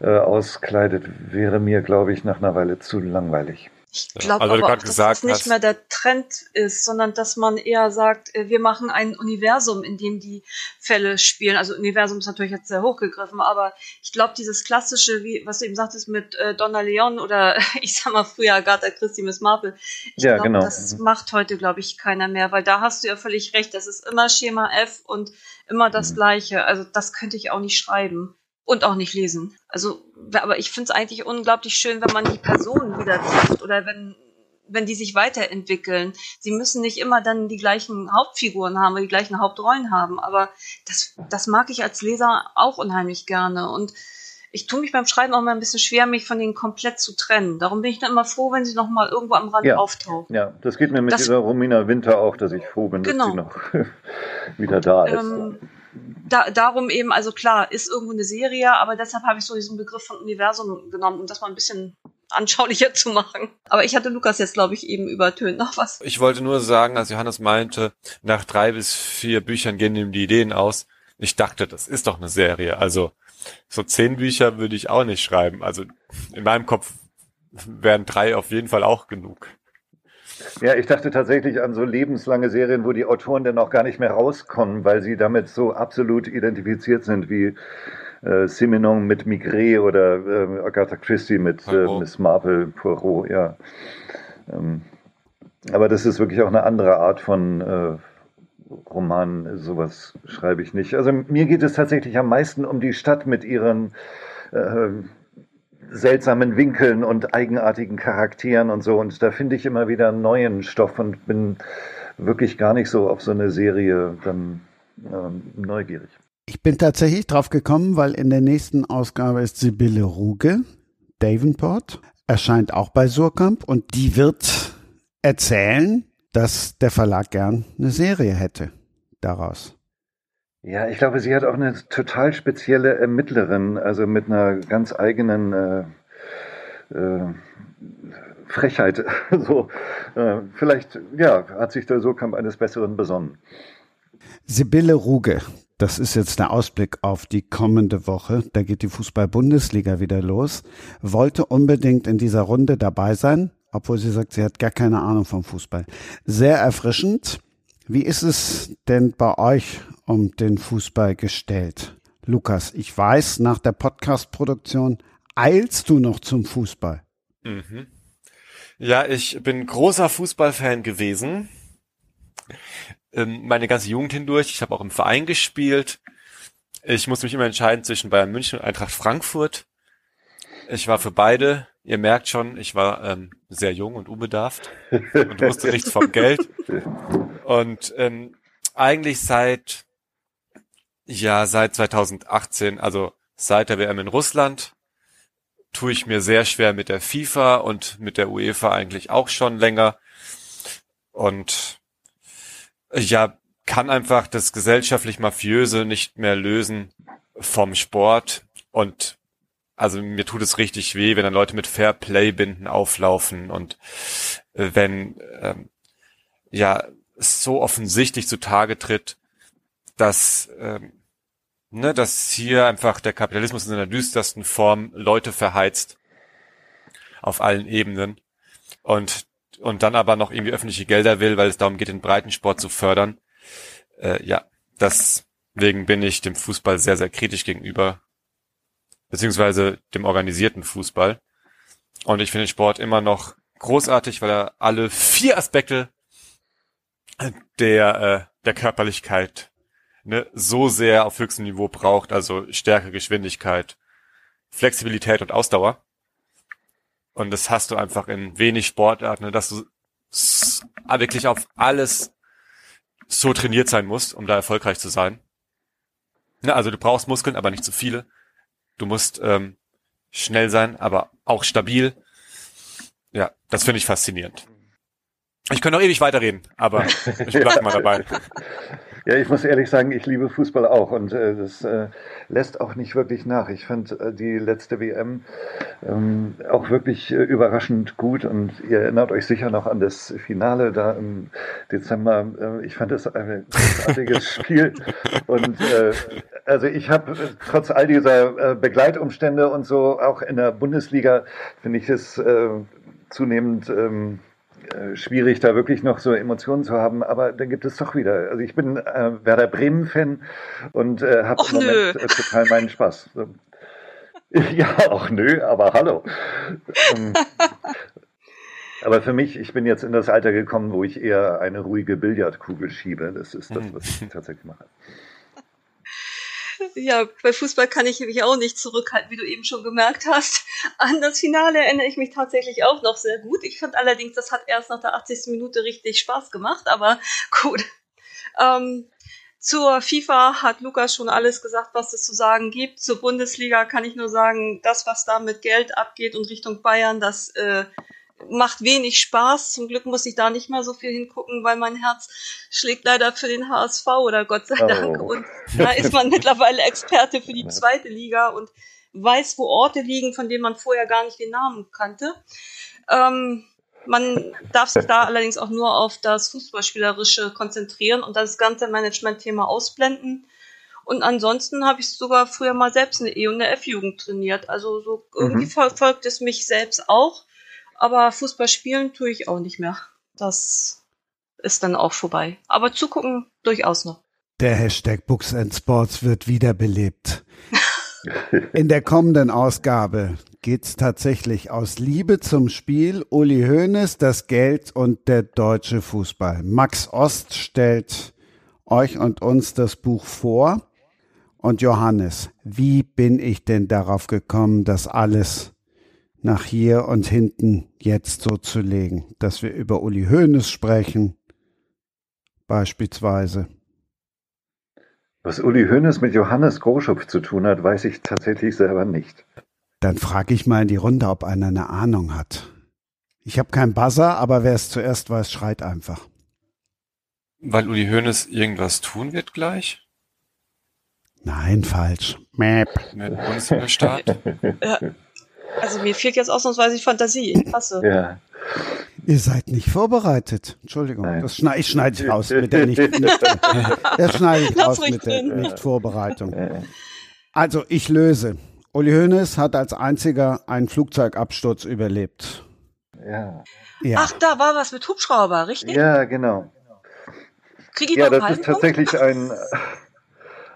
äh, auskleidet, wäre mir, glaube ich, nach einer Weile zu langweilig. Ich glaube also, aber auch, dass das nicht hast. mehr der Trend ist, sondern dass man eher sagt, äh, wir machen ein Universum, in dem die Fälle spielen. Also Universum ist natürlich jetzt sehr hochgegriffen, aber ich glaube, dieses klassische, wie was du eben sagtest mit äh, Donna Leon oder ich sag mal früher Agatha Christie Miss Marple, ich ja, glaube, genau. das macht heute, glaube ich, keiner mehr, weil da hast du ja völlig recht, das ist immer Schema F und immer das mhm. Gleiche. Also das könnte ich auch nicht schreiben und auch nicht lesen. Also, aber ich finde es eigentlich unglaublich schön, wenn man die Personen wieder trifft oder wenn wenn die sich weiterentwickeln. Sie müssen nicht immer dann die gleichen Hauptfiguren haben oder die gleichen Hauptrollen haben, aber das, das mag ich als Leser auch unheimlich gerne. Und ich tue mich beim Schreiben auch mal ein bisschen schwer, mich von denen komplett zu trennen. Darum bin ich dann immer froh, wenn sie noch mal irgendwo am Rand ja, auftauchen. Ja, das geht mir mit das, dieser Romina Winter auch, dass ich froh bin, dass genau. sie noch wieder da ist. Ähm, da, darum eben, also klar, ist irgendwo eine Serie, aber deshalb habe ich so diesen Begriff von Universum genommen, um das mal ein bisschen anschaulicher zu machen. Aber ich hatte Lukas jetzt, glaube ich, eben übertönt. Noch was? Ich wollte nur sagen, als Johannes meinte, nach drei bis vier Büchern gehen ihm die Ideen aus. Ich dachte, das ist doch eine Serie. Also so zehn Bücher würde ich auch nicht schreiben. Also in meinem Kopf wären drei auf jeden Fall auch genug. Ja, ich dachte tatsächlich an so lebenslange Serien, wo die Autoren dann auch gar nicht mehr rauskommen, weil sie damit so absolut identifiziert sind, wie äh, Simenon mit Migré oder äh, Agatha Christie mit äh, Miss Marple, Poirot, ja. Ähm, aber das ist wirklich auch eine andere Art von äh, Roman, sowas schreibe ich nicht. Also mir geht es tatsächlich am meisten um die Stadt mit ihren äh, seltsamen Winkeln und eigenartigen Charakteren und so. Und da finde ich immer wieder neuen Stoff und bin wirklich gar nicht so auf so eine Serie dann ähm, neugierig. Ich bin tatsächlich drauf gekommen, weil in der nächsten Ausgabe ist Sibylle Ruge, Davenport, erscheint auch bei Surkamp und die wird erzählen, dass der Verlag gern eine Serie hätte daraus. Ja, ich glaube, sie hat auch eine total spezielle Ermittlerin, also mit einer ganz eigenen äh, äh, Frechheit. so, äh, vielleicht, ja, hat sich der Surkamp eines Besseren besonnen. Sibylle Ruge, das ist jetzt der Ausblick auf die kommende Woche. Da geht die Fußball-Bundesliga wieder los. Wollte unbedingt in dieser Runde dabei sein, obwohl sie sagt, sie hat gar keine Ahnung vom Fußball. Sehr erfrischend. Wie ist es denn bei euch um den Fußball gestellt? Lukas, ich weiß, nach der Podcast-Produktion eilst du noch zum Fußball. Mhm. Ja, ich bin großer Fußballfan gewesen. Ähm, meine ganze Jugend hindurch. Ich habe auch im Verein gespielt. Ich musste mich immer entscheiden zwischen Bayern München und Eintracht Frankfurt. Ich war für beide Ihr merkt schon, ich war ähm, sehr jung und unbedarft und wusste nichts vom Geld. Und ähm, eigentlich seit ja seit 2018, also seit der WM in Russland, tue ich mir sehr schwer mit der FIFA und mit der UEFA eigentlich auch schon länger. Und ja, kann einfach das gesellschaftlich Mafiöse nicht mehr lösen vom Sport und also mir tut es richtig weh, wenn dann Leute mit Fairplay-Binden auflaufen und äh, wenn ähm, ja so offensichtlich zutage tritt, dass ähm, ne, dass hier einfach der Kapitalismus in seiner düstersten Form Leute verheizt auf allen Ebenen und und dann aber noch irgendwie öffentliche Gelder will, weil es darum geht, den Breitensport zu fördern. Äh, ja, deswegen bin ich dem Fußball sehr, sehr kritisch gegenüber beziehungsweise dem organisierten Fußball. Und ich finde den Sport immer noch großartig, weil er alle vier Aspekte der, äh, der Körperlichkeit ne, so sehr auf höchstem Niveau braucht, also Stärke, Geschwindigkeit, Flexibilität und Ausdauer. Und das hast du einfach in wenig Sportarten, ne, dass du wirklich auf alles so trainiert sein musst, um da erfolgreich zu sein. Ne, also du brauchst Muskeln, aber nicht zu viele. Du musst ähm, schnell sein, aber auch stabil. Ja, das finde ich faszinierend. Ich könnte noch ewig weiterreden, aber ich bleib mal dabei. Ja, ich muss ehrlich sagen, ich liebe Fußball auch und äh, das äh, lässt auch nicht wirklich nach. Ich fand äh, die letzte WM ähm, auch wirklich äh, überraschend gut und ihr erinnert euch sicher noch an das Finale da im Dezember. Äh, ich fand das ein großartiges Spiel und äh, also ich habe trotz all dieser Begleitumstände und so auch in der Bundesliga finde ich es zunehmend ähm, äh, schwierig, da wirklich noch so Emotionen zu haben, aber dann gibt es doch wieder. Also ich bin äh, Werder Bremen-Fan und äh, habe im Moment äh, total meinen Spaß. ja, auch nö, aber hallo. Ähm, aber für mich, ich bin jetzt in das Alter gekommen, wo ich eher eine ruhige Billardkugel schiebe. Das ist das, was ich tatsächlich mache. Ja, bei Fußball kann ich mich auch nicht zurückhalten, wie du eben schon gemerkt hast. An das Finale erinnere ich mich tatsächlich auch noch sehr gut. Ich fand allerdings, das hat erst nach der 80. Minute richtig Spaß gemacht, aber gut. Ähm, zur FIFA hat Lukas schon alles gesagt, was es zu sagen gibt. Zur Bundesliga kann ich nur sagen, das, was da mit Geld abgeht und Richtung Bayern, das äh, macht wenig Spaß. Zum Glück muss ich da nicht mehr so viel hingucken, weil mein Herz schlägt leider für den HSV oder Gott sei Dank. Oh. Und da ist man mittlerweile Experte für die zweite Liga und weiß, wo Orte liegen, von denen man vorher gar nicht den Namen kannte. Ähm, man darf sich da allerdings auch nur auf das Fußballspielerische konzentrieren und das ganze Management-Thema ausblenden. Und ansonsten habe ich sogar früher mal selbst eine E- und eine F-Jugend trainiert. Also so irgendwie mhm. verfolgt es mich selbst auch. Aber Fußball spielen tue ich auch nicht mehr. Das ist dann auch vorbei. Aber zugucken durchaus noch. Der Hashtag Books and Sports wird wiederbelebt. In der kommenden Ausgabe geht's tatsächlich aus Liebe zum Spiel. Uli Hoeneß, das Geld und der deutsche Fußball. Max Ost stellt euch und uns das Buch vor. Und Johannes, wie bin ich denn darauf gekommen, das alles nach hier und hinten jetzt so zu legen, dass wir über Uli Hoeneß sprechen, beispielsweise. Was Uli Hoeneß mit Johannes Groschupf zu tun hat, weiß ich tatsächlich selber nicht. Dann frage ich mal in die Runde, ob einer eine Ahnung hat. Ich habe keinen Buzzer, aber wer es zuerst weiß, schreit einfach. Weil Uli Hoeneß irgendwas tun wird gleich? Nein, falsch. Mit Bundesliga-Start? ja. Also mir fehlt jetzt ausnahmsweise die Fantasie. Ich hasse. Ja. Ihr seid nicht vorbereitet. Entschuldigung, Nein. das schneide ich schneide raus mit der nicht, nicht das schneide ich raus mit der Nicht-Vorbereitung. Also ich löse. Uli Hoeneß hat als einziger einen Flugzeugabsturz überlebt. Ja. ja. Ach, da war was mit Hubschrauber, richtig? Ja, genau. Krieg ich ja, das ist tatsächlich ein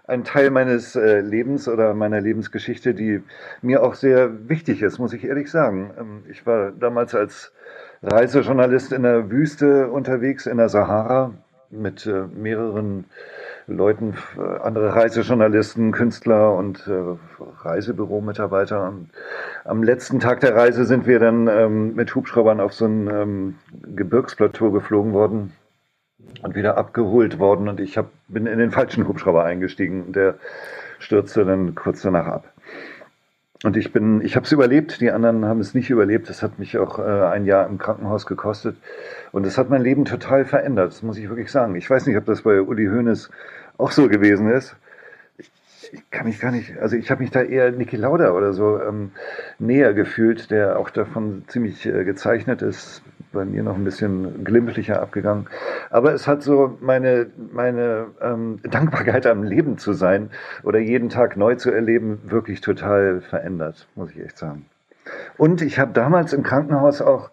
ein Teil meines äh, Lebens oder meiner Lebensgeschichte, die mir auch sehr wichtig ist, muss ich ehrlich sagen. Ähm, ich war damals als Reisejournalist in der Wüste unterwegs, in der Sahara, mit äh, mehreren Leuten, äh, andere Reisejournalisten, Künstler und äh, Reisebüromitarbeiter. Am letzten Tag der Reise sind wir dann ähm, mit Hubschraubern auf so ein ähm, Gebirgsplateau geflogen worden, und wieder abgeholt worden und ich hab, bin in den falschen Hubschrauber eingestiegen. Der stürzte dann kurz danach ab. Und ich bin, ich habe es überlebt, die anderen haben es nicht überlebt. Das hat mich auch äh, ein Jahr im Krankenhaus gekostet. Und das hat mein Leben total verändert, das muss ich wirklich sagen. Ich weiß nicht, ob das bei Uli Hoeneß auch so gewesen ist ich kann mich gar nicht, also ich habe mich da eher Niki Lauda oder so ähm, näher gefühlt, der auch davon ziemlich äh, gezeichnet ist, bei mir noch ein bisschen glimpflicher abgegangen. Aber es hat so meine, meine ähm, Dankbarkeit am Leben zu sein oder jeden Tag neu zu erleben, wirklich total verändert, muss ich echt sagen. Und ich habe damals im Krankenhaus auch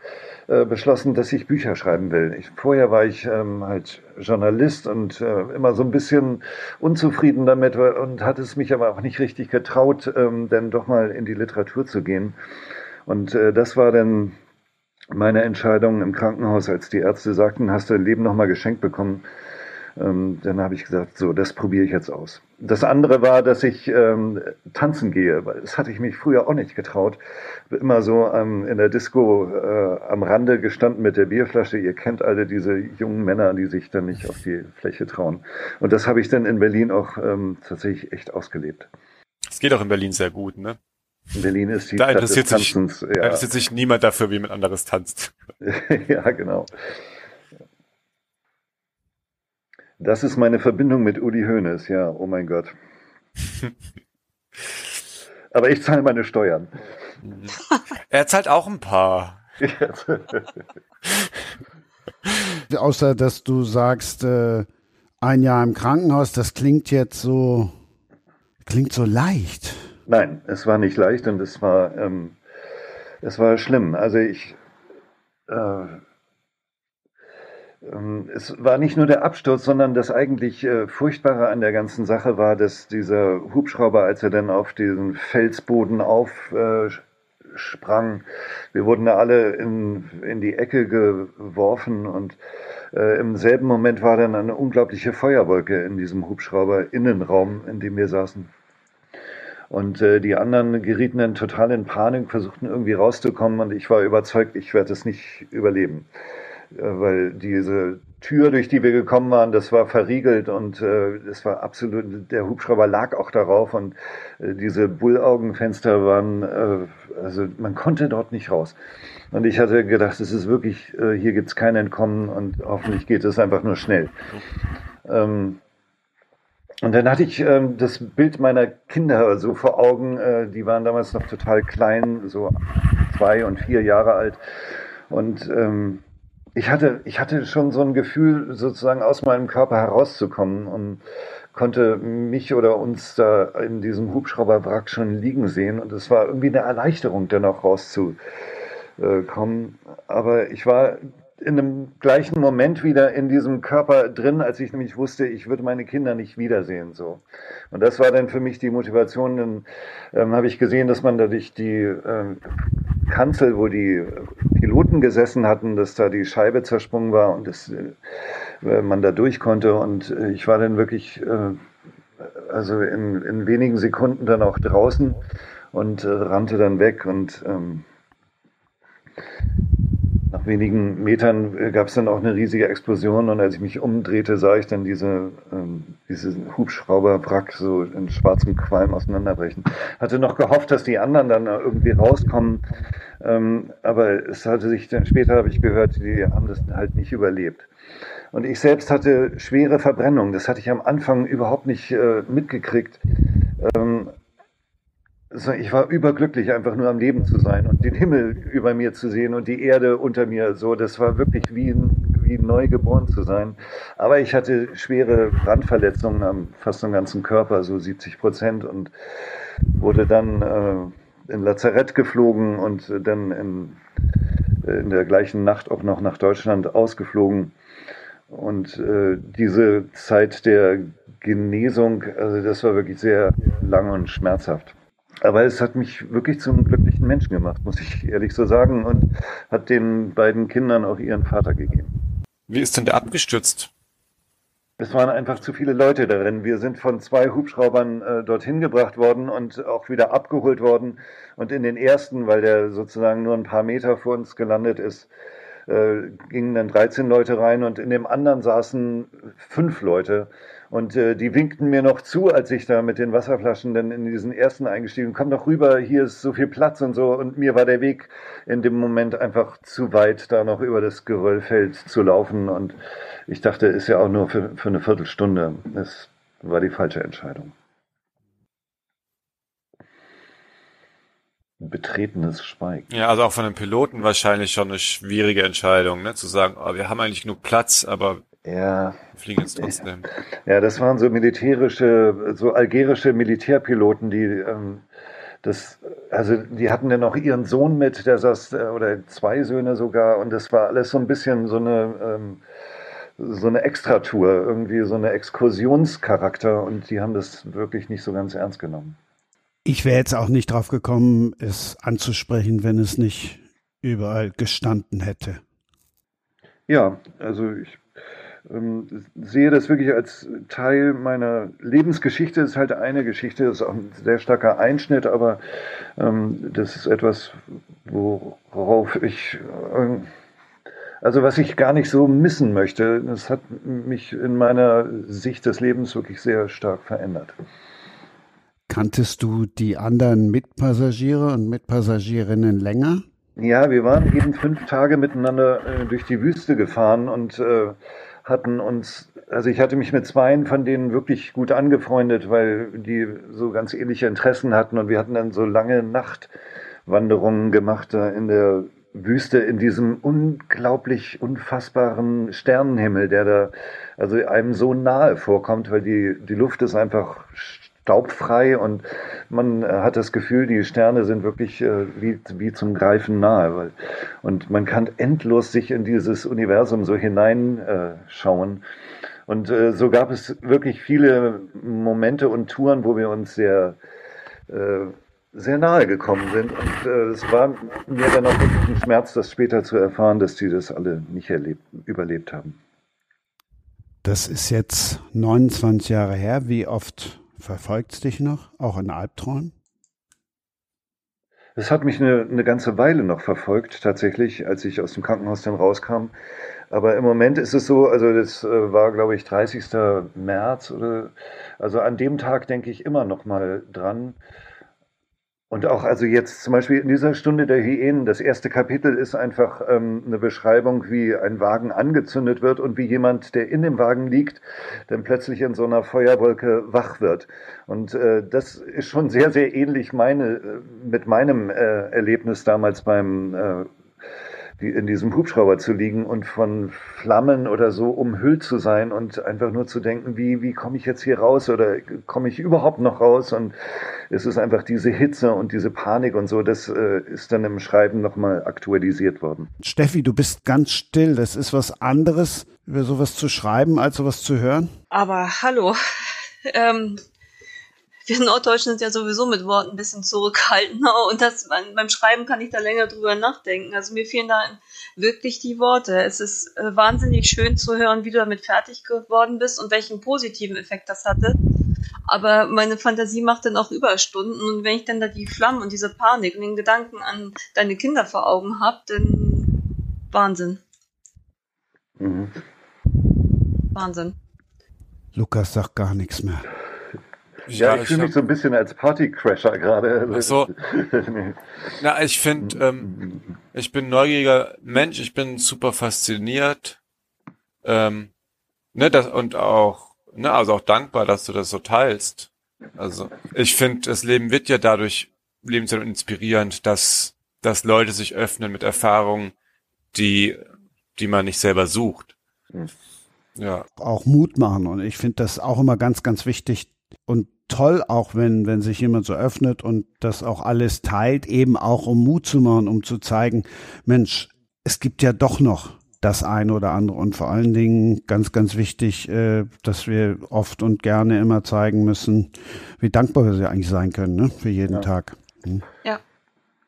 äh, beschlossen, dass ich Bücher schreiben will. Ich, vorher war ich ähm, halt Journalist und äh, immer so ein bisschen unzufrieden damit und hatte es mich aber auch nicht richtig getraut, ähm, denn doch mal in die Literatur zu gehen. Und äh, das war dann meine Entscheidung im Krankenhaus, als die Ärzte sagten, hast du dein Leben nochmal geschenkt bekommen, ähm, dann habe ich gesagt, so, das probiere ich jetzt aus. Das andere war, dass ich ähm, tanzen gehe, das hatte ich mich früher auch nicht getraut. Immer so ähm, in der Disco äh, am Rande gestanden mit der Bierflasche. Ihr kennt alle diese jungen Männer, die sich dann nicht auf die Fläche trauen. Und das habe ich dann in Berlin auch ähm, tatsächlich echt ausgelebt. Es geht auch in Berlin sehr gut, ne? In Berlin ist die da Stadt des Tanzens. Sich, ja. Da interessiert sich niemand dafür, wie jemand anderes tanzt. ja, genau. Das ist meine Verbindung mit Uli Hoeneß, ja, oh mein Gott. Aber ich zahle meine Steuern. Er zahlt auch ein paar. Außer, dass du sagst, äh, ein Jahr im Krankenhaus, das klingt jetzt so, klingt so leicht. Nein, es war nicht leicht und es war, ähm, es war schlimm. Also ich, äh, ähm, es war nicht nur der Absturz, sondern das eigentlich äh, Furchtbare an der ganzen Sache war, dass dieser Hubschrauber, als er dann auf diesen Felsboden aufsprang, wir wurden da alle in, in die Ecke geworfen und äh, im selben Moment war dann eine unglaubliche Feuerwolke in diesem Hubschrauber-Innenraum, in dem wir saßen. Und äh, die anderen gerieten dann total in Panik, versuchten irgendwie rauszukommen und ich war überzeugt, ich werde es nicht überleben. Äh, weil diese Tür, durch die wir gekommen waren, das war verriegelt und äh, das war absolut, der Hubschrauber lag auch darauf und äh, diese Bullaugenfenster waren, äh, also man konnte dort nicht raus. Und ich hatte gedacht, es ist wirklich, äh, hier gibt's kein Entkommen und hoffentlich geht es einfach nur schnell. Ähm, und dann hatte ich ähm, das Bild meiner Kinder so vor Augen, äh, die waren damals noch total klein, so zwei und vier Jahre alt. Und ähm, ich hatte, ich hatte schon so ein Gefühl, sozusagen aus meinem Körper herauszukommen und konnte mich oder uns da in diesem Hubschrauberwrack schon liegen sehen. Und es war irgendwie eine Erleichterung, dann auch rauszukommen. Aber ich war in dem gleichen Moment wieder in diesem Körper drin, als ich nämlich wusste, ich würde meine Kinder nicht wiedersehen. So. Und das war dann für mich die Motivation. Dann ähm, habe ich gesehen, dass man dadurch die ähm, Kanzel, wo die Piloten gesessen hatten, dass da die Scheibe zersprungen war und dass äh, man da durch konnte. Und äh, ich war dann wirklich, äh, also in, in wenigen Sekunden dann auch draußen und äh, rannte dann weg und ähm, nach wenigen Metern äh, gab es dann auch eine riesige Explosion und als ich mich umdrehte, sah ich dann diese, ähm, diesen Hubschrauberwrack so in schwarzem Qualm auseinanderbrechen. Hatte noch gehofft, dass die anderen dann irgendwie rauskommen, ähm, aber es hatte sich dann später, habe ich gehört, die haben das halt nicht überlebt. Und ich selbst hatte schwere Verbrennungen. Das hatte ich am Anfang überhaupt nicht äh, mitgekriegt. Ähm, ich war überglücklich, einfach nur am Leben zu sein und den Himmel über mir zu sehen und die Erde unter mir. So, das war wirklich wie, wie neu geboren zu sein. Aber ich hatte schwere Brandverletzungen am fast am ganzen Körper, so 70 Prozent, und wurde dann äh, in Lazarett geflogen und dann in, in der gleichen Nacht auch noch nach Deutschland ausgeflogen. Und äh, diese Zeit der Genesung, also das war wirklich sehr lang und schmerzhaft. Aber es hat mich wirklich zum glücklichen Menschen gemacht, muss ich ehrlich so sagen, und hat den beiden Kindern auch ihren Vater gegeben. Wie ist denn der abgestürzt? Es waren einfach zu viele Leute darin. Wir sind von zwei Hubschraubern äh, dorthin gebracht worden und auch wieder abgeholt worden. Und in den ersten, weil der sozusagen nur ein paar Meter vor uns gelandet ist, äh, gingen dann 13 Leute rein und in dem anderen saßen fünf Leute. Und äh, die winkten mir noch zu, als ich da mit den Wasserflaschen dann in diesen ersten eingestiegen. Komm doch rüber, hier ist so viel Platz und so. Und mir war der Weg in dem Moment einfach zu weit, da noch über das Geröllfeld zu laufen. Und ich dachte, ist ja auch nur für, für eine Viertelstunde. Das war die falsche Entscheidung. Betretenes Schweigen. Ja, also auch von den Piloten wahrscheinlich schon eine schwierige Entscheidung, ne? zu sagen, oh, wir haben eigentlich genug Platz, aber ja. Fliegen jetzt trotzdem. Ja, das waren so militärische, so algerische Militärpiloten, die ähm, das, also die hatten dann auch ihren Sohn mit, der saß, äh, oder zwei Söhne sogar, und das war alles so ein bisschen so eine, ähm, so eine Extratour, irgendwie so eine Exkursionscharakter, und die haben das wirklich nicht so ganz ernst genommen. Ich wäre jetzt auch nicht drauf gekommen, es anzusprechen, wenn es nicht überall gestanden hätte. Ja, also ich ähm, sehe das wirklich als Teil meiner Lebensgeschichte. Es ist halt eine Geschichte, das ist auch ein sehr starker Einschnitt, aber ähm, das ist etwas, worauf ich, äh, also was ich gar nicht so missen möchte. Das hat mich in meiner Sicht des Lebens wirklich sehr stark verändert. Kanntest du die anderen Mitpassagiere und Mitpassagierinnen länger? Ja, wir waren eben fünf Tage miteinander äh, durch die Wüste gefahren und äh, hatten uns also ich hatte mich mit zweien von denen wirklich gut angefreundet, weil die so ganz ähnliche Interessen hatten. Und wir hatten dann so lange Nachtwanderungen gemacht da in der Wüste in diesem unglaublich unfassbaren Sternenhimmel, der da also einem so nahe vorkommt, weil die, die Luft ist einfach staubfrei und man hat das Gefühl, die Sterne sind wirklich äh, wie, wie zum Greifen nahe. Weil, und man kann endlos sich in dieses Universum so hineinschauen. Äh, und äh, so gab es wirklich viele Momente und Touren, wo wir uns sehr, äh, sehr nahe gekommen sind. Und äh, es war mir dann auch wirklich ein Schmerz, das später zu erfahren, dass die das alle nicht erlebt, überlebt haben. Das ist jetzt 29 Jahre her. Wie oft verfolgt es dich noch, auch in Albträumen? Es hat mich eine, eine ganze Weile noch verfolgt, tatsächlich, als ich aus dem Krankenhaus dann rauskam. Aber im Moment ist es so, also das äh, war, glaube ich, 30. März oder, also an dem Tag denke ich immer noch mal dran. Und auch also jetzt zum Beispiel in dieser Stunde der Hyänen, das erste Kapitel ist einfach ähm, eine Beschreibung, wie ein Wagen angezündet wird und wie jemand, der in dem Wagen liegt, dann plötzlich in so einer Feuerwolke wach wird. Und äh, das ist schon sehr, sehr ähnlich meine, äh, mit meinem äh, Erlebnis damals beim äh, in diesem Hubschrauber zu liegen und von Flammen oder so umhüllt zu sein und einfach nur zu denken, wie, wie komme ich jetzt hier raus oder komme ich überhaupt noch raus? Und es ist einfach diese Hitze und diese Panik und so, das äh, ist dann im Schreiben nochmal aktualisiert worden. Steffi, du bist ganz still. Das ist was anderes, über sowas zu schreiben, als sowas zu hören. Aber hallo. Ähm, wir Norddeutschen sind ja sowieso mit Worten ein bisschen zurückhaltender und das, beim Schreiben kann ich da länger drüber nachdenken. Also mir fehlen da wirklich die Worte. Es ist äh, wahnsinnig schön zu hören, wie du damit fertig geworden bist und welchen positiven Effekt das hatte. Aber meine Fantasie macht dann auch Überstunden und wenn ich dann da die Flammen und diese Panik und den Gedanken an deine Kinder vor Augen habe, dann Wahnsinn. Mhm. Wahnsinn. Lukas sagt gar nichts mehr. Ja, ich, ich fühle mich so ein bisschen als Partycrasher gerade. Ach so. Na, ich finde, ähm, ich bin neugieriger Mensch, ich bin super fasziniert. Ähm, ne, das, und auch, ne, also auch dankbar, dass du das so teilst. Also, ich finde, das Leben wird ja dadurch lebenswert und inspirierend, dass, dass Leute sich öffnen mit Erfahrungen, die, die man nicht selber sucht. Hm. Ja. Auch Mut machen. Und ich finde das auch immer ganz, ganz wichtig. Und toll, auch wenn, wenn sich jemand so öffnet und das auch alles teilt, eben auch um Mut zu machen, um zu zeigen, Mensch, es gibt ja doch noch das eine oder andere und vor allen Dingen ganz, ganz wichtig, äh, dass wir oft und gerne immer zeigen müssen, wie dankbar wir eigentlich sein können, ne, für jeden ja. Tag. Hm. Ja.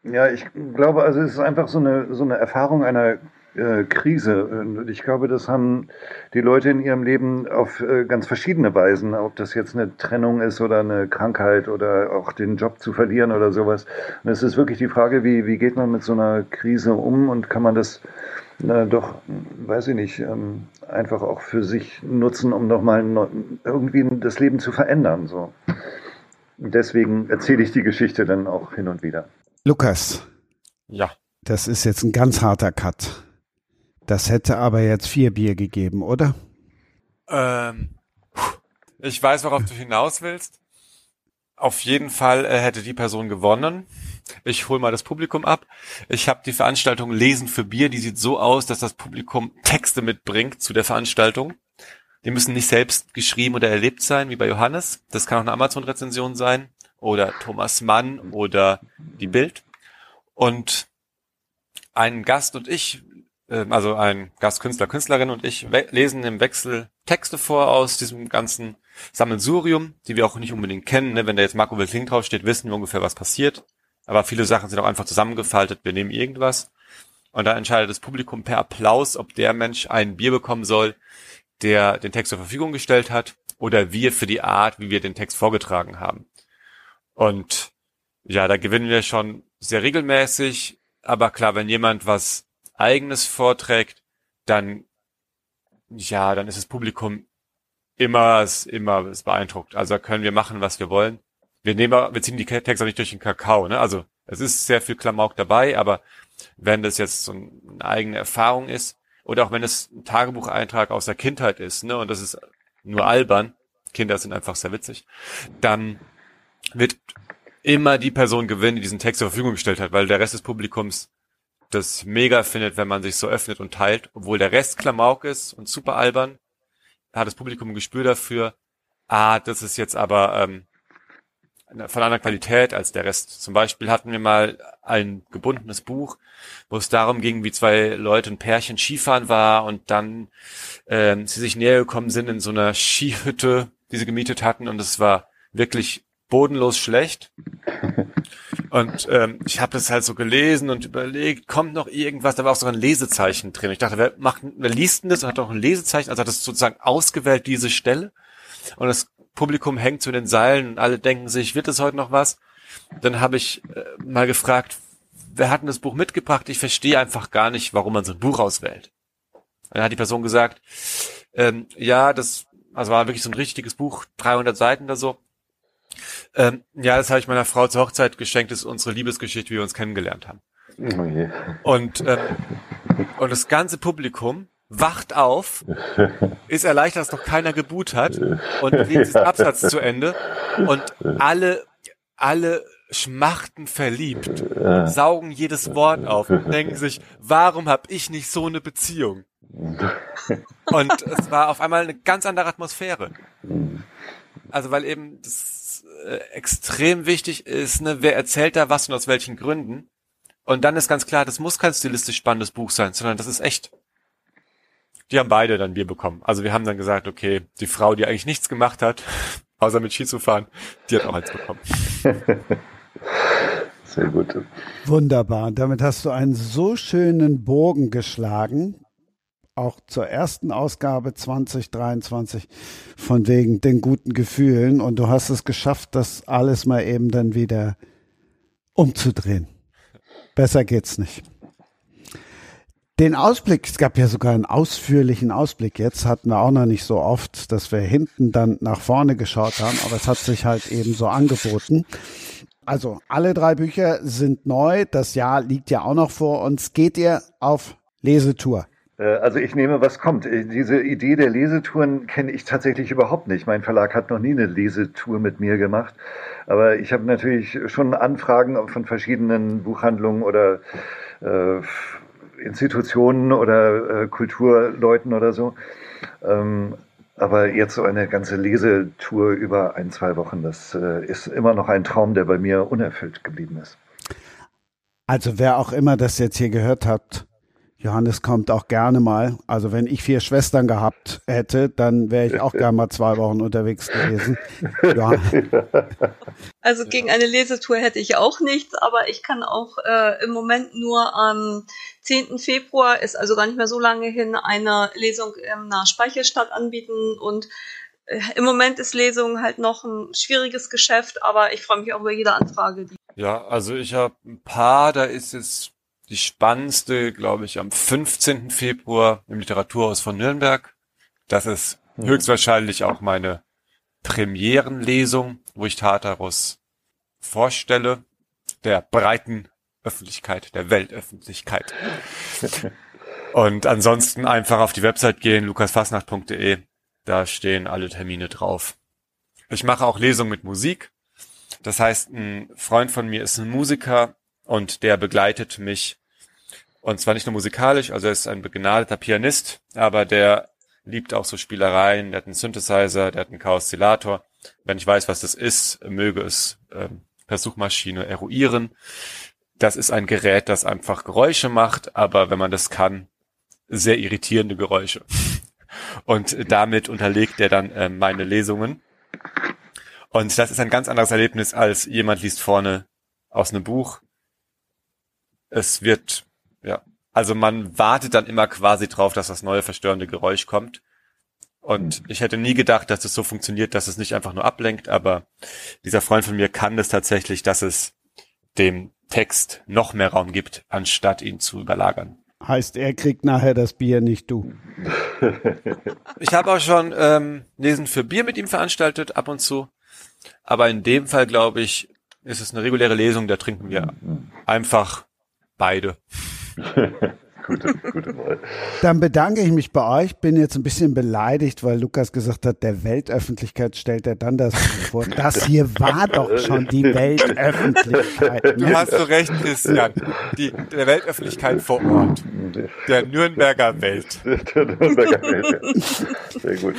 Ja, ich glaube, also es ist einfach so eine, so eine Erfahrung einer äh, Krise. Und ich glaube, das haben die Leute in ihrem Leben auf äh, ganz verschiedene Weisen, ob das jetzt eine Trennung ist oder eine Krankheit oder auch den Job zu verlieren oder sowas. Und es ist wirklich die Frage, wie, wie geht man mit so einer Krise um und kann man das na, doch, weiß ich nicht, ähm, einfach auch für sich nutzen, um nochmal irgendwie das Leben zu verändern. So. Deswegen erzähle ich die Geschichte dann auch hin und wieder. Lukas. Ja. Das ist jetzt ein ganz harter Cut. Das hätte aber jetzt vier Bier gegeben, oder? Ähm, ich weiß, worauf du hinaus willst. Auf jeden Fall äh, hätte die Person gewonnen. Ich hole mal das Publikum ab. Ich habe die Veranstaltung Lesen für Bier. Die sieht so aus, dass das Publikum Texte mitbringt zu der Veranstaltung. Die müssen nicht selbst geschrieben oder erlebt sein, wie bei Johannes. Das kann auch eine Amazon-Rezension sein oder Thomas Mann oder die Bild. Und ein Gast und ich also ein Gastkünstler, Künstlerin und ich lesen im Wechsel Texte vor aus diesem ganzen Sammelsurium, die wir auch nicht unbedingt kennen. Ne? Wenn da jetzt Marco Wilting draufsteht, wissen wir ungefähr, was passiert. Aber viele Sachen sind auch einfach zusammengefaltet. Wir nehmen irgendwas. Und dann entscheidet das Publikum per Applaus, ob der Mensch ein Bier bekommen soll, der den Text zur Verfügung gestellt hat, oder wir für die Art, wie wir den Text vorgetragen haben. Und ja, da gewinnen wir schon sehr regelmäßig. Aber klar, wenn jemand was eigenes vorträgt, dann, ja, dann ist das Publikum immer, immer es beeindruckt. Also können wir machen, was wir wollen. Wir nehmen, wir ziehen die Texte nicht durch den Kakao, ne? Also, es ist sehr viel Klamauk dabei, aber wenn das jetzt so eine eigene Erfahrung ist, oder auch wenn es ein Tagebucheintrag aus der Kindheit ist, ne, und das ist nur albern, Kinder sind einfach sehr witzig, dann wird immer die Person gewinnen, die diesen Text zur Verfügung gestellt hat, weil der Rest des Publikums das mega findet, wenn man sich so öffnet und teilt, obwohl der Rest Klamauk ist und super albern, hat das Publikum ein Gespür dafür, ah, das ist jetzt aber ähm, von einer Qualität als der Rest. Zum Beispiel hatten wir mal ein gebundenes Buch, wo es darum ging, wie zwei Leute, ein Pärchen Skifahren war und dann ähm, sie sich näher gekommen sind in so einer Skihütte, die sie gemietet hatten und es war wirklich bodenlos schlecht. Und ähm, ich habe das halt so gelesen und überlegt, kommt noch irgendwas? Da war auch so ein Lesezeichen drin. Ich dachte, wer macht, wer liest denn das und hat auch ein Lesezeichen? Also hat das sozusagen ausgewählt diese Stelle. Und das Publikum hängt zu den Seilen und alle denken sich, wird es heute noch was? Dann habe ich äh, mal gefragt, wer hat denn das Buch mitgebracht? Ich verstehe einfach gar nicht, warum man so ein Buch auswählt. Und dann hat die Person gesagt, ähm, ja, das also war wirklich so ein richtiges Buch, 300 Seiten oder so. Ähm, ja, das habe ich meiner Frau zur Hochzeit geschenkt, das ist unsere Liebesgeschichte, wie wir uns kennengelernt haben. Oh je. Und, ähm, und das ganze Publikum wacht auf, ist erleichtert, dass noch keiner geboot hat und liest den Absatz zu Ende und alle, alle schmachten verliebt, saugen jedes Wort auf und denken sich, warum habe ich nicht so eine Beziehung? Und es war auf einmal eine ganz andere Atmosphäre. Also weil eben das äh, extrem wichtig ist, ne, wer erzählt da was und aus welchen Gründen. Und dann ist ganz klar, das muss kein stilistisch spannendes Buch sein, sondern das ist echt. Die haben beide dann Bier bekommen. Also wir haben dann gesagt, okay, die Frau, die eigentlich nichts gemacht hat, außer mit Ski zu fahren, die hat auch eins bekommen. Sehr gut. Wunderbar. Damit hast du einen so schönen Bogen geschlagen, auch zur ersten Ausgabe 2023 von wegen den guten Gefühlen. Und du hast es geschafft, das alles mal eben dann wieder umzudrehen. Besser geht's nicht. Den Ausblick, es gab ja sogar einen ausführlichen Ausblick jetzt, hatten wir auch noch nicht so oft, dass wir hinten dann nach vorne geschaut haben, aber es hat sich halt eben so angeboten. Also alle drei Bücher sind neu, das Jahr liegt ja auch noch vor uns. Geht ihr auf Lesetour? Äh, also ich nehme, was kommt. Äh, diese Idee der Lesetouren kenne ich tatsächlich überhaupt nicht. Mein Verlag hat noch nie eine Lesetour mit mir gemacht. Aber ich habe natürlich schon Anfragen von verschiedenen Buchhandlungen oder äh, Institutionen oder äh, Kulturleuten oder so. Ähm, aber jetzt so eine ganze Lesetour über ein, zwei Wochen, das äh, ist immer noch ein Traum, der bei mir unerfüllt geblieben ist. Also wer auch immer das jetzt hier gehört hat, Johannes kommt auch gerne mal. Also wenn ich vier Schwestern gehabt hätte, dann wäre ich auch gerne mal zwei Wochen unterwegs gewesen. Ja. Also gegen eine Lesetour hätte ich auch nichts, aber ich kann auch äh, im Moment nur am 10. Februar, ist also gar nicht mehr so lange hin, eine Lesung in einer Speichelstadt anbieten und äh, im Moment ist Lesung halt noch ein schwieriges Geschäft, aber ich freue mich auch über jede Anfrage. Ja, also ich habe ein paar, da ist es die spannendste, glaube ich, am 15. Februar im Literaturhaus von Nürnberg. Das ist mhm. höchstwahrscheinlich auch meine Premierenlesung, wo ich Tartarus vorstelle, der breiten Öffentlichkeit, der Weltöffentlichkeit. Und ansonsten einfach auf die Website gehen, lukasfasnacht.de. Da stehen alle Termine drauf. Ich mache auch Lesungen mit Musik. Das heißt, ein Freund von mir ist ein Musiker und der begleitet mich und zwar nicht nur musikalisch, also er ist ein begnadeter Pianist, aber der liebt auch so Spielereien, der hat einen Synthesizer, der hat einen Chaoszillator. Wenn ich weiß, was das ist, möge es ähm, per Suchmaschine eruieren. Das ist ein Gerät, das einfach Geräusche macht, aber wenn man das kann, sehr irritierende Geräusche. Und damit unterlegt er dann äh, meine Lesungen. Und das ist ein ganz anderes Erlebnis, als jemand liest vorne aus einem Buch. Es wird. Also man wartet dann immer quasi drauf, dass das neue verstörende Geräusch kommt. Und ich hätte nie gedacht, dass es so funktioniert, dass es nicht einfach nur ablenkt, aber dieser Freund von mir kann es tatsächlich, dass es dem Text noch mehr Raum gibt, anstatt ihn zu überlagern. Heißt, er kriegt nachher das Bier, nicht du. ich habe auch schon ähm, Lesen für Bier mit ihm veranstaltet, ab und zu. Aber in dem Fall, glaube ich, ist es eine reguläre Lesung, da trinken wir einfach beide. Gute, gute Wahl. Dann bedanke ich mich bei euch. Bin jetzt ein bisschen beleidigt, weil Lukas gesagt hat, der Weltöffentlichkeit stellt er dann das vor. Das hier war doch schon die Weltöffentlichkeit. Du hast so recht, Christian. Die, der Weltöffentlichkeit vor Ort. Der Nürnberger Welt. Der Nürnberger Welt. Sehr gut.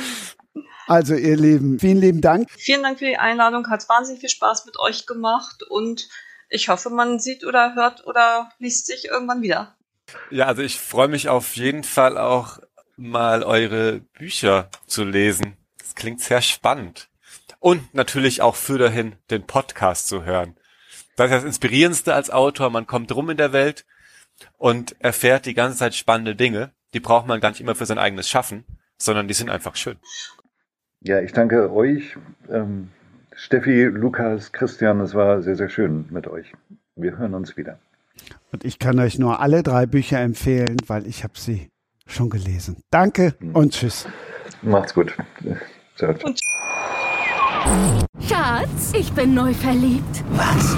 Also ihr Lieben, vielen lieben Dank. Vielen Dank für die Einladung. Hat wahnsinnig viel Spaß mit euch gemacht und ich hoffe, man sieht oder hört oder liest sich irgendwann wieder. Ja, also ich freue mich auf jeden Fall auch mal eure Bücher zu lesen. Das klingt sehr spannend. Und natürlich auch für dahin den Podcast zu hören. Das ist das Inspirierendste als Autor. Man kommt rum in der Welt und erfährt die ganze Zeit spannende Dinge. Die braucht man gar nicht immer für sein eigenes Schaffen, sondern die sind einfach schön. Ja, ich danke euch, ähm, Steffi, Lukas, Christian. Es war sehr, sehr schön mit euch. Wir hören uns wieder. Und ich kann euch nur alle drei Bücher empfehlen, weil ich habe sie schon gelesen. Danke und tschüss. Macht's gut. Ciao. Und Schatz, ich bin neu verliebt. Was?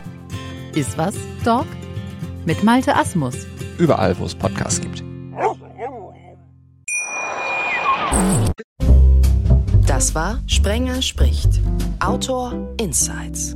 Iswas Dog mit Malte Asmus. Überall, wo es Podcasts gibt. Das war Sprenger spricht. Autor Insights.